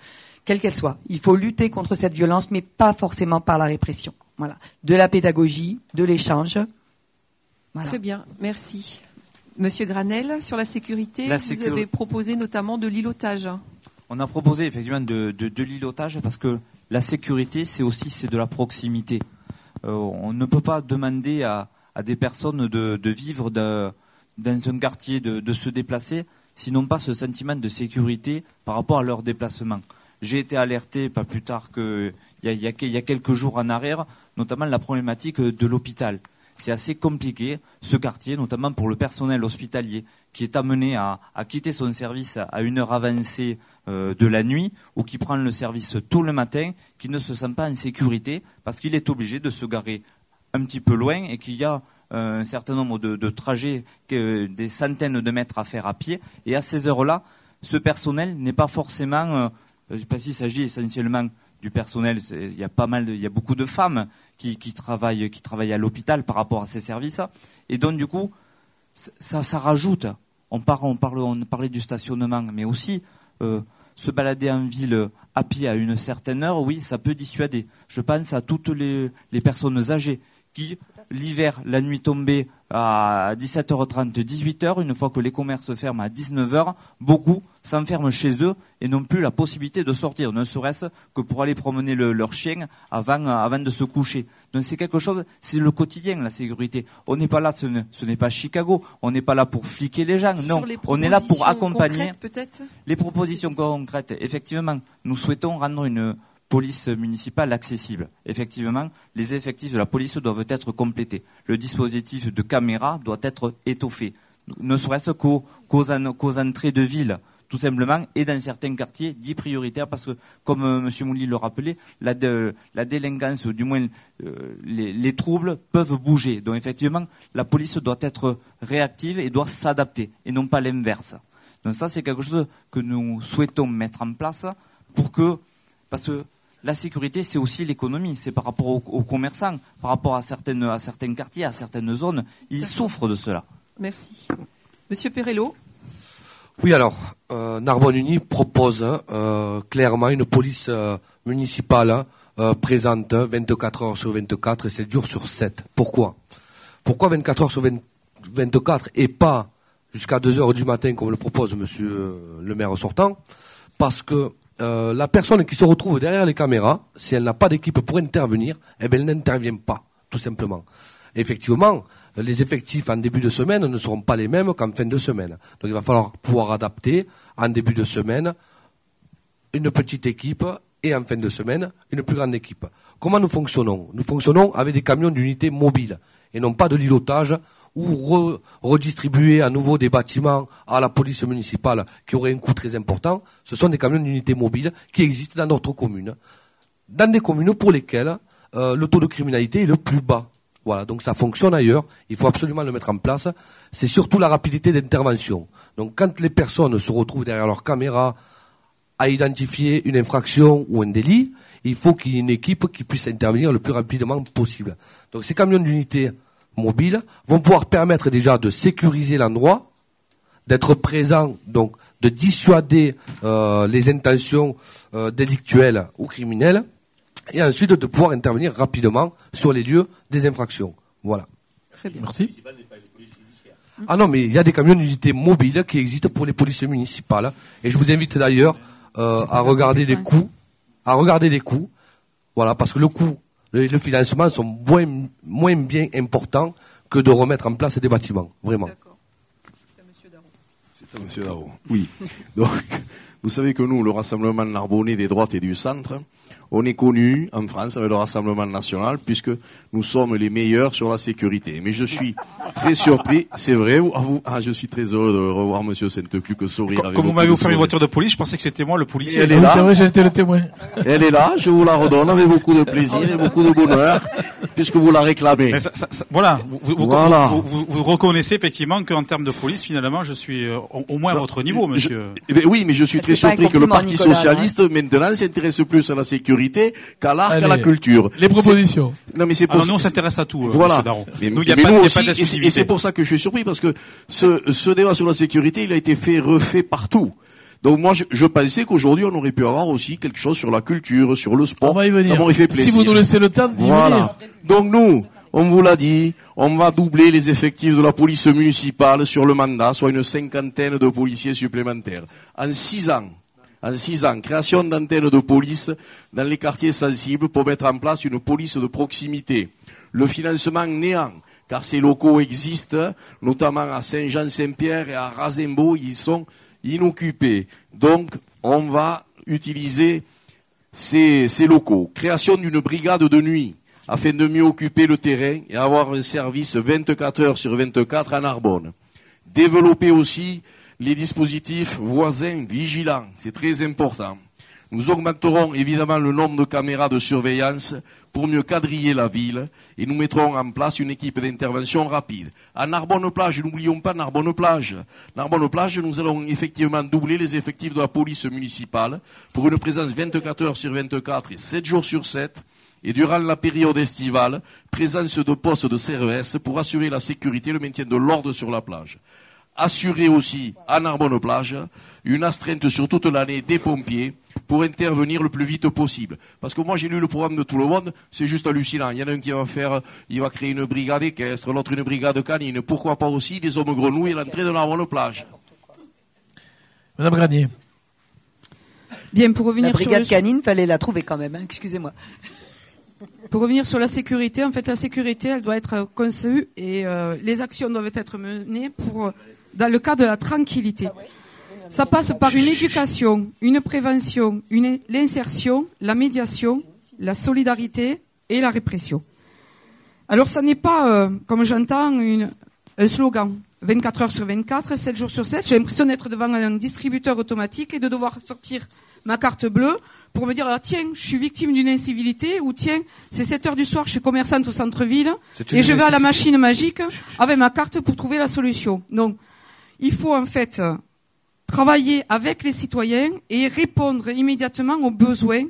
quelle qu'elle soit, il faut lutter contre cette violence, mais pas forcément par la répression. Voilà, de la pédagogie, de l'échange. Très bien, merci. Monsieur Granel, sur la sécurité, La vous avez proposé notamment de l'îlotage. On a proposé effectivement de, de, de l'îlotage parce que la sécurité, c'est aussi c'est de la proximité. Euh, on ne peut pas demander à, à des personnes de, de vivre dans un quartier, de, se déplacer, s'ils n'ont pas ce sentiment de sécurité par rapport à leur déplacement. J'ai été alerté pas plus tard qu'il y a quelques jours en arrière, notamment la problématique de l'hôpital. C'est assez compliqué, ce quartier, notamment pour le personnel hospitalier, qui est amené à, quitter son service à une heure avancée euh, de la nuit, ou qui prend le service tôt le matin, qui ne se sent pas en sécurité, parce qu'il est obligé de se garer un petit peu loin et qu'il y a euh, un certain nombre de, trajets, des centaines de mètres à faire à pied. Et à ces heures-là, ce personnel n'est pas forcément, euh, je s'agit essentiellement du personnel, il y a pas mal, il y a beaucoup de femmes qui, travaillent, qui travaillent à l'hôpital par rapport à ces services. Et donc du coup, ça, rajoute. On, parlait du stationnement, mais aussi euh, se balader en ville à pied à une certaine heure, oui, ça peut dissuader. Je pense à toutes les personnes âgées qui, l'hiver, la nuit tombée à 17h30, 18h, une fois que les commerces ferment à 19h, beaucoup s'enferment chez eux et n'ont plus la possibilité de sortir, ne serait-ce que pour aller promener le- leur chien avant, avant de se coucher. Donc c'est quelque chose, c'est le quotidien, la sécurité. On n'est pas là, ce ne- ce n'est pas Chicago, on n'est pas là pour fliquer les gens, non, les on est là pour accompagner. Les propositions concrètes, effectivement, nous souhaitons rendre une police municipale accessible. Effectivement, les effectifs de la police doivent être complétés. Le dispositif de caméra doit être étoffé, ne serait-ce qu'aux qu'aux en- qu'aux entrées de ville, tout simplement, et dans certains quartiers dits prioritaires, parce que, comme euh, M. Mouli le rappelait, la, la délinquance, ou du moins euh, les, les troubles, peuvent bouger. Donc, effectivement, la police doit être réactive et doit s'adapter, et non pas l'inverse. Donc ça, c'est quelque chose que nous souhaitons mettre en place pour que, parce que la sécurité, c'est aussi l'économie, c'est par rapport aux, aux commerçants, par rapport à, certaines, à certains quartiers, à certaines zones, ils souffrent de cela. Merci. Monsieur Perello, Oui, alors, euh, Narbonne Uni propose euh, clairement une police euh, municipale euh, présente 24 heures sur 24 et 7 jours sur 7. Pourquoi? Pourquoi 24 heures sur 20 24 et pas jusqu'à 2 heures du matin comme le propose monsieur euh, le maire sortant? Parce que euh, la personne qui se retrouve derrière les caméras, si elle n'a pas d'équipe pour intervenir, eh ben, elle n'intervient pas, tout simplement. Effectivement, les effectifs en début de semaine ne seront pas les mêmes qu'en fin de semaine. Donc il va falloir pouvoir adapter en début de semaine une petite équipe et en fin de semaine une plus grande équipe. Comment nous fonctionnons? Nous fonctionnons avec des camions d'unités mobiles et non pas de lilotage ou re- redistribuer à nouveau des bâtiments à la police municipale qui aurait un coût très important. Ce sont des camions d'unités mobiles qui existent dans notre commune, dans des communes pour lesquelles euh, le taux de criminalité est le plus bas. Voilà, donc ça fonctionne ailleurs, il faut absolument le mettre en place. C'est surtout la rapidité d'intervention. Donc quand les personnes se retrouvent derrière leur caméra à identifier une infraction ou un délit, il faut qu'il y ait une équipe qui puisse intervenir le plus rapidement possible. Donc ces camions d'unité mobiles vont pouvoir permettre déjà de sécuriser l'endroit, d'être présents, donc de dissuader euh, les intentions euh, délictuelles ou criminelles, et ensuite de pouvoir intervenir rapidement sur les lieux des infractions. Voilà. très bien. Merci. Ah non, mais il y a des camions d'unité mobiles qui existent pour les polices municipales. Et je vous invite d'ailleurs euh, à regarder les coûts, à regarder les coûts. Voilà, parce que le coût, le, le financement sont moins, moins bien importants que de remettre en place des bâtiments. Vraiment. D'accord. C'est Monsieur Darro. C'est à Monsieur Darro. Oui. Donc, Vous savez que nous, le Rassemblement Narbonnais des droites et du centre, on est connu en France avec le Rassemblement national puisque nous sommes les meilleurs sur la sécurité. Mais je suis très surpris, c'est vrai, ah, vous, ah, je suis très heureux de revoir Monsieur Sainte-Cluc sourire. Comme vous m'avez offert une voiture de police, je pensais que c'était moi le policier. elle est là. C'est vrai, j'ai été le témoin. Elle est là, je vous la redonne avec beaucoup de plaisir et beaucoup de bonheur, puisque vous la réclamez. Mais ça, ça, ça, voilà, vous, vous, Voilà. Vous, vous- vous reconnaissez effectivement qu'en termes de police, finalement, je suis euh, au, moins à votre niveau, monsieur. Eh ben oui, mais je suis très surpris que le Parti Nicolas, Socialiste, maintenant, s'intéresse plus à la sécurité qu'à l'art, qu'à la culture. Les propositions. Non, mais c'est Alors pour nous, on s'intéresse à tout, euh, Voilà. Mais, Nous, il n'y a mais pas, nous il y a pas et c'est- et c'est pour ça que je suis surpris, parce que ce, ce débat sur la sécurité, il a été fait, refait partout. Donc moi, je, je pensais qu'aujourd'hui, on aurait pu avoir aussi quelque chose sur la culture, sur le sport. On va y Ça venir. m'aurait fait plaisir. Si vous nous laissez le temps d'y venir. Voilà. Donc nous, on vous l'a dit, on va doubler les effectifs de la police municipale sur le mandat, soit une cinquantaine de policiers supplémentaires. En six ans, en six ans, création d'antennes de police dans les quartiers sensibles pour mettre en place une police de proximité. Le financement néant, car ces locaux existent, notamment à Saint-Jean-Saint-Pierre et à Razembo, ils sont inoccupés. Donc, on va utiliser ces, ces locaux. Création d'une brigade de nuit afin de mieux occuper le terrain et avoir un service 24 heures sur 24 à Narbonne. Développer aussi les dispositifs voisins vigilants, c'est très important. Nous augmenterons évidemment le nombre de caméras de surveillance pour mieux quadriller la ville et nous mettrons en place une équipe d'intervention rapide. À Narbonne-Plage, n'oublions pas Narbonne-Plage. Narbonne-Plage, nous allons effectivement doubler les effectifs de la police municipale pour une présence 24 heures sur 24 et 7 jours sur 7 et durant la période estivale, présence de postes de CRS pour assurer la sécurité et le maintien de l'ordre sur la plage. Assurer aussi à Narbonne-Plage une astreinte sur toute l'année des pompiers pour intervenir le plus vite possible. Parce que moi j'ai lu le programme de tout le monde, c'est juste hallucinant. Il y en a un qui va faire, il va créer une brigade équestre, l'autre une brigade canine. Pourquoi pas aussi des hommes grenouilles à l'entrée de Narbonne-Plage Madame Granier. Bien, pour La revenir sur brigade le- canine, fallait la trouver quand même, hein, excusez-moi. Pour revenir sur la sécurité, en fait, la sécurité, elle doit être conçue et euh, les actions doivent être menées pour, euh, dans le cadre de la tranquillité. Ça passe par une éducation, une prévention, une, l'insertion, la médiation, la solidarité et la répression. Alors, ça n'est pas, euh, comme j'entends, une, un slogan. 24 heures sur 24, 7 jours sur 7. J'ai l'impression d'être devant un distributeur automatique et de devoir sortir ma carte bleue pour me dire, ah, tiens, je suis victime d'une incivilité, ou tiens, c'est 7 heures du soir, je suis commerçante au centre-ville, et je vais à la machine magique avec ma carte pour trouver la solution. Donc, il faut en fait travailler avec les citoyens et répondre immédiatement aux besoins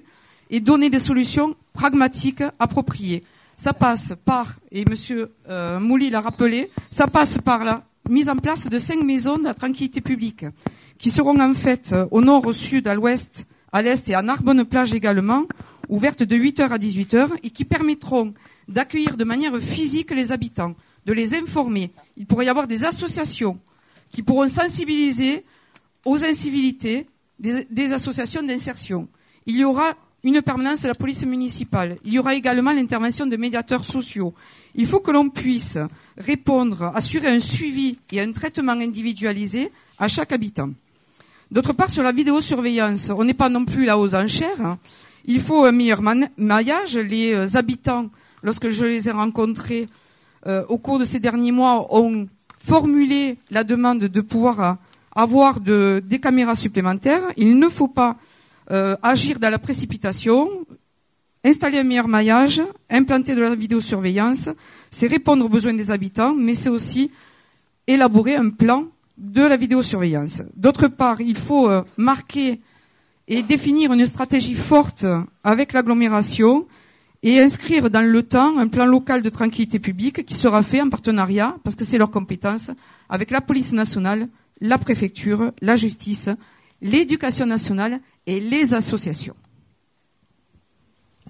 et donner des solutions pragmatiques appropriées. Ça passe par, et Monsieur euh, Mouly l'a rappelé, ça passe par la mise en place de cinq maisons de la tranquillité publique, qui seront en fait euh, au nord, au sud, à l'ouest, à l'est et à Narbonne-Plage également, ouvertes de 8h à 18h, et qui permettront d'accueillir de manière physique les habitants, de les informer. Il pourrait y avoir des associations qui pourront sensibiliser aux incivilités des, associations d'insertion. Il y aura une permanence de la police municipale. Il y aura également l'intervention de médiateurs sociaux. Il faut que l'on puisse répondre, assurer un suivi et un traitement individualisé à chaque habitant. D'autre part, sur la vidéosurveillance, on n'est pas non plus là aux enchères. hein. Il faut un meilleur maillage. Les euh, habitants, lorsque je les ai rencontrés euh, au cours de ces derniers mois, ont formulé la demande de pouvoir avoir de- des caméras supplémentaires. Il ne faut pas euh, agir dans la précipitation, installer un meilleur maillage, implanter de la vidéosurveillance. C'est répondre aux besoins des habitants, mais c'est aussi élaborer un plan de la vidéosurveillance. D'autre part, il faut euh, marquer et définir une stratégie forte avec l'agglomération et inscrire dans le temps un plan local de tranquillité publique qui sera fait en partenariat, parce que c'est leur compétence, avec la police nationale, la préfecture, la justice, l'éducation nationale et les associations.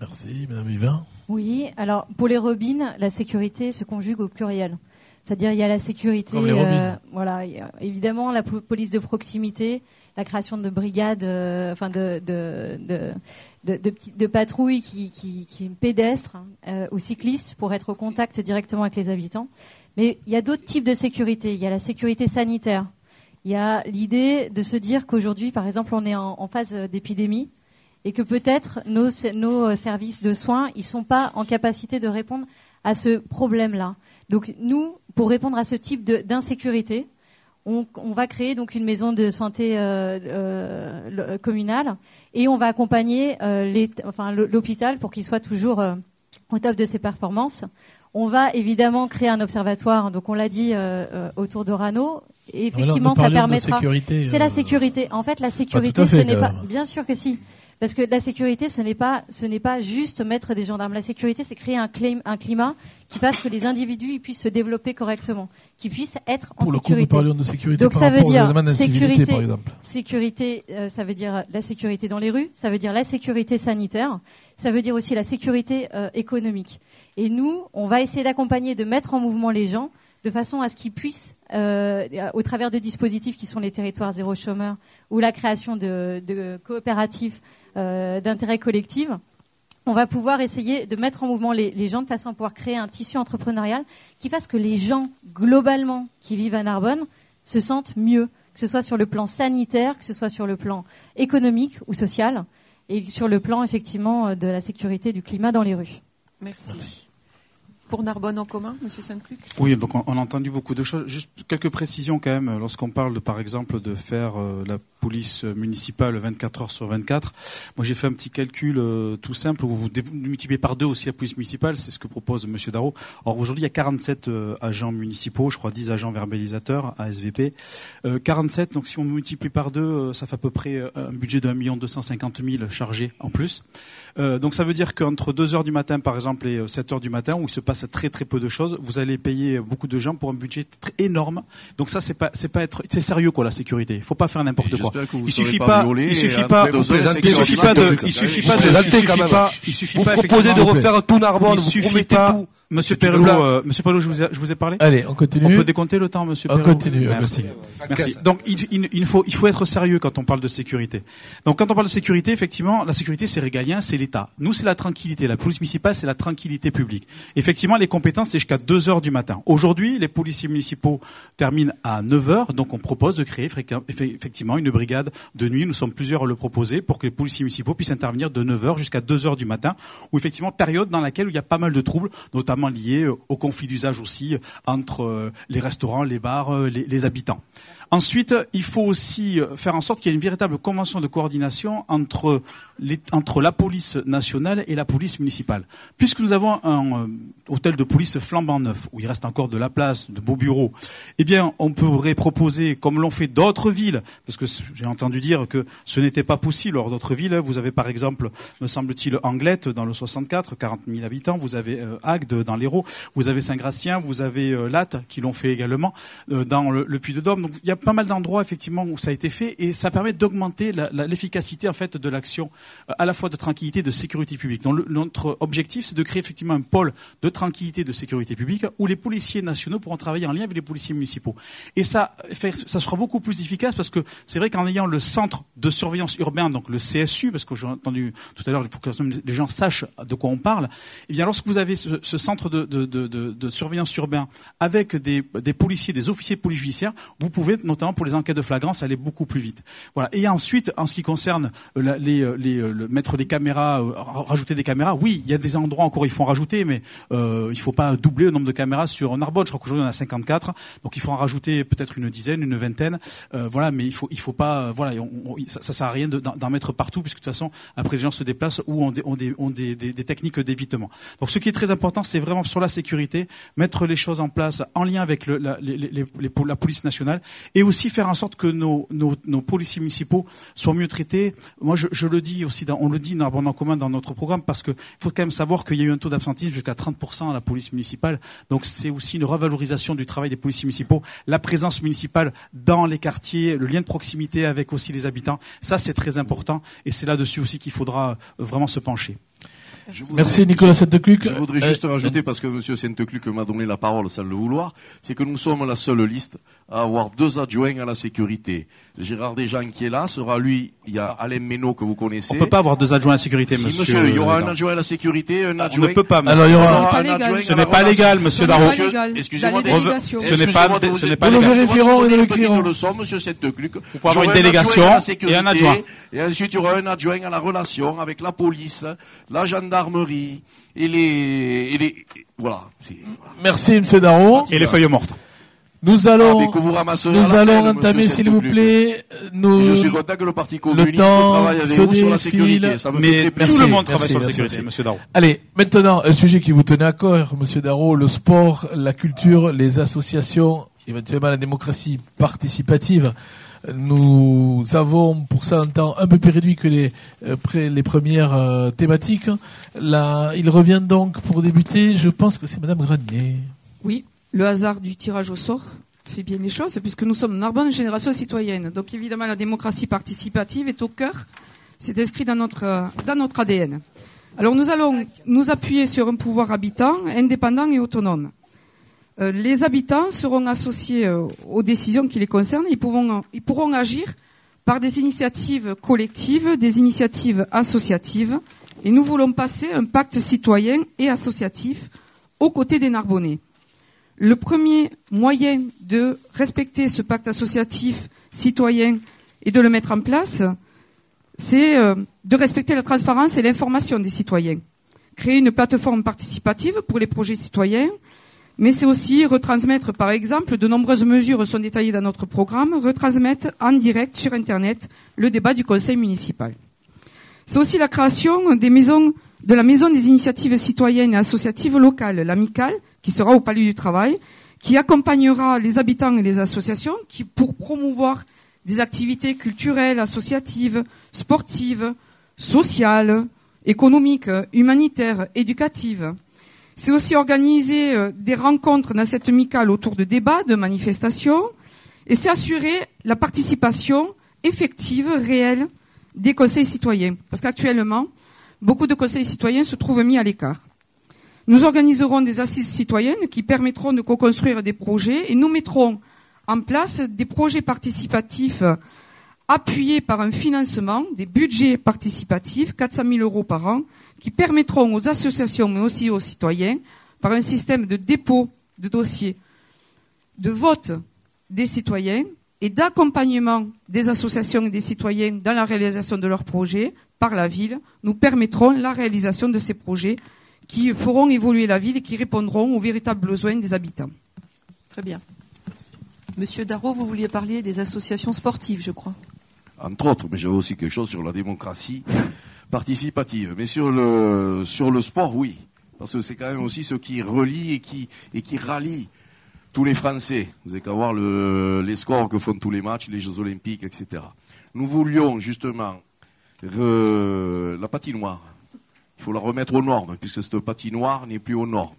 Merci, Madame Vivin. Oui, alors pour les robines, la sécurité se conjugue au pluriel. C'est-à-dire il y a la sécurité, Comme les robines. voilà, a évidemment la po- police de proximité, la création de brigades, euh, de patrouilles qui qui, pédestres euh, ou cyclistes pour être au contact directement avec les habitants. Mais il y a d'autres types de sécurité. Il y a la sécurité sanitaire. Il y a l'idée de se dire qu'aujourd'hui, par exemple, on est en, phase d'épidémie et que peut-être nos, nos services de soins, ils sont pas en capacité de répondre à ce problème-là. Donc nous, pour répondre à ce type d'insécurité, on, on, va créer donc une maison de santé euh, euh, communale et on va accompagner euh, enfin, l'hôpital pour qu'il soit toujours au top de ses performances. On va évidemment créer un observatoire, donc on l'a dit euh, autour d'Orano. Et effectivement, ça permettra. C'est la sécurité. En fait, la sécurité, ce n'est pas. Bien sûr que si. Parce que la sécurité, ce n'est pas, ce n'est pas juste mettre des gendarmes. La sécurité, c'est créer un, un, climat qui fasse que les individus ils puissent se développer correctement, qu'ils puissent être en sécurité. de sécurité. Donc ça veut dire sécurité, sécurité, euh, ça veut dire la sécurité dans les rues, ça veut dire la sécurité sanitaire, ça veut dire aussi la sécurité euh, économique. Et nous, on va essayer d'accompagner, de mettre en mouvement les gens de façon à ce qu'ils puissent, euh, au travers de dispositifs qui sont les territoires zéro chômeur ou la création de, de coopératives d'intérêt collectif, on va pouvoir essayer de mettre en mouvement les, gens de façon à pouvoir créer un tissu entrepreneurial qui fasse que les gens, globalement, qui vivent à Narbonne, se sentent mieux, que ce soit sur le plan sanitaire, que ce soit sur le plan économique ou social, et sur le plan, effectivement, de la sécurité du climat dans les rues. Merci pour Narbonne en commun, Monsieur Saint-Cluc Oui, donc on, a entendu beaucoup de choses. Juste quelques précisions quand même. Lorsqu'on parle, par exemple, de faire euh, la police municipale 24 heures sur 24, moi j'ai fait un petit calcul euh, tout simple où vous multipliez par deux aussi la police municipale. C'est ce que propose Monsieur Darro. Or aujourd'hui, il y a 47 euh, agents municipaux, je crois 10 agents verbalisateurs ASVP. 47, donc si on multiplie par deux, ça fait à peu près un budget d'un million deux cent cinquante mille chargés en plus. donc ça veut dire qu'entre 2 heures du matin, par exemple, et 7 heures du matin, où il se passe très très peu de choses. Vous allez payer beaucoup de gens pour un budget très énorme. Donc ça c'est pas c'est pas être c'est sérieux quoi la sécurité. Il faut pas faire n'importe quoi. Il suffit pas il suffit pas il suffit pas de il suffit pas de il suffit pas il suffit pas de refaire tout Narbonne. Il suffit pas Monsieur Perlot, euh, Monsieur je vous ai, je vous ai parlé. Allez, on continue. On peut décompter le temps, Monsieur Perlot. On continue. Merci. Merci. Donc, il, il, faut, il faut être sérieux quand on parle de sécurité. Donc, quand on parle de sécurité, effectivement, la sécurité, c'est régalien, c'est l'État. Nous, c'est la tranquillité. La police municipale, c'est la tranquillité publique. Effectivement, les compétences, c'est jusqu'à 2 heures du matin. Aujourd'hui, les policiers municipaux terminent à 9 heures. Donc, on propose de créer effectivement une brigade de nuit. Nous sommes plusieurs à le proposer pour que les policiers municipaux puissent intervenir de 9 heures jusqu'à 2 heures du matin. Ou effectivement, période dans laquelle il y a pas mal de troubles, notamment lié au conflit d'usage aussi entre euh, les restaurants, les bars, euh, les, habitants. Ensuite, il faut aussi faire en sorte qu'il y ait une véritable convention de coordination entre, les, entre la police nationale et la police municipale. Puisque nous avons un euh, hôtel de police flambant neuf, où il reste encore de la place, de beaux bureaux, eh bien, on pourrait proposer, comme l'ont fait d'autres villes, parce que j'ai entendu dire que ce n'était pas possible lors d'autres villes. Vous avez par exemple, me semble-t-il, Anglette dans le 64, 40 000 habitants. Vous avez Agde dans l'Hérault. Vous avez Saint-Gratien, vous avez euh, Latte qui l'ont fait également euh, dans le, Puy-de-Dôme. Pas mal d'endroits effectivement où ça a été fait et ça permet d'augmenter l'efficacité en fait de l'action euh, à la fois de tranquillité et de sécurité publique. Donc notre objectif c'est de créer effectivement un pôle de tranquillité et de sécurité publique où les policiers nationaux pourront travailler en lien avec les policiers municipaux. Et ça, ça sera beaucoup plus efficace parce que c'est vrai qu'en ayant le centre de surveillance urbain, donc le CSU, parce que j'ai entendu tout à l'heure, il faut que les gens sachent de quoi on parle. Eh bien, lorsque vous avez ce, ce centre de, surveillance urbain avec des, des, policiers, des officiers de police judiciaire, vous pouvez, notamment pour les enquêtes de flagrance, aller beaucoup plus vite. Voilà. Et ensuite, en ce qui concerne euh, les, euh, les, euh, le, mettre des caméras, rajouter des caméras, oui, il y a des endroits encore il faut en rajouter, mais il faut pas doubler le nombre de caméras sur Narbonne. Je crois qu'aujourd'hui on a 54, donc il faut en rajouter peut-être une dizaine, une vingtaine. Voilà, mais il faut, il faut pas, voilà, ça, ça sert à rien d'en mettre partout, puisque de toute façon, après les gens se déplacent ou ont des, ont des, ont des, des, techniques d'évitement. Donc ce qui est très important, c'est vraiment sur la sécurité, mettre les choses en place en lien avec la, la, police nationale aussi faire en sorte que nos, nos, nos policiers municipaux soient mieux traités. Moi, je, je le dis aussi, dans, on le dit dans en commun dans notre programme parce qu'il faut quand même savoir qu'il y a eu un taux d'absentisme jusqu'à 30% à la police municipale. Donc c'est aussi une revalorisation du travail des policiers municipaux, la présence municipale dans les quartiers, le lien de proximité avec aussi les habitants. Ça, c'est très important et c'est là-dessus aussi qu'il faudra vraiment se pencher. Je voudrais- Merci Nicolas Sainte-Cluc. Je voudrais Euh, juste rajouter, parce que Monsieur Sainte-Cluc m'a donné la parole sans le vouloir, c'est que nous sommes la seule liste à avoir deux adjoints à la sécurité. Gérard Desjans qui est là sera lui, il y a Alain Ménaud que vous connaissez. On peut pas avoir deux adjoints à la sécurité, Si, monsieur. monsieur, il y aura un adjoint à la sécurité, un On adjoint. ne peut pas, monsieur. Alors, il y aura- un pas légal. adjoint Ce n'est pas légal, monsieur Ce n'est Darro. pas Monsieur, légal. Excusez-moi. Ce n'est pas- ce n'est pas Nous légal. le vérifierons et nous l'écrirons. leçon, monsieur Sainte-Cluc. Vous pouvez avoir une délégation et un adjoint. Et ensuite, il y aura un adjoint à la relation avec la police, la gendarmerie et les, et les, voilà. Merci Monsieur Darro. Et les feuilles mortes. Nous Ah, allons, mais que vous ramasserez nous allons entamer, s'il vous plaît, Je suis content que le Parti communiste temps travaille avec vous sur la sécurité. Ça me fait Mais tout le monde travaille merci, sur la sécurité, merci. monsieur Darro. Allez, maintenant, un sujet qui vous tenait à cœur, Monsieur Darro, le sport, la culture, les associations, éventuellement la démocratie participative. Nous avons pour ça un temps un peu plus réduit que les, euh, pré- les premières euh, thématiques. Là, il revient donc pour débuter, je pense que c'est Madame Granier. Oui, le hasard du tirage au sort fait bien les choses, puisque nous sommes Narbonne Génération Citoyenne. Donc évidemment, la démocratie participative est au cœur, c'est inscrit dans notre, euh, ADN. Alors nous allons nous appuyer sur un pouvoir habitant, indépendant et autonome. Euh, les habitants seront associés euh, aux décisions qui les concernent. Ils pourront, ils pourront agir par des initiatives collectives, des initiatives associatives. Et nous voulons passer un pacte citoyen et associatif aux côtés des Narbonnais. Le premier moyen de respecter ce pacte associatif citoyen et de le mettre en place, c'est euh, de respecter la transparence et l'information des citoyens. Créer une plateforme participative pour les projets citoyens, mais c'est aussi retransmettre, par exemple, de nombreuses mesures sont détaillées dans notre programme, retransmettre en direct sur Internet le débat du conseil municipal. C'est aussi la création de la maison des initiatives citoyennes et associatives locales, l'amicale, qui sera au Palais du Travail, qui accompagnera les habitants et les associations qui, pour promouvoir des activités culturelles, associatives, sportives, sociales, économiques, humanitaires, éducatives. C'est aussi organiser euh, des rencontres dans cette amicale autour de débats, de manifestations, et c'est assurer la participation effective, réelle, des conseils citoyens. Parce qu'actuellement, beaucoup de conseils citoyens se trouvent mis à l'écart. Nous organiserons des assises citoyennes qui permettront de co-construire des projets et nous mettrons en place des projets participatifs appuyés par un financement, des budgets participatifs, 400 000 euros par an, qui permettront aux associations, mais aussi aux citoyens, par un système de dépôt de dossiers, de vote des citoyens et d'accompagnement des associations et des citoyens dans la réalisation de leurs projets par la ville, nous permettront la réalisation de ces projets qui feront évoluer la ville et qui répondront aux véritables besoins des habitants. Très bien. Monsieur Darro, vous vouliez parler des associations sportives, je crois. entre autres, mais j'avais aussi quelque chose sur la démocratie participative. Mais sur le, sur le sport, oui. Parce que c'est quand même aussi ce qui relie et qui, et qui rallie tous les Français. Vous avez qu'à voir le, les scores que font tous les matchs, les Jeux Olympiques, etc. Nous voulions justement re- la patinoire. Il faut la remettre aux normes, puisque cette patinoire n'est plus aux normes.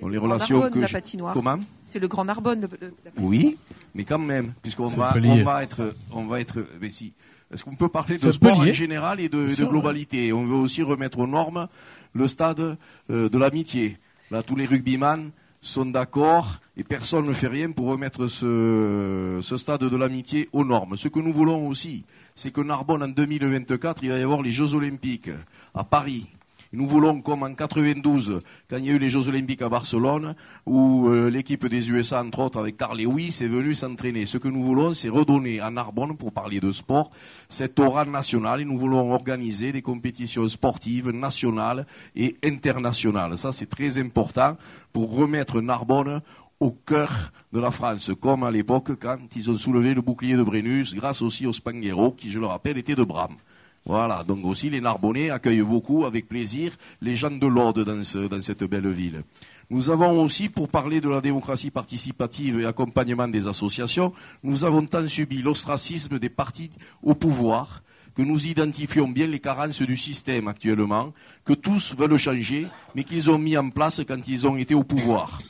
Dans les Grand relations Narbonne, que la je- patinoire. Comment? C'est le Grand Narbonne. le- le- la oui, mais quand même, puisqu'on va, on va être, on va être, mais si. Est-ce qu'on peut parler de sport en général et de, de globalité? On veut aussi remettre aux normes le stade euh, de l'amitié. Là, tous les rugbyman sont d'accord et personne ne fait rien pour remettre ce, ce stade de l'amitié aux normes. Ce que nous voulons aussi, c'est que Narbonne, en 2024, il va y avoir les Jeux Olympiques à Paris. Nous voulons, comme en 92, quand il y a eu les Jeux Olympiques à Barcelone, où euh, l'équipe des USA, entre autres, avec Carl Lewis, est venue s'entraîner. Ce que nous voulons, c'est redonner à Narbonne, pour parler de sport, cette aura nationale. Et nous voulons organiser des compétitions sportives nationales et internationales. Ça, c'est très important pour remettre Narbonne au cœur de la France, comme à l'époque quand ils ont soulevé le bouclier de Brennus, grâce aussi au Spanghero, qui, je le rappelle, était de Bram. Voilà, donc aussi les Narbonnais accueillent beaucoup, avec plaisir, les gens de l'Aude dans, ce- dans cette belle ville. Nous avons aussi, pour parler de la démocratie participative et accompagnement des associations, nous avons tant subi l'ostracisme des partis au pouvoir que nous identifions bien les carences du système actuellement, que tous veulent changer, mais qu'ils ont mis en place quand ils ont été au pouvoir.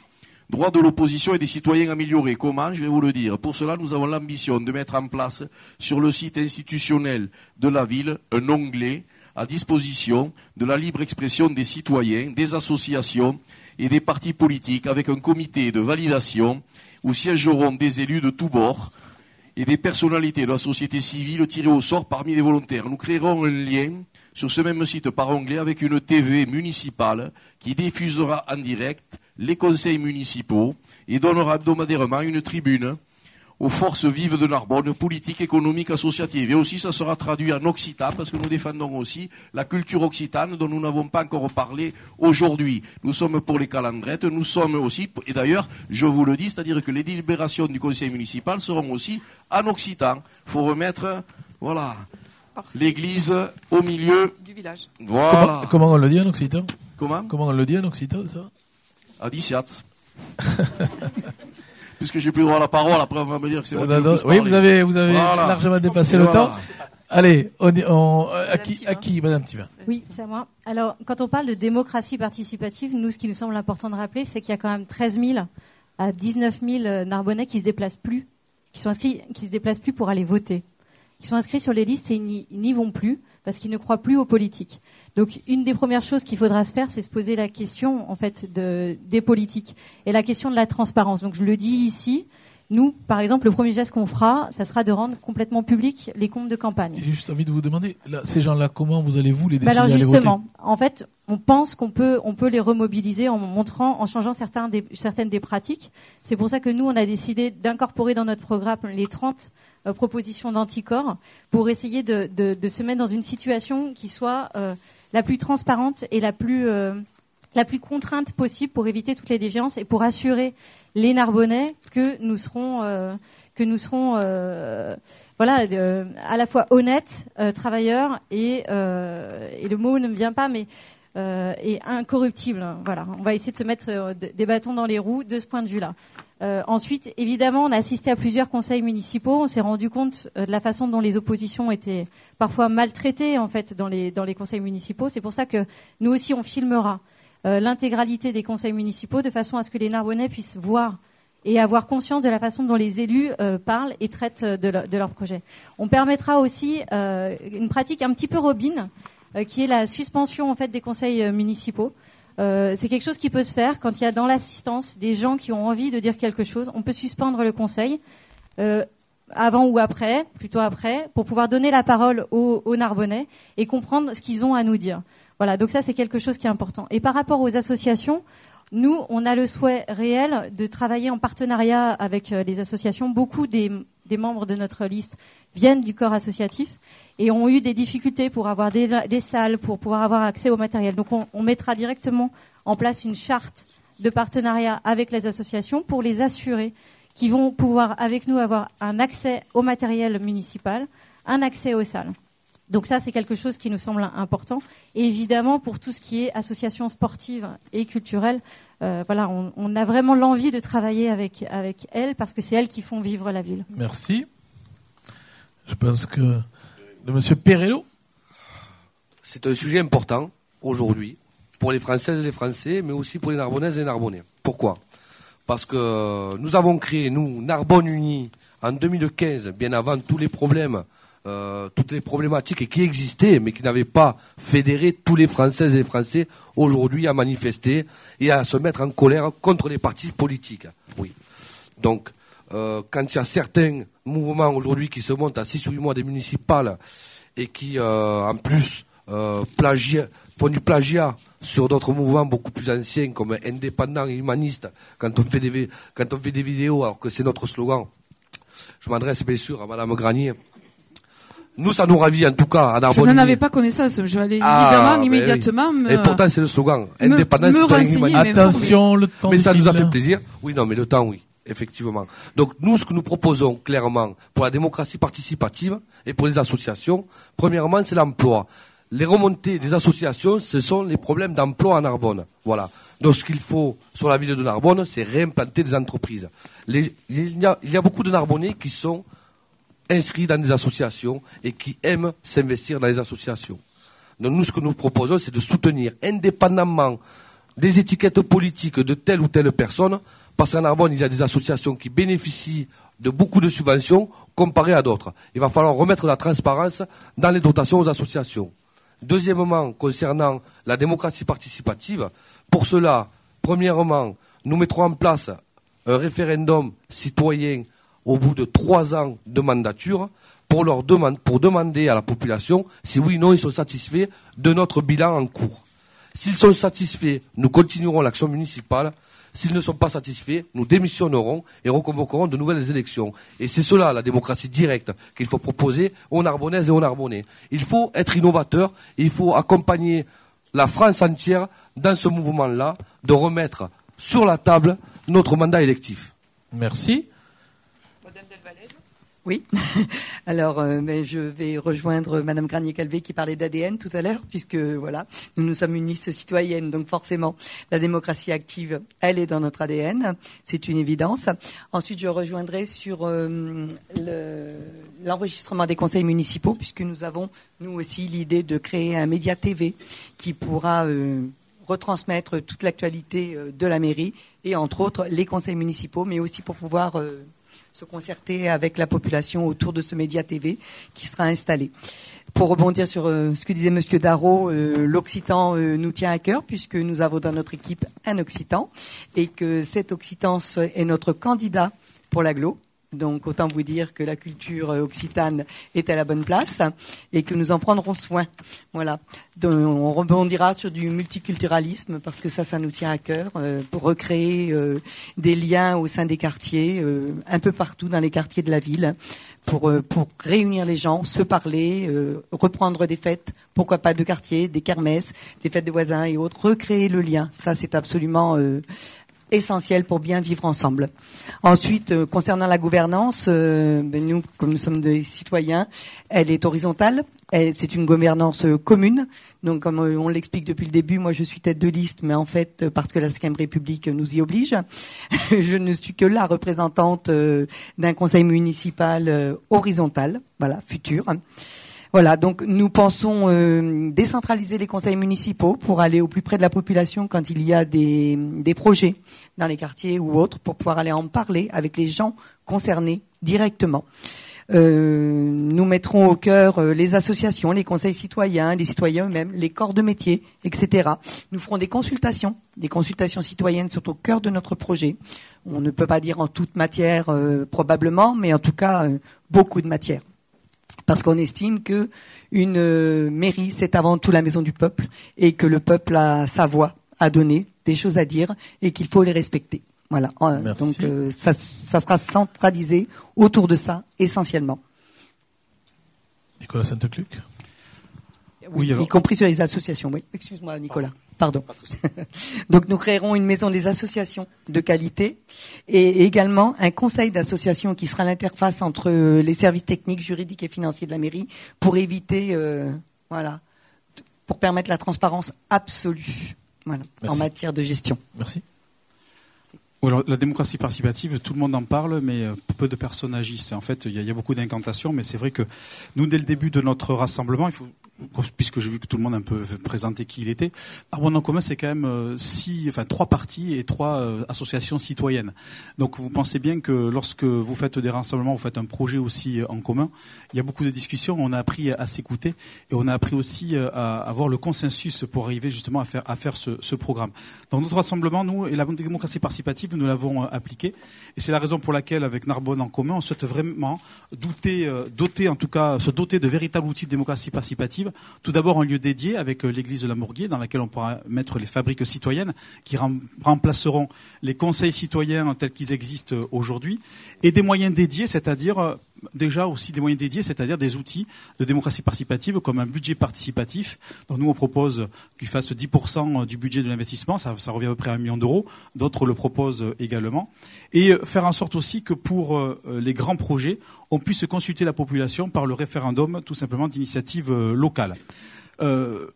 Droit de l'opposition et des citoyens améliorés. Comment Je vais vous le dire. Pour cela, nous avons l'ambition de mettre en place sur le site institutionnel de la ville un onglet à disposition de la libre expression des citoyens, des associations et des partis politiques avec un comité de validation où siégeront des élus de tous bords et des personnalités de la société civile tirées au sort parmi les volontaires. Nous créerons un lien sur ce même site par onglet avec une TV municipale qui diffusera en direct les conseils municipaux et donnera hebdomadairement une tribune aux forces vives de Narbonne, politique, économique, associative. Et aussi, ça sera traduit en occitan, parce que nous défendons aussi la culture occitane dont nous n'avons pas encore parlé aujourd'hui. Nous sommes pour les calendrettes, nous sommes aussi, et d'ailleurs, je vous le dis, c'est-à-dire que les délibérations du conseil municipal seront aussi en occitan. Il faut remettre, voilà, l'église au milieu du village. Voilà. Comment, comment on le dit en occitan? Comment? Comment on le dit en occitan, ça? Adiciats. Puisque j'ai plus droit à la parole, après on va me dire que c'est moi Oui, parler. vous avez, vous avez Voilà. largement dépassé le temps. Allez, on, est- on- à Madame qui, à qui, Madame Oui, c'est à moi. Alors, quand on parle de démocratie participative, nous, ce qui nous semble important de rappeler, c'est qu'il y a quand même 13 000 à 19 000 Narbonnais qui se déplacent plus, qui sont inscrits, qui se déplacent plus pour aller voter. Ils sont inscrits sur les listes et ils n'y vont plus parce qu'ils ne croient plus aux politiques. Donc, une des premières choses qu'il faudra se faire, c'est se poser la question, en fait, de, des politiques et la question de la transparence. Donc, je le dis ici. Nous, par exemple, le premier geste qu'on fera, ça sera de rendre complètement public les comptes de campagne. J'ai juste envie de vous demander, là, ces gens-là, comment vous allez vous les Bah décider alors justement, voter? en fait, on pense qu'on peut, on peut les remobiliser en montrant, en changeant certains des, certaines des pratiques. C'est pour ça que nous, on a décidé d'incorporer dans notre programme les 30 euh, propositions d'anticorps pour essayer de, de, de se mettre dans une situation qui soit euh, la plus transparente et la plus, euh, la plus contrainte possible pour éviter toutes les déviances et pour assurer les Narbonnais que nous serons, euh, que nous serons, euh, voilà, à la fois honnêtes, travailleurs et, et le mot ne me vient pas, mais et incorruptibles. Voilà, on va essayer de se mettre de- des bâtons dans les roues de ce point de vue-là. Euh, ensuite, évidemment, on a assisté à plusieurs conseils municipaux. On s'est rendu compte euh, de la façon dont les oppositions étaient parfois maltraitées en fait dans les dans les conseils municipaux. C'est pour ça que nous aussi on filmera euh, l'intégralité des conseils municipaux de façon à ce que les Narbonnais puissent voir et avoir conscience de la façon dont les élus parlent et traitent de, leur- de leurs projets. On permettra aussi une pratique un petit peu robine, qui est la suspension en fait des conseils municipaux. Euh, c'est quelque chose qui peut se faire quand il y a dans l'assistance des gens qui ont envie de dire quelque chose. On peut suspendre le conseil euh, avant ou après, plutôt après, pour pouvoir donner la parole aux, Narbonnais et comprendre ce qu'ils ont à nous dire. Voilà, donc ça c'est quelque chose qui est important. Et par rapport aux associations, nous, on a le souhait réel de travailler en partenariat avec euh, les associations. Beaucoup des membres de notre liste viennent du corps associatif et ont eu des difficultés pour avoir des, salles, pour pouvoir avoir accès au matériel. Donc on, mettra directement en place une charte de partenariat avec les associations pour les assurer qu'ils vont pouvoir avec nous avoir un accès au matériel municipal, un accès aux salles. Donc ça, c'est quelque chose qui nous semble important. Et évidemment, pour tout ce qui est association sportive et culturelle, euh, voilà, on, on a vraiment l'envie de travailler avec, avec elles parce que c'est elles qui font vivre la ville. Merci. Je pense que de Monsieur Perello. C'est un sujet important aujourd'hui pour les Françaises et les Français, mais aussi pour les Narbonnaises et les Narbonnais. Pourquoi? Parce que nous avons créé, nous, Narbonne Unie, en 2015, bien avant tous les problèmes, euh, toutes les problématiques qui existaient, mais qui n'avaient pas fédéré tous les Françaises et les Français aujourd'hui à manifester et à se mettre en colère contre les partis politiques. Oui. Donc, euh, quand il y a certains mouvements aujourd'hui qui se montent à 6 ou 8 mois des municipales et qui, euh, en plus, euh, font du plagiat sur d'autres mouvements beaucoup plus anciens comme indépendants et humanistes, quand on fait des, quand on fait des vidéos alors que c'est notre slogan, je m'adresse bien sûr à Madame Granier. Nous, ça nous ravit en tout cas à Je n'en avais pas connaissance. Je vais aller Ah, évidemment, ben immédiatement. oui. me- Et pourtant, c'est le slogan. me- Indépendance, me citoyen, renseigner, mais Attention, le temps. Mais ça nous a fait plaisir. Oui, non, mais le temps, oui, effectivement. Donc nous, ce que nous proposons clairement pour la démocratie participative et pour les associations, premièrement, c'est l'emploi. Les remontées des associations, ce sont les problèmes d'emploi à Narbonne. Voilà. Donc ce qu'il faut sur la ville de Narbonne, c'est réimplanter des entreprises. Il, y a, il y a beaucoup de Narbonnais qui sont inscrits dans des associations et qui aiment s'investir dans les associations. Donc nous, ce que nous proposons, c'est de soutenir, indépendamment des étiquettes politiques de telle ou telle personne, parce qu'en Narbonne, il y a des associations qui bénéficient de beaucoup de subventions comparées à d'autres. Il va falloir remettre la transparence dans les dotations aux associations. Deuxièmement, concernant la démocratie participative, pour cela, premièrement, nous mettrons en place un référendum citoyen au bout de trois ans de mandature pour, leur demander, pour demander à la population si oui ou non ils sont satisfaits de notre bilan en cours. S'ils sont satisfaits, nous continuerons l'action municipale. S'ils ne sont pas satisfaits, nous démissionnerons et reconvoquerons de nouvelles élections. Et c'est cela, la démocratie directe, qu'il faut proposer aux Narbonnaises et aux Narbonnais. Il faut être innovateur il faut accompagner la France entière dans ce mouvement-là de remettre sur la table notre mandat électif. Merci. Oui. Alors, euh, mais je vais rejoindre Madame Granier-Calvé qui parlait d'ADN tout à l'heure, puisque voilà, nous, nous sommes une liste citoyenne, donc forcément, la démocratie active, elle est dans notre ADN, c'est une évidence. Ensuite, je rejoindrai sur euh, l'enregistrement des conseils municipaux, puisque nous avons, nous aussi, l'idée de créer un média TV qui pourra euh, retransmettre toute l'actualité de la mairie et entre autres les conseils municipaux, mais aussi pour pouvoir se concerter avec la population autour de ce média TV qui sera installé. Pour rebondir sur euh, ce que disait Monsieur Darro, euh, l'Occitan euh, nous tient à cœur puisque nous avons dans notre équipe un Occitan et que cet Occitan est notre candidat pour l'aglo. Donc autant vous dire que la culture occitane est à la bonne place et que nous en prendrons soin. Voilà. on rebondira sur du multiculturalisme parce que ça, ça nous tient à cœur euh, pour recréer euh, des liens au sein des quartiers, euh, un peu partout dans les quartiers de la ville, pour pour réunir les gens, se parler, reprendre des fêtes, pourquoi pas de quartier, des kermesses, des fêtes de voisins et autres, recréer le lien. Ça, c'est absolument essentiel pour bien vivre ensemble. Ensuite, euh, concernant la gouvernance, euh, ben, nous, comme nous sommes des citoyens, elle est horizontale. C'est une gouvernance euh, commune. Donc, comme on l'explique depuis le début, moi, je suis tête de liste, mais en fait, parce que la Cinquième République nous y oblige, je ne suis que la représentante d'un conseil municipal horizontal, voilà, futur. Voilà, donc nous pensons euh, décentraliser les conseils municipaux pour aller au plus près de la population quand il y a des, projets dans les quartiers ou autres, pour pouvoir aller en parler avec les gens concernés directement. Euh, nous mettrons au cœur euh, les associations, les conseils citoyens, les citoyens eux-mêmes, les corps de métier, etc. Nous ferons des consultations, des consultations citoyennes sont au cœur de notre projet. On ne peut pas dire en toute matière probablement, mais en tout cas beaucoup de matière parce qu'on estime que une euh, mairie c'est avant tout la maison du peuple et que le peuple a sa voix à donner, des choses à dire et qu'il faut les respecter. Voilà. Euh, donc euh, ça, ça, sera centralisé autour de ça essentiellement. Nicolas Sainte-Cluc oui, y compris sur les associations. Oui, excuse-moi, Nicolas. Pardon. Donc, nous créerons une maison des associations de qualité et également un conseil d'association qui sera l'interface entre les services techniques, juridiques et financiers de la mairie pour éviter, euh, voilà, pour permettre la transparence absolue, voilà, en matière de gestion. Merci. la démocratie participative, tout le monde en parle, mais euh, peu de personnes agissent. En fait, il y, y, a beaucoup d'incantations, mais c'est vrai que nous, dès le début de notre rassemblement, il faut puisque j'ai vu que tout le monde a un peu présenté qui il était, Arbonne en commun, c'est quand même euh, six, enfin trois partis et trois euh, associations citoyennes. Donc vous pensez bien que lorsque vous faites des rassemblements, vous faites un projet aussi euh, en commun, il y a beaucoup de discussions, on a appris à s'écouter et on a appris aussi à avoir le consensus pour arriver justement à faire, ce, programme. Dans notre rassemblement, nous, et la démocratie participative, nous l'avons appliqué et c'est la raison pour laquelle, avec Narbonne en commun, on souhaite vraiment douter, doter, en tout cas, se doter de véritables outils de démocratie participative tout d'abord un lieu dédié avec euh, l'église de la Mourguier dans laquelle on pourra mettre les fabriques citoyennes qui remplaceront les conseils citoyens tels qu'ils existent euh, aujourd'hui et des moyens dédiés, c'est-à-dire euh, déjà aussi des moyens dédiés, c'est-à-dire des outils de démocratie participative comme un budget participatif. nous, on propose qu'il fasse 10% du budget de l'investissement, ça, revient à peu près à un million d'euros. D'autres le proposent également. Et faire en sorte aussi que pour les grands projets, on puisse consulter la population par le référendum tout simplement d'initiative euh, locale. Euh,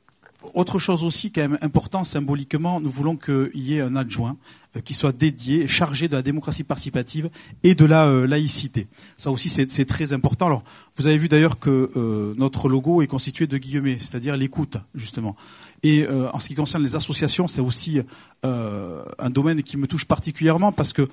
autre chose aussi quand même important symboliquement, nous voulons qu'il y ait un adjoint euh, qui soit dédié, chargé de la démocratie participative et de la laïcité. Ça aussi c'est très important. Alors vous avez vu d'ailleurs que notre logo est constitué de guillemets, c'est-à-dire l'écoute justement. Et en ce qui concerne les associations, c'est aussi un domaine qui me touche particulièrement parce que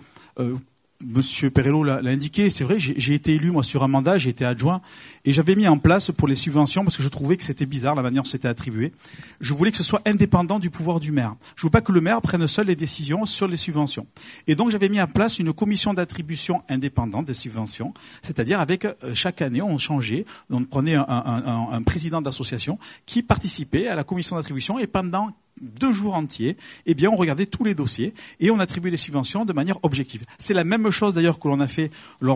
Monsieur Perello l'a indiqué, c'est vrai, j'ai été élu moi sur un mandat, j'ai été adjoint, et j'avais mis en place pour les subventions, parce que je trouvais que c'était bizarre la manière dont c'était attribué, je voulais que ce soit indépendant du pouvoir du maire. Je ne veux pas que le maire prenne seul les décisions sur les subventions. Et donc j'avais mis en place une commission d'attribution indépendante des subventions, c'est-à-dire avec euh, chaque année on changeait, on prenait un, président d'association qui participait à la commission d'attribution et pendant deux jours entiers, eh bien, on regardait tous les dossiers et on attribuait les subventions de manière objective. C'est la même chose d'ailleurs que l'on a fait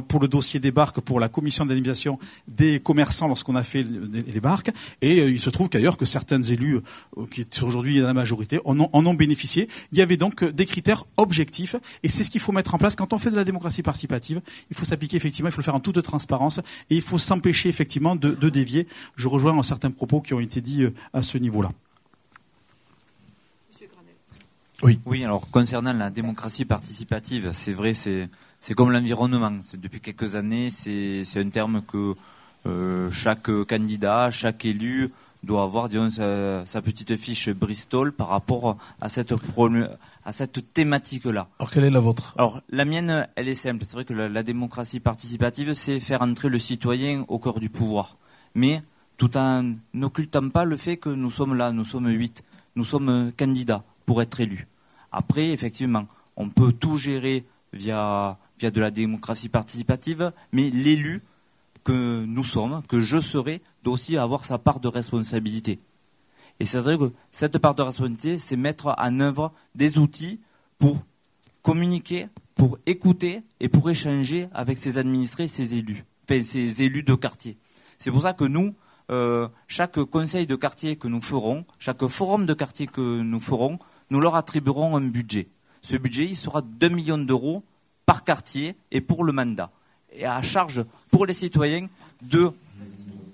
pour le dossier des barques, pour la commission d'animation des commerçants lorsqu'on a fait les barques. Et euh, il se trouve qu'ailleurs que certains élus, euh, qui sont aujourd'hui dans la majorité, en ont, bénéficié. Il y avait donc des critères objectifs et c'est ce qu'il faut mettre en place quand on fait de la démocratie participative. Il faut s'appliquer effectivement, il faut le faire en toute transparence et il faut s'empêcher effectivement de, de dévier. Je rejoins certains propos qui ont été dits euh, à ce niveau-là. Oui. Oui, alors concernant la démocratie participative, c'est vrai, c'est c'est comme l'environnement. C'est depuis quelques années, c'est c'est un terme que euh, chaque candidat, chaque élu doit avoir disons, sa, petite fiche Bristol par rapport à cette à cette thématique-là. Alors quelle est la vôtre? Alors la mienne, elle est simple. C'est vrai que la, la démocratie participative, c'est faire entrer le citoyen au cœur du pouvoir, mais tout en n'occultant pas le fait que nous sommes là, nous sommes huit, nous sommes candidats pour être élu. Après, effectivement, on peut tout gérer via, via de la démocratie participative, mais l'élu que nous sommes, que je serai, doit aussi avoir sa part de responsabilité. Et c'est vrai que cette part de responsabilité, c'est mettre en œuvre des outils pour communiquer, pour écouter et pour échanger avec ses administrés, ses élus, enfin ses élus de quartier. C'est pour ça que nous, euh, chaque conseil de quartier que nous ferons, chaque forum de quartier que nous ferons, nous leur attribuerons un budget. Ce budget, il sera 2 millions d'euros par quartier et pour le mandat. Et à charge pour les citoyens de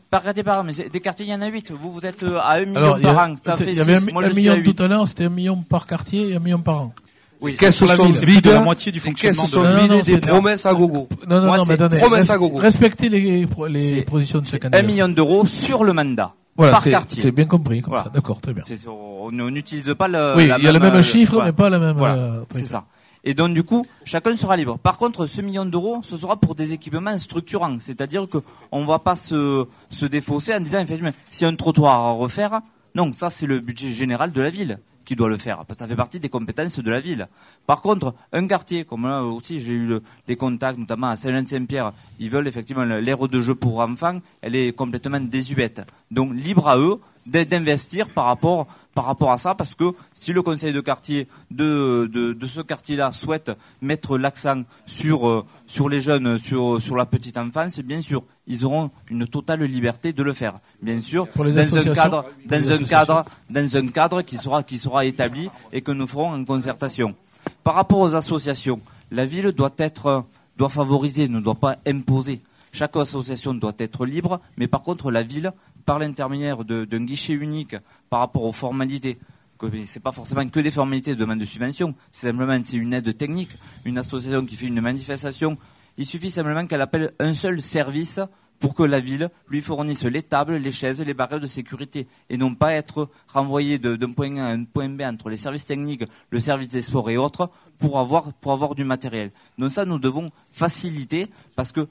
par quartier par an, mais des quartiers, il y en a 8. Vous, vous êtes euh, à 1 million par an. Ça fait il y avait un, million tout à l'heure, c'était un million par quartier et un million par an. Oui, qu'est-ce que sont vides la moitié du fonctionnement sont des promesses à gogo Non, non, non, mais attendez. Promesses à gogo. Respectez les, les positions de ce candidat. 1 million d'euros sur le mandat. Voilà, c'est bien compris comme ça. D'accord, très bien. on n'utilise pas le. Oui, il y a le même chiffre, mais pas la même. Euh, c'est ça. Et donc du coup, chacun sera libre. Par contre, ce million d'euros, ce sera pour des équipements structurants, c'est-à-dire que on va pas se se défausser en disant effectivement, s'il y a un trottoir à refaire, non, ça c'est le budget général de la ville qui doit le faire, parce que ça fait partie des compétences de la ville. Par contre, un quartier, comme là aussi j'ai eu des contacts, notamment à Saint-Saint-Pierre, ils veulent effectivement l'aire de jeu pour enfants, elle est complètement désuète. Donc libre à eux d'investir par rapport par rapport à ça, parce que si le conseil de quartier de, de, de ce quartier-là souhaite mettre l'accent sur, euh, sur les jeunes, sur, sur la petite enfance, bien sûr, ils auront une totale liberté de le faire. Bien sûr, Pour les dans un cadre, dans un cadre, dans un cadre qui sera, qui sera établi et que nous ferons en concertation. Par rapport aux associations, la ville doit être, doit favoriser, ne doit pas imposer. Chaque association doit être libre, mais par contre, la ville par l'intermédiaire d'un guichet unique par rapport aux formalités, ce n'est pas forcément que des formalités de demande de subvention, c'est simplement une aide technique, une association qui fait une manifestation, il suffit simplement qu'elle appelle un seul service pour que la ville lui fournisse les tables, les chaises, les barrières de sécurité, et non pas être renvoyé d'un point A à un point B entre les services techniques, le service des sports et autres, pour avoir, pour avoir du matériel. Donc ça, nous devons faciliter, parce que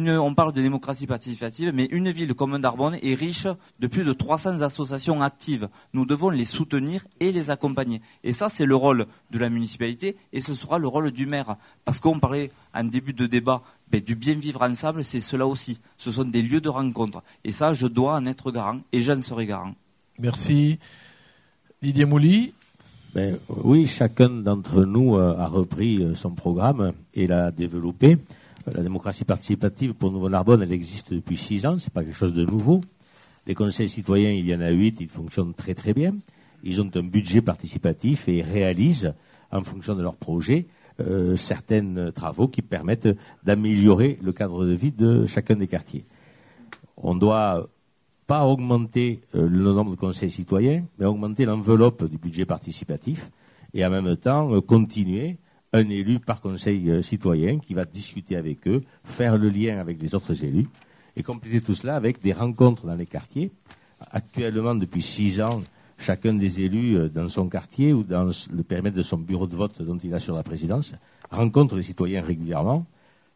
on parle de démocratie participative, mais une ville comme Narbonne est riche de plus de 300 associations actives. Nous devons les soutenir et les accompagner. Et ça, c'est le rôle de la municipalité et ce sera le rôle du maire. Parce qu'on parlait en début de débat ben, du bien vivre ensemble, c'est cela aussi. Ce sont des lieux de rencontre. Et ça, je dois en être garant et j'en serai garant. Merci. Didier Mouly. Ben, oui, chacun d'entre nous euh, a repris euh, son programme et l'a développé. La démocratie participative pour Nouveau-Narbonne, elle existe depuis six ans, c'est pas quelque chose de nouveau. Les conseils citoyens, il y en a huit, ils fonctionnent très très bien. Ils ont un budget participatif et réalisent, en fonction de leur projet, euh, certains travaux qui permettent d'améliorer le cadre de vie de chacun des quartiers. On ne doit pas augmenter euh, le nombre de conseils citoyens, mais augmenter l'enveloppe du budget participatif et en même temps euh, continuer un élu par conseil euh, citoyen qui va discuter avec eux, faire le lien avec les autres élus et compléter tout cela avec des rencontres dans les quartiers. Actuellement, depuis six ans, chacun des élus euh, dans son quartier ou dans le périmètre de son bureau de vote dont il assure la présidence rencontre les citoyens régulièrement.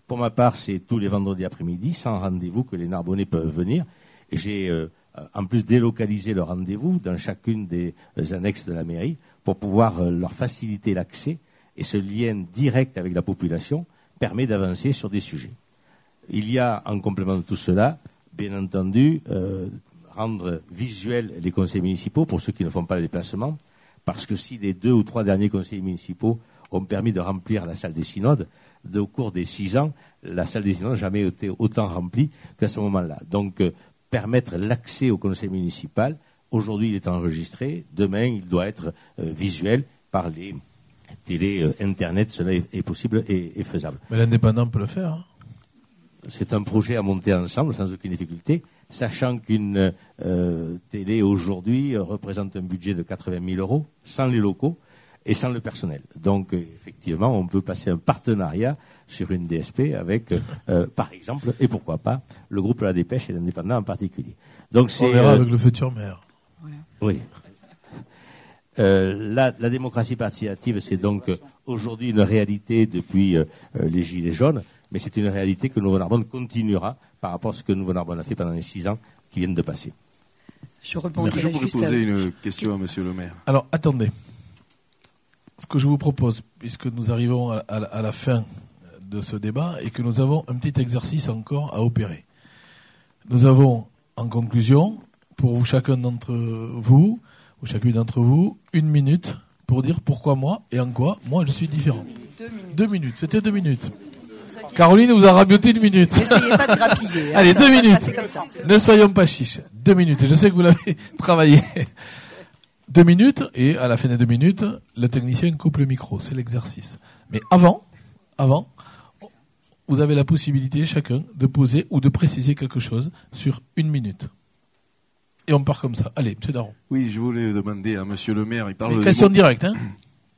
Pour ma part, c'est tous les vendredis après-midi, sans rendez-vous, que les Narbonnais peuvent venir. J'ai euh, en plus délocalisé le rendez-vous dans chacune des annexes de la mairie pour pouvoir leur faciliter l'accès. Et ce lien direct avec la population permet d'avancer sur des sujets. Il y a, en complément de tout cela, bien entendu, rendre visuels les conseils municipaux pour ceux qui ne font pas le déplacement, parce que si les deux ou trois derniers conseils municipaux ont permis de remplir la salle des synodes, au cours des six ans, la salle des synodes n'a jamais été autant remplie qu'à ce moment-là. Donc, euh, permettre l'accès au conseil municipal, aujourd'hui il est enregistré, demain il doit être euh, visuel par les télé, euh, Internet, cela est, possible et, faisable. Mais l'indépendant peut le faire. Hein. C'est un projet à monter ensemble sans aucune difficulté, sachant qu'une télé aujourd'hui représente un budget de 80 000 euros, sans les locaux et sans le personnel. Donc, euh, effectivement, on peut passer un partenariat sur une DSP avec, euh, euh, par exemple, et pourquoi pas, le groupe La Dépêche et l'Indépendant en particulier. Donc, on verra avec le futur maire. Oui. La, la, démocratie participative, c'est donc aujourd'hui une réalité depuis les Gilets jaunes, mais c'est une réalité que Nouveau-Narbonne continuera par rapport à ce que Nouveau-Narbonne a fait pendant les six ans qui viennent de passer. Je, je voudrais poser une question à Monsieur le maire. Alors, attendez ce que je vous propose, puisque nous arrivons à, la fin de ce débat et que nous avons un petit exercice encore à opérer. Nous avons en conclusion, pour vous, chacun d'entre vous, ou chacune d'entre vous, une minute pour dire pourquoi moi et en quoi moi je suis différent. Deux minutes. C'était deux minutes. Caroline vous a rabioté une minute. N'essayez pas de grappiller. Hein. Allez, deux minutes. Ne soyons pas chiches. Deux minutes. Je sais que vous l'avez travaillé deux minutes, et à la fin des deux minutes, le technicien coupe le micro. C'est l'exercice. Mais avant, avant, vous avez la possibilité, chacun, de poser ou de préciser quelque chose sur une minute. Et on part comme ça. Allez, M. Daron. Oui, je voulais demander à Monsieur le maire, il parle de question directe, hein.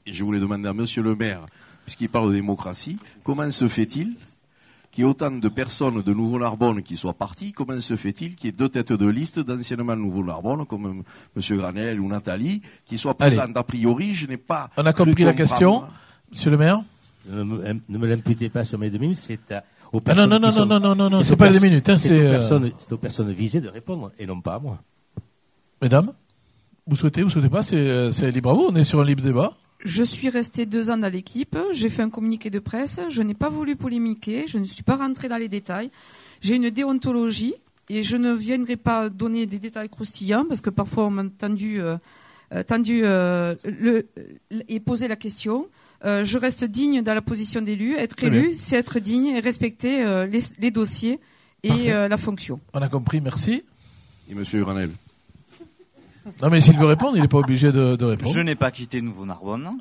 Et je voulais demander à Monsieur le maire, puisqu'il parle de démocratie, comment se fait-il qu'il y ait autant de personnes de Nouveau-Narbonne qui soient parties, comment se fait-il qu'il y ait deux têtes de liste d'anciennement Nouveau-Narbonne, comme M. Granel ou Nathalie, qui soient présentes A priori, je n'ai pas. On a compris la question, Monsieur le maire Ne me, l'imputez pas sur mes deux minutes, c'est aux personnes. Ah non, non, non, non, non, non, non, c'est pas les deux minutes. Hein, euh, c'est aux, personnes visées de répondre et non pas à moi. Mesdames, vous souhaitez, vous souhaitez pas, c'est euh, libre à vous, on est sur un libre débat. Je suis restée deux ans dans l'équipe. J'ai fait un communiqué de presse. Je n'ai pas voulu polémiquer. Je ne suis pas rentrée dans les détails. J'ai une déontologie et je ne viendrai pas donner des détails croustillants parce que parfois on m'a entendu, euh, euh, euh, le, et poser la question. je reste digne dans la position d'élu. Être élu, c'est être digne et respecter les, dossiers et la fonction. On a compris, merci. Et Monsieur Ranel. Non, mais s'il veut répondre, il n'est pas obligé de, répondre. Je n'ai pas quitté Nouveau-Narbonne.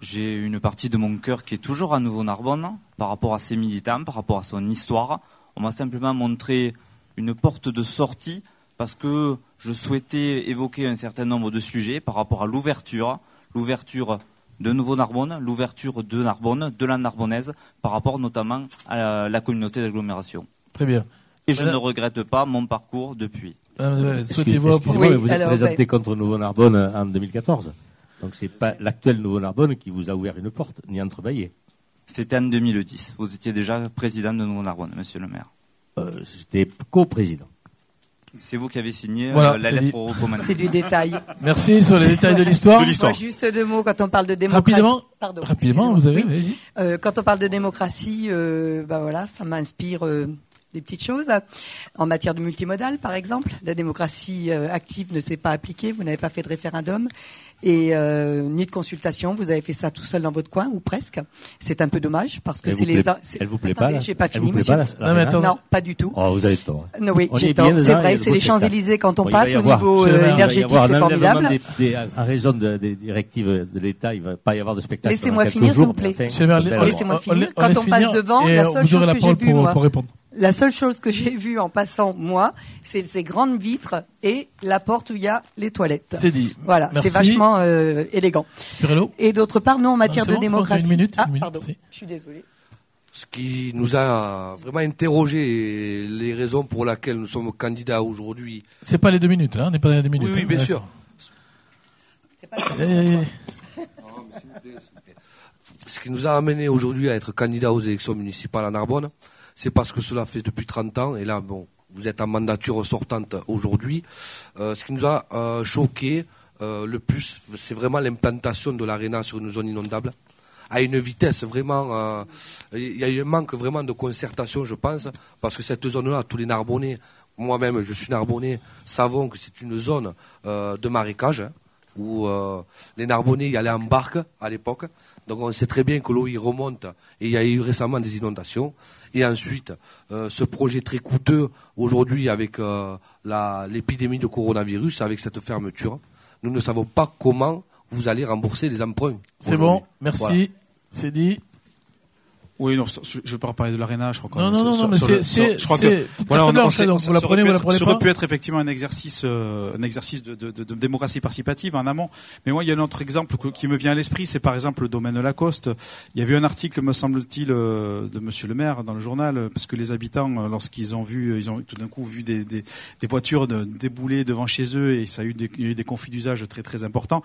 J'ai une partie de mon cœur qui est toujours à Nouveau-Narbonne par rapport à ses militants, par rapport à son histoire. On m'a simplement montré une porte de sortie parce que je souhaitais évoquer un certain nombre de sujets par rapport à l'ouverture, l'ouverture de Nouveau-Narbonne, l'ouverture de Narbonne, de la Narbonnaise, par rapport notamment à la communauté d'agglomération. Très bien. Et je ne regrette pas mon parcours depuis. Euh, Souhaitez-vous vous êtes présenté contre Nouveau-Narbonne en 2014. Donc c'est pas l'actuel Nouveau-Narbonne qui vous a ouvert une porte, ni entrebâillé. C'était en 2010. Vous étiez déjà président de Nouveau-Narbonne, monsieur le maire. Euh, J'étais co-président. C'est vous qui avez signé euh, la lettre au recommandé. C'est du détail. Merci sur les détails de l'histoire. Juste deux mots quand on parle de démocratie. Rapidement, Pardon, rapidement vous avez. Euh, quand on parle de démocratie, euh, bah voilà, ça m'inspire des petites choses. En matière de multimodal, par exemple, la démocratie euh, active ne s'est pas appliquée, vous n'avez pas fait de référendum et euh, ni de consultation, vous avez fait ça tout seul dans votre coin ou presque. C'est un peu dommage parce que c'est les. Elle vous plaît pas J'ai pas fini, monsieur. non, pas du tout. Oh, vous avez tort. Non, oui, j'ai tort. C'est vrai, c'est les Champs Élysées quand on passe au niveau euh, énergétique, c'est formidable. En raison des directives de l'État, il va pas y avoir de spectacle. Laissez-moi finir, s'il vous plaît. Laissez-moi finir. Quand on passe devant, la seule chose que j'ai vue, moi. La seule chose que j'ai vue en passant, moi, c'est ces grandes vitres et la porte où il y a les toilettes. C'est dit. Voilà, c'est vachement euh, élégant. Et d'autre part, nous, en matière de démocratie. Une minute, ah, une minute, pardon, je suis désolé. Ce qui nous a vraiment interrogé, les raisons pour lesquelles nous sommes candidats aujourd'hui. C'est pas les deux minutes, là, on n'est pas dans les deux minutes. Oui, oui hein. bien sûr. C'est pas les deux minutes. Ce qui nous a amené aujourd'hui à être candidat aux élections municipales à Narbonne, c'est parce que cela fait depuis 30 ans, et là, bon, vous êtes en mandature sortante aujourd'hui. Euh, ce qui nous a euh, choqué euh, le plus, c'est vraiment l'implantation de l'aréna sur une zone inondable à une vitesse vraiment. Il y a eu un manque vraiment de concertation, je pense, parce que cette zone-là, tous les Narbonnais, moi-même, je suis Narbonnais, savons que c'est une zone de marécage. Hein, où les Narbonnais y allaient en barque à l'époque. Donc on sait très bien que l'eau y remonte et il y a eu récemment des inondations. Et ensuite, euh, ce projet très coûteux aujourd'hui avec euh, l'épidémie de coronavirus, avec cette fermeture, nous ne savons pas comment vous allez rembourser les emprunts. C'est bon, merci. C'est dit. Oui, non, je ne vais pas parler de l'aréna, je crois. Non, non, non, mais c'est, je crois que voilà, on, vous la prenez, vous la prenez. Ça aurait pu être effectivement un exercice, euh, un exercice de, de, de, démocratie participative en amont. Mais moi, il y a un autre exemple qui me vient à l'esprit, c'est par exemple le domaine Lacoste. Il y avait un article, me semble-t-il, euh, de Monsieur le Maire dans le journal, parce que les habitants, euh, lorsqu'ils ont vu, ils ont tout d'un coup vu des, des, des voitures de, débouler devant chez eux et ça a eu des, eu des conflits d'usage très très importants,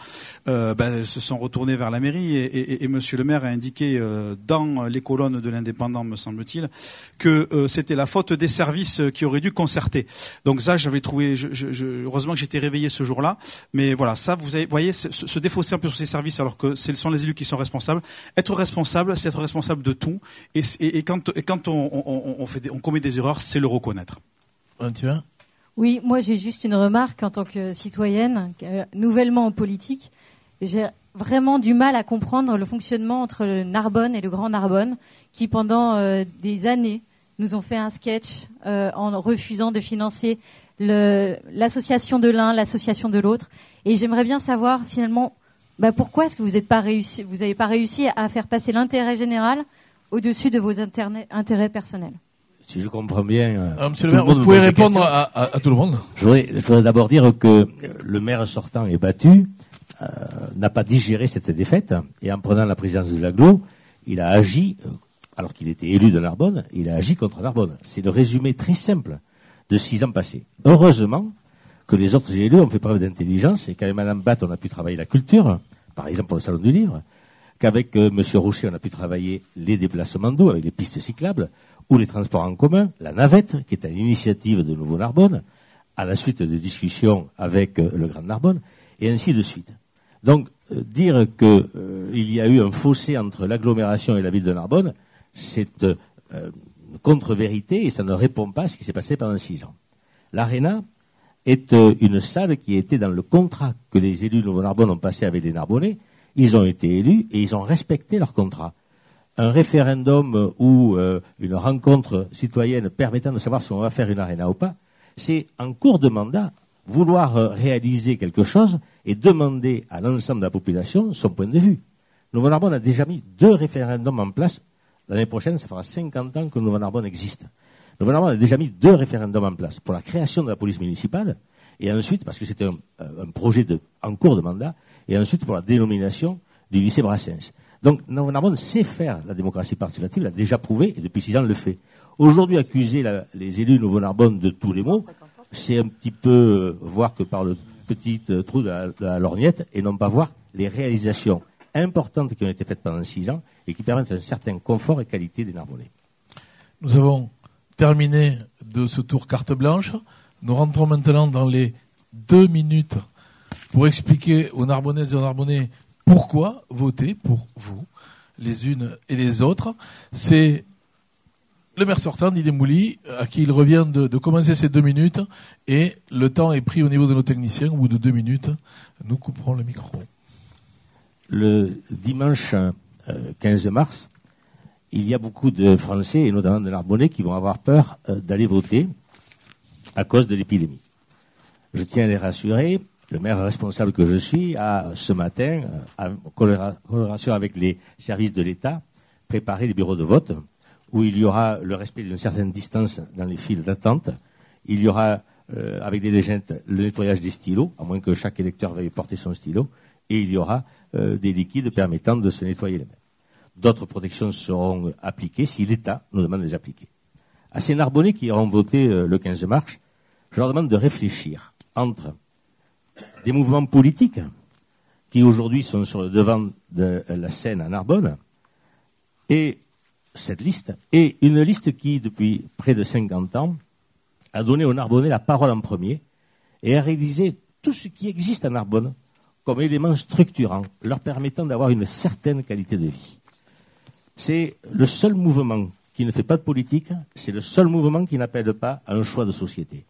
euh, ben, se sont retournés vers la mairie et, et, et Monsieur le Maire a indiqué euh, dans les colonnes de l'indépendant, me semble-t-il, que euh, c'était la faute des services qui auraient dû concerter. Donc ça, j'avais trouvé, je, je, heureusement que j'étais réveillé ce jour-là, mais voilà, ça, vous avez, voyez, se, se, défausser un peu sur ces services alors que ce sont les élus qui sont responsables. Être responsable, c'est être responsable de tout, et, et, et quand, et quand on, on, on, fait on commet des erreurs, c'est le reconnaître. Tu vois? Oui, moi j'ai juste une remarque en tant que citoyenne, euh, nouvellement en politique. J'ai vraiment du mal à comprendre le fonctionnement entre le Narbonne et le Grand Narbonne, qui pendant euh, des années nous ont fait un sketch euh, en refusant de financer l'association de l'un, l'association de l'autre. Et j'aimerais bien savoir finalement bah, pourquoi est-ce que vous n'avez pas réussi, vous n'avez pas réussi à faire passer l'intérêt général au-dessus de vos intérêts personnels? Si je comprends bien, euh, ah, Monsieur le maire, vous pouvez répondre à, à, à, tout le monde. Je voudrais, voudrais d'abord dire que le maire sortant est battu euh, n'a pas digéré cette défaite et en prenant la présidence de l'aglo, il a agi, euh, alors qu'il était élu de Narbonne, il a agi contre Narbonne. C'est le résumé très simple de six ans passés. Heureusement que les autres élus ont fait preuve d'intelligence et qu'avec Mme Batt, on a pu travailler la culture, par exemple pour le Salon du Livre, qu'avec euh, M. Rocher, on a pu travailler les déplacements d'eau avec les pistes cyclables ou les transports en commun, la navette, qui est à l'initiative de Nouveau Narbonne, à la suite de discussions avec le Grand Narbonne, et ainsi de suite. Donc, euh, dire qu'il euh, y a eu un fossé entre l'agglomération et la ville de Narbonne, c'est euh, une contre-vérité et ça ne répond pas à ce qui s'est passé pendant six ans. L'Arena est une salle qui était dans le contrat que les élus de Nouveau-Narbonne ont passé avec les Narbonnais. Ils ont été élus et ils ont respecté leur contrat. Un référendum ou une rencontre citoyenne permettant de savoir si on va faire une Arena ou pas, c'est en cours de mandat vouloir réaliser quelque chose et demander à l'ensemble de la population son point de vue. Nouveau-Narbonne a déjà mis deux référendums en place. L'année prochaine, ça fera 50 ans que Nouveau-Narbonne existe. Nouveau-Narbonne a déjà mis deux référendums en place pour la création de la police municipale et ensuite, parce que c'était un, un, projet en cours de mandat, et ensuite pour la dénomination du lycée Brassens. Donc Nouveau-Narbonne sait faire la démocratie participative, l'a déjà prouvé et depuis six ans le fait. Aujourd'hui, accuser les élus Nouveau-Narbonne de tous les maux, c'est un petit peu euh, voir que par le petit euh, trou de la, lorgnette et non pas voir les réalisations importantes qui ont été faites pendant six ans et qui permettent un certain confort et qualité des Narbonnais. Nous avons terminé de ce tour carte blanche. Nous rentrons maintenant dans les deux minutes pour expliquer aux Narbonnaises et aux Narbonnais pourquoi voter pour vous, les unes et les autres. C'est le maire sortant, Didier Mouly, à qui il revient de, commencer ces deux minutes, et le temps est pris au niveau de nos techniciens. Au bout de deux minutes, nous couperons le micro. Le dimanche 15 euh, mars, il y a beaucoup de Français, et notamment de Narbonnais, qui vont avoir peur euh, d'aller voter à cause de l'épidémie. Je tiens à les rassurer. Le maire responsable que je suis a, ce matin, euh, en collaboration avec les services de l'État, préparé les bureaux de vote où il y aura le respect d'une certaine distance dans les files d'attente. Il y aura, euh, avec des légendes, le nettoyage des stylos, à moins que chaque électeur veuille porter son stylo. Et il y aura euh, des liquides permettant de se nettoyer les mains. D'autres protections seront appliquées si l'État nous demande de les appliquer. À ces Narbonnais qui auront voté euh, le 15 mars, je leur demande de réfléchir entre des mouvements politiques qui aujourd'hui sont sur le devant de la scène à Narbonne, et cette liste, et une liste qui, depuis près de 50 ans, a donné aux Narbonnais la parole en premier et a réalisé tout ce qui existe à Narbonne comme élément structurant, leur permettant d'avoir une certaine qualité de vie. C'est le seul mouvement qui ne fait pas de politique, c'est le seul mouvement qui n'appelle pas à un choix de société.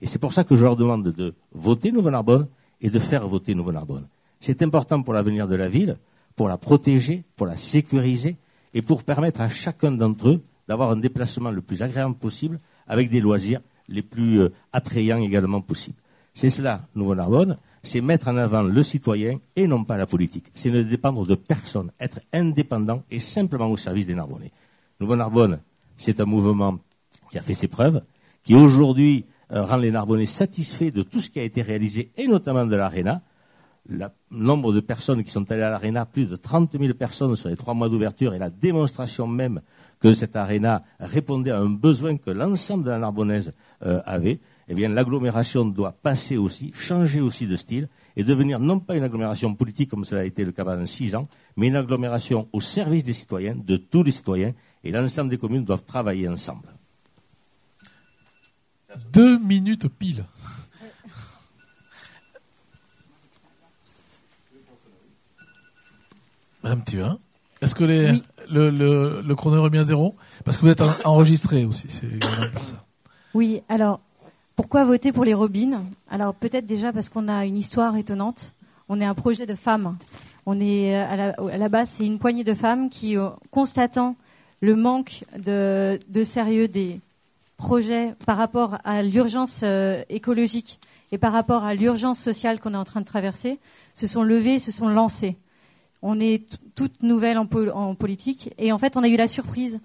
Et c'est pour ça que je leur demande de voter Nouveau-Narbonne et de faire voter Nouveau-Narbonne. C'est important pour l'avenir de la ville, pour la protéger, pour la sécuriser et pour permettre à chacun d'entre eux d'avoir un déplacement le plus agréable possible avec des loisirs les plus euh, attrayants également possibles. C'est cela, Nouveau-Narbonne, c'est mettre en avant le citoyen et non pas la politique. C'est ne dépendre de personne, être indépendant et simplement au service des Narbonnais. Nouveau-Narbonne, c'est un mouvement qui a fait ses preuves, qui aujourd'hui euh, rend les Narbonnais satisfaits de tout ce qui a été réalisé et notamment de l'Arena. Le nombre de personnes qui sont allées à l'Arena, plus de 30 000 personnes sur les trois mois d'ouverture et la démonstration même que cette Arena répondait à un besoin que l'ensemble de la Narbonnaise euh, avait eh bien, l'agglomération doit passer aussi, changer aussi de style et devenir non pas une agglomération politique comme cela a été le cas pendant six ans, mais une agglomération au service des citoyens, de tous les citoyens, et l'ensemble des communes doivent travailler ensemble. Deux minutes pile. Petit peu. Est-ce que les, le, le, le chrono est remis à zéro? Parce que vous êtes enregistré aussi, c'est ça. Oui, alors pourquoi voter pour les Robines Alors peut-être déjà parce qu'on a une histoire étonnante. On est un projet de femmes. On est euh, à la, base, c'est une poignée de femmes qui, euh, constatant le manque de, sérieux des projets par rapport à l'urgence euh, écologique et par rapport à l'urgence sociale qu'on est en train de traverser, se sont levées, se sont lancées. On est toutes nouvelles en, en politique et en fait, on a eu la surprise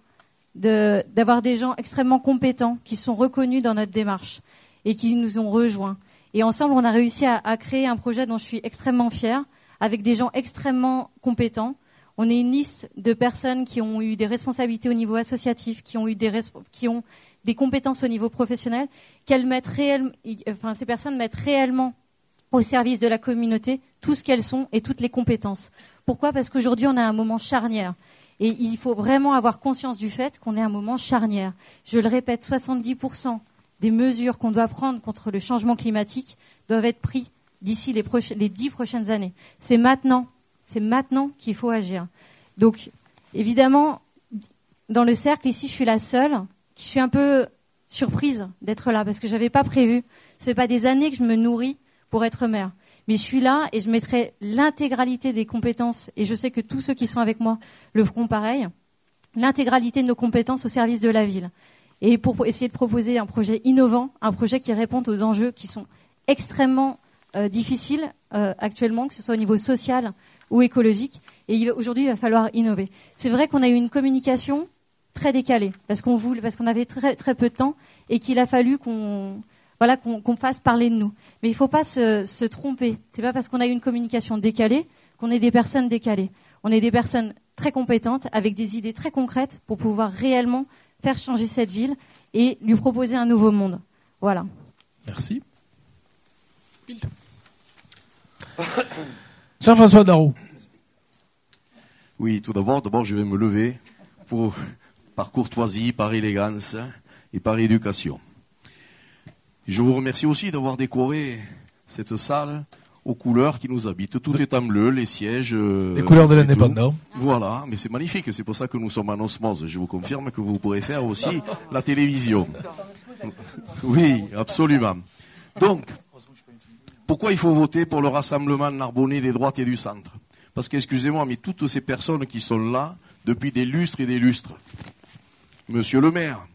d'avoir des gens extrêmement compétents qui sont reconnus dans notre démarche et qui nous ont rejoints. Et ensemble, on a réussi à, créer un projet dont je suis extrêmement fière, avec des gens extrêmement compétents. On est une liste de personnes qui ont eu des responsabilités au niveau associatif, qui ont eu des, qui ont des compétences au niveau professionnel, qu'elles mettent réellement, enfin, ces personnes mettent réellement au service de la communauté tout ce qu'elles sont et toutes les compétences. Pourquoi? Parce qu'aujourd'hui, on a un moment charnière. Et il faut vraiment avoir conscience du fait qu'on est un moment charnière. Je le répète, 70% des mesures qu'on doit prendre contre le changement climatique doivent être prises d'ici les, les dix prochaines années. C'est maintenant, c'est maintenant qu'il faut agir. Donc, évidemment, dans le cercle ici, je suis la seule qui suis un peu surprise d'être là parce que je n'avais pas prévu. Ce n'est pas des années que je me nourris pour être mère. Mais je suis là et je mettrai l'intégralité des compétences, et je sais que tous ceux qui sont avec moi le feront pareil, l'intégralité de nos compétences au service de la ville. Et pour essayer de proposer un projet innovant, un projet qui réponde aux enjeux qui sont extrêmement euh, difficiles euh, actuellement, que ce soit au niveau social ou écologique. Et aujourd'hui, il va falloir innover. C'est vrai qu'on a eu une communication très décalée parce qu'on voulait, parce qu'on avait très, très peu de temps et qu'il a fallu qu'on voilà, qu'on fasse parler de nous. Mais il ne faut pas se, se tromper. C'est pas parce qu'on a eu une communication décalée qu'on est des personnes décalées. On est des personnes très compétentes, avec des idées très concrètes pour pouvoir réellement faire changer cette ville et lui proposer un nouveau monde. Voilà. Merci. Jean-François Darou. Oui, tout d'abord, d'abord, je vais me lever pour, par courtoisie, par élégance et par éducation. Je vous remercie aussi d'avoir décoré cette salle aux couleurs qui nous habitent. Tout est en bleu, les sièges. Euh, les couleurs de l'indépendant. Voilà, mais c'est magnifique. C'est pour ça que nous sommes en osmose. Je vous confirme que vous pourrez faire aussi la télévision. Oui, absolument. Donc, pourquoi il faut voter pour le rassemblement narbonnais des droites et du centre? Parce qu'excusez-moi, mais toutes ces personnes qui sont là depuis des lustres et des lustres, Monsieur le maire,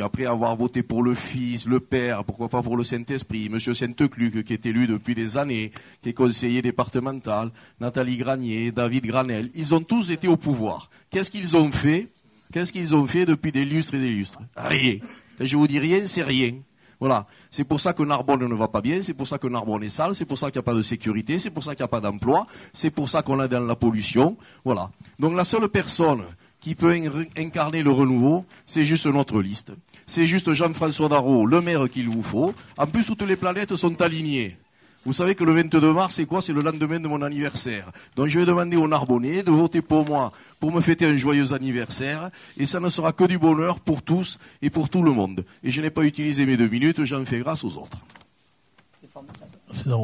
après avoir voté pour le Fils, le Père, pourquoi pas pour le Saint-Esprit, M. Sainte-Cluc, qui est élu depuis des années, qui est conseiller départemental, Nathalie Granier, David Granel, ils ont tous été au pouvoir. Qu'est-ce qu'ils ont fait? Qu'est-ce qu'ils ont fait depuis des lustres et des lustres? Rien. je vous dis rien, c'est rien. Voilà. C'est pour ça que Narbonne ne va pas bien, c'est pour ça que Narbonne est sale, c'est pour ça qu'il n'y a pas de sécurité, c'est pour ça qu'il n'y a pas d'emploi, c'est pour ça qu'on est dans la pollution. Voilà. Donc la seule personne qui peut incarner le renouveau, c'est juste notre liste. C'est juste Jean-François Darro, le maire qu'il vous faut. En plus, toutes les planètes sont alignées. Vous savez que le 22 mars, c'est quoi? C'est le lendemain de mon anniversaire. Donc je vais demander aux Narbonnais de voter pour moi, pour me fêter un joyeux anniversaire. Et ça ne sera que du bonheur pour tous et pour tout le monde. Et je n'ai pas utilisé mes deux minutes, j'en fais grâce aux autres.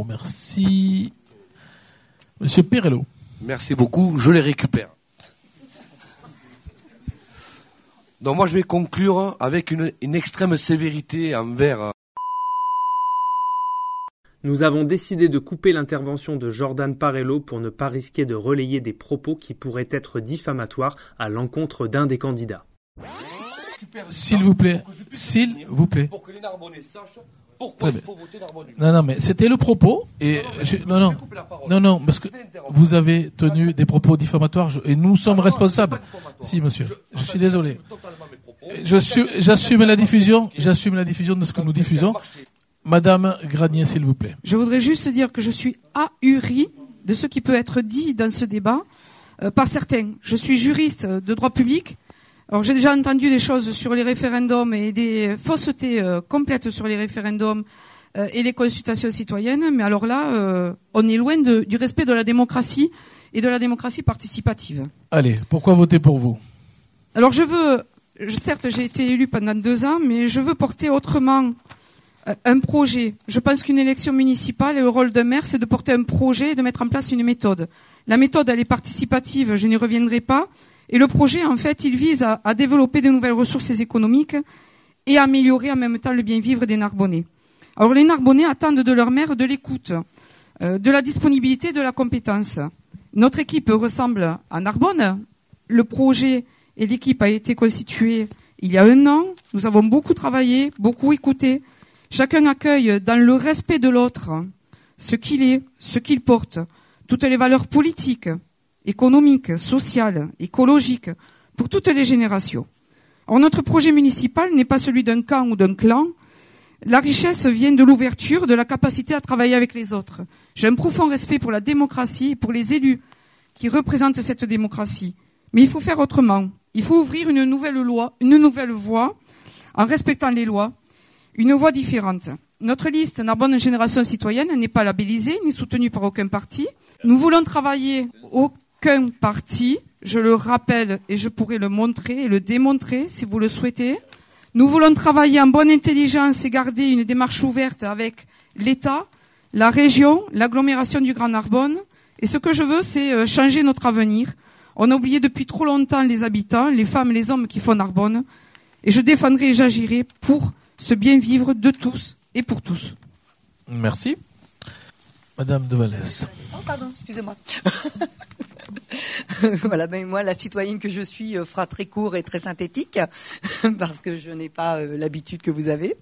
Merci. Monsieur Perello. Merci beaucoup, je les récupère. Donc moi je vais conclure avec une, une extrême sévérité envers euh, Nous avons décidé de couper l'intervention de Jordan Parello pour ne pas risquer de relayer des propos qui pourraient être diffamatoires à l'encontre d'un des candidats. S'il vous plaît, s'il vous plaît. pour que les Narbonnais sachent pourquoi il faut voter. Non, non, mais c'était le propos. Et je- non, non, non, non, parce que vous avez tenu des propos diffamatoires je- et nous sommes responsables. Si, monsieur, je suis désolé. Suis, j'assume la diffusion, j'assume la diffusion de ce que nous diffusons. Madame Granier, s'il vous plaît. Je voudrais juste dire que je suis ahuri de ce qui peut être dit dans ce débat euh, par certains. Je suis juriste de droit public. Alors j'ai déjà entendu des choses sur les référendums et des faussetés euh, complètes sur les référendums euh, et les consultations citoyennes, mais alors là, euh, on est loin de- du respect de la démocratie et de la démocratie participative. Allez, pourquoi voter pour vous? Alors je veux, certes j'ai été élu pendant deux ans, mais je veux porter autrement un projet. Je pense qu'une élection municipale et le rôle d'un maire, c'est de porter un projet et de mettre en place une méthode. La méthode, elle est participative, je n'y reviendrai pas. Et le projet, en fait, il vise à, développer de nouvelles ressources économiques et à améliorer en même temps le bien vivre des Narbonnais. Alors les Narbonnais attendent de leur maire de l'écoute, euh, de la disponibilité, de la compétence. Notre équipe ressemble à Narbonne. Le projet et l'équipe a été constituée il y a un an. Nous avons beaucoup travaillé, beaucoup écouté. Chacun accueille dans le respect de l'autre ce qu'il est, ce qu'il porte, toutes les valeurs politiques, économiques, sociales, écologiques, pour toutes les générations. Or, notre projet municipal n'est pas celui d'un camp ou d'un clan. La richesse vient de l'ouverture, de la capacité à travailler avec les autres. J'ai un profond respect pour la démocratie et pour les élus qui représentent cette démocratie. Mais il faut faire autrement. Il faut ouvrir une nouvelle loi, une nouvelle voie, en respectant les lois, une voie différente. Notre liste Narbonne Génération Citoyenne n'est pas labellisée ni soutenue par aucun parti. Nous voulons travailler aucun parti, je le rappelle et je pourrais le montrer et le démontrer si vous le souhaitez. Nous voulons travailler en bonne intelligence et garder une démarche ouverte avec l'État, la région, l'agglomération du Grand Narbonne. Et ce que je veux, c'est euh, changer notre avenir. On a oublié depuis trop longtemps les habitants, les femmes et les hommes qui font Narbonne. Et je défendrai et j'agirai pour ce bien vivre de tous et pour tous. Merci. Madame de Vallès. Oh, pardon, excusez-moi. voilà, ben moi, la citoyenne que je suis euh, fera très court et très synthétique, parce que je n'ai pas euh, l'habitude que vous avez.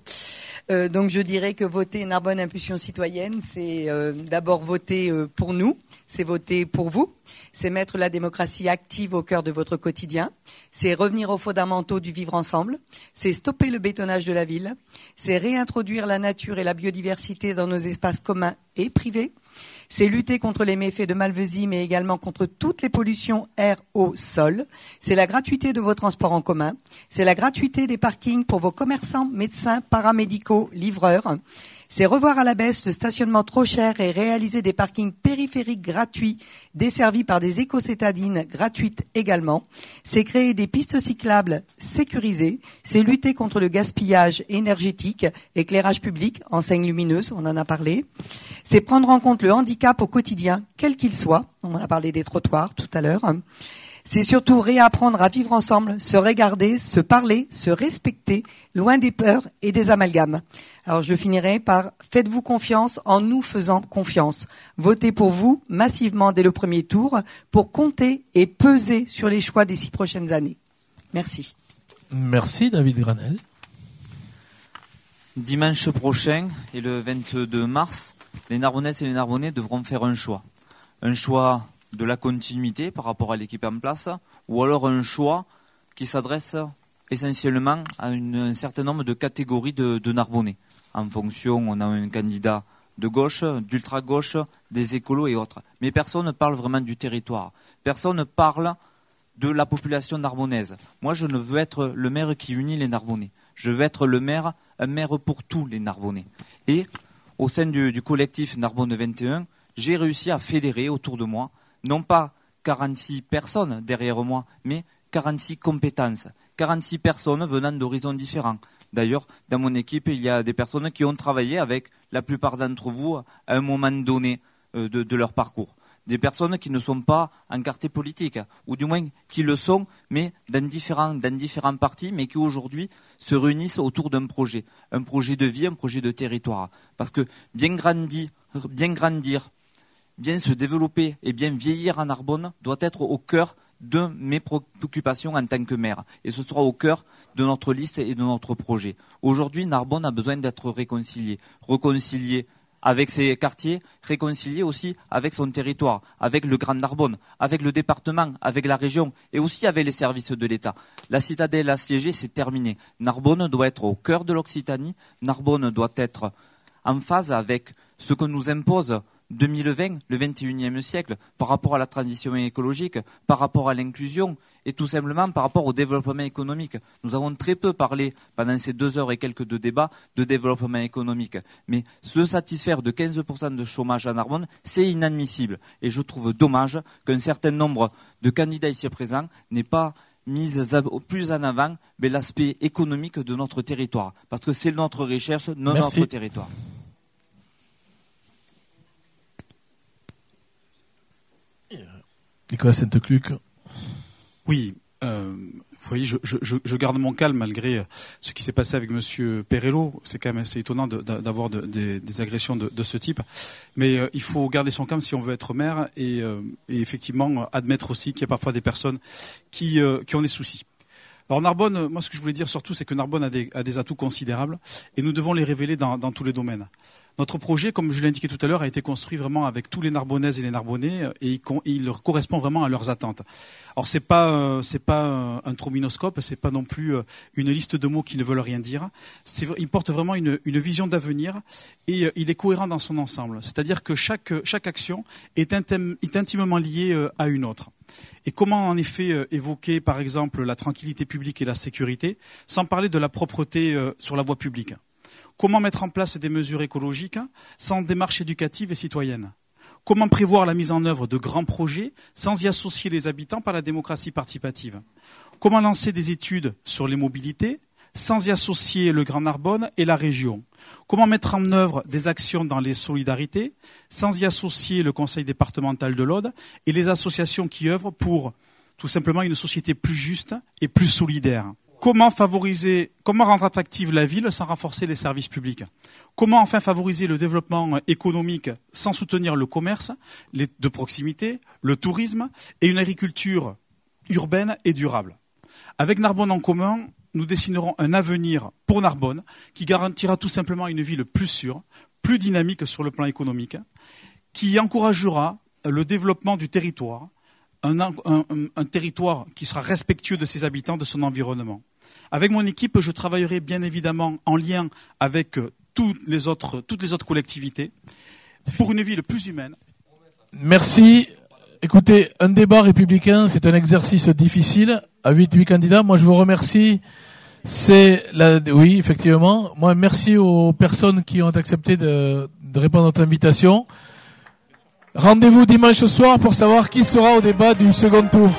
Euh, donc je dirais que voter Narbonne Impulsion Citoyenne, c'est euh, d'abord voter euh, pour nous, c'est voter pour vous, c'est mettre la démocratie active au cœur de votre quotidien, c'est revenir aux fondamentaux du vivre ensemble, c'est stopper le bétonnage de la ville, c'est réintroduire la nature et la biodiversité dans nos espaces communs et privés, c'est lutter contre les méfaits de Malvesie, mais également contre toutes les pollutions air, eau, sol. C'est la gratuité de vos transports en commun. C'est la gratuité des parkings pour vos commerçants, médecins, paramédicaux, C'est revoir à la baisse le stationnement trop cher et réaliser des parkings périphériques gratuits, desservis par des éco-cétadines gratuites également. C'est créer des pistes cyclables sécurisées. C'est lutter contre le gaspillage énergétique, éclairage public, enseigne lumineuse, on en a parlé. C'est prendre en compte le handicap au quotidien, quel qu'il soit. On a parlé des trottoirs tout à l'heure. C'est surtout réapprendre à vivre ensemble, se regarder, se parler, se respecter, loin des peurs et des amalgames. Alors je finirai par faites-vous confiance en nous faisant confiance. Votez pour vous massivement dès le premier tour pour compter et peser sur les choix des six prochaines années. Merci. Merci David Granel. Dimanche prochain et le 22 mars, les Narbonnaises et les Narbonnais devront faire un choix. Un choix de la continuité par rapport à l'équipe en place, ou alors un choix qui s'adresse essentiellement à un certain nombre de catégories de, Narbonnais. En fonction, on a un candidat de gauche, d'ultra-gauche, des écolos et autres. Mais personne ne parle vraiment du territoire. Personne ne parle de la population narbonnaise. Moi, je ne veux être le maire qui unit les Narbonnais. Je veux être le maire, un maire pour tous les Narbonnais. Et au sein du collectif Narbonne 21, j'ai réussi à fédérer autour de moi, non pas 46 personnes derrière moi, mais 46 compétences, 46 personnes venant d'horizons différents. D'ailleurs, dans mon équipe, il y a des personnes qui ont travaillé avec la plupart d'entre vous à un moment donné euh, de, leur parcours des personnes qui ne sont pas encartées politiques, ou du moins qui le sont, mais dans différents, dans différents partis, mais qui aujourd'hui se réunissent autour d'un projet, un projet de vie, un projet de territoire. Parce que bien grandir, bien grandir, bien se développer et bien vieillir en Narbonne doit être au cœur de mes préoccupations en tant que maire. Et ce sera au cœur de notre liste et de notre projet. Aujourd'hui, Narbonne a besoin d'être réconcilié. Réconcilié avec ses quartiers, réconcilié aussi avec son territoire, avec le Grand Narbonne, avec le département, avec la région et aussi avec les services de l'État. La citadelle assiégée, c'est terminé. Narbonne doit être au cœur de l'Occitanie. Narbonne doit être en phase avec ce que nous impose 2020, le 21e siècle, par rapport à la transition écologique, par rapport à l'inclusion et tout simplement par rapport au développement économique. Nous avons très peu parlé pendant ces deux heures et quelques de débat de développement économique. Mais se satisfaire de 15% de chômage en Narbonne, c'est inadmissible. Et je trouve dommage qu'un certain nombre de candidats ici présents n'aient pas mis plus en avant l'aspect économique de notre territoire. Parce que c'est notre recherche, notre territoire. Nicolas Sainte-Cluc. Oui, euh, vous voyez, je, garde mon calme malgré ce qui s'est passé avec Monsieur Perello. C'est quand même assez étonnant d'avoir de, de, des, agressions de, ce type. Mais euh, il faut garder son calme si on veut être maire et, euh, effectivement admettre aussi qu'il y a parfois des personnes qui, ont des soucis. Alors Narbonne, moi ce que je voulais dire surtout, c'est que Narbonne a des, atouts considérables et nous devons les révéler dans tous les domaines. Notre projet, comme je l'ai indiqué tout à l'heure, a été construit vraiment avec tous les Narbonnaises et les Narbonnais euh, et il, correspond vraiment à leurs attentes. Alors c'est pas euh, c'est pas euh, un trominoscope, c'est pas non plus une liste de mots qui ne veulent rien dire. Il porte vraiment une, une vision d'avenir et il est cohérent dans son ensemble. C'est-à-dire que chaque chaque action est, est intimement liée à une autre. Et comment en effet évoquer par exemple la tranquillité publique et la sécurité sans parler de la propreté sur la voie publique? Comment mettre en place des mesures écologiques sans démarche éducative et citoyenne? Comment prévoir la mise en œuvre de grands projets sans y associer les habitants par la démocratie participative? Comment lancer des études sur les mobilités sans y associer le Grand Narbonne et la région? Comment mettre en œuvre des actions dans les solidarités sans y associer le conseil départemental de l'Aude et les associations qui œuvrent pour tout simplement une société plus juste et plus solidaire? Comment favoriser, comment rendre attractive la ville sans renforcer les services publics? Comment enfin favoriser le développement économique sans soutenir le commerce de proximité, le tourisme et une agriculture urbaine et durable? Avec Narbonne en commun, nous dessinerons un avenir pour Narbonne qui garantira tout simplement une ville plus sûre, plus dynamique sur le plan économique, qui encouragera le développement du territoire, un, un, territoire qui sera respectueux de ses habitants, de son environnement. Avec mon équipe, je travaillerai bien évidemment en lien avec euh, toutes les autres, toutes les autres collectivités pour une ville plus humaine. Merci. Écoutez, un débat républicain, c'est un exercice difficile à 8-8 candidats. Moi, je vous remercie. C'est la, oui, effectivement. Moi, merci aux personnes qui ont accepté de, de répondre à notre invitation. Rendez-vous dimanche soir pour savoir qui sera au débat du second tour.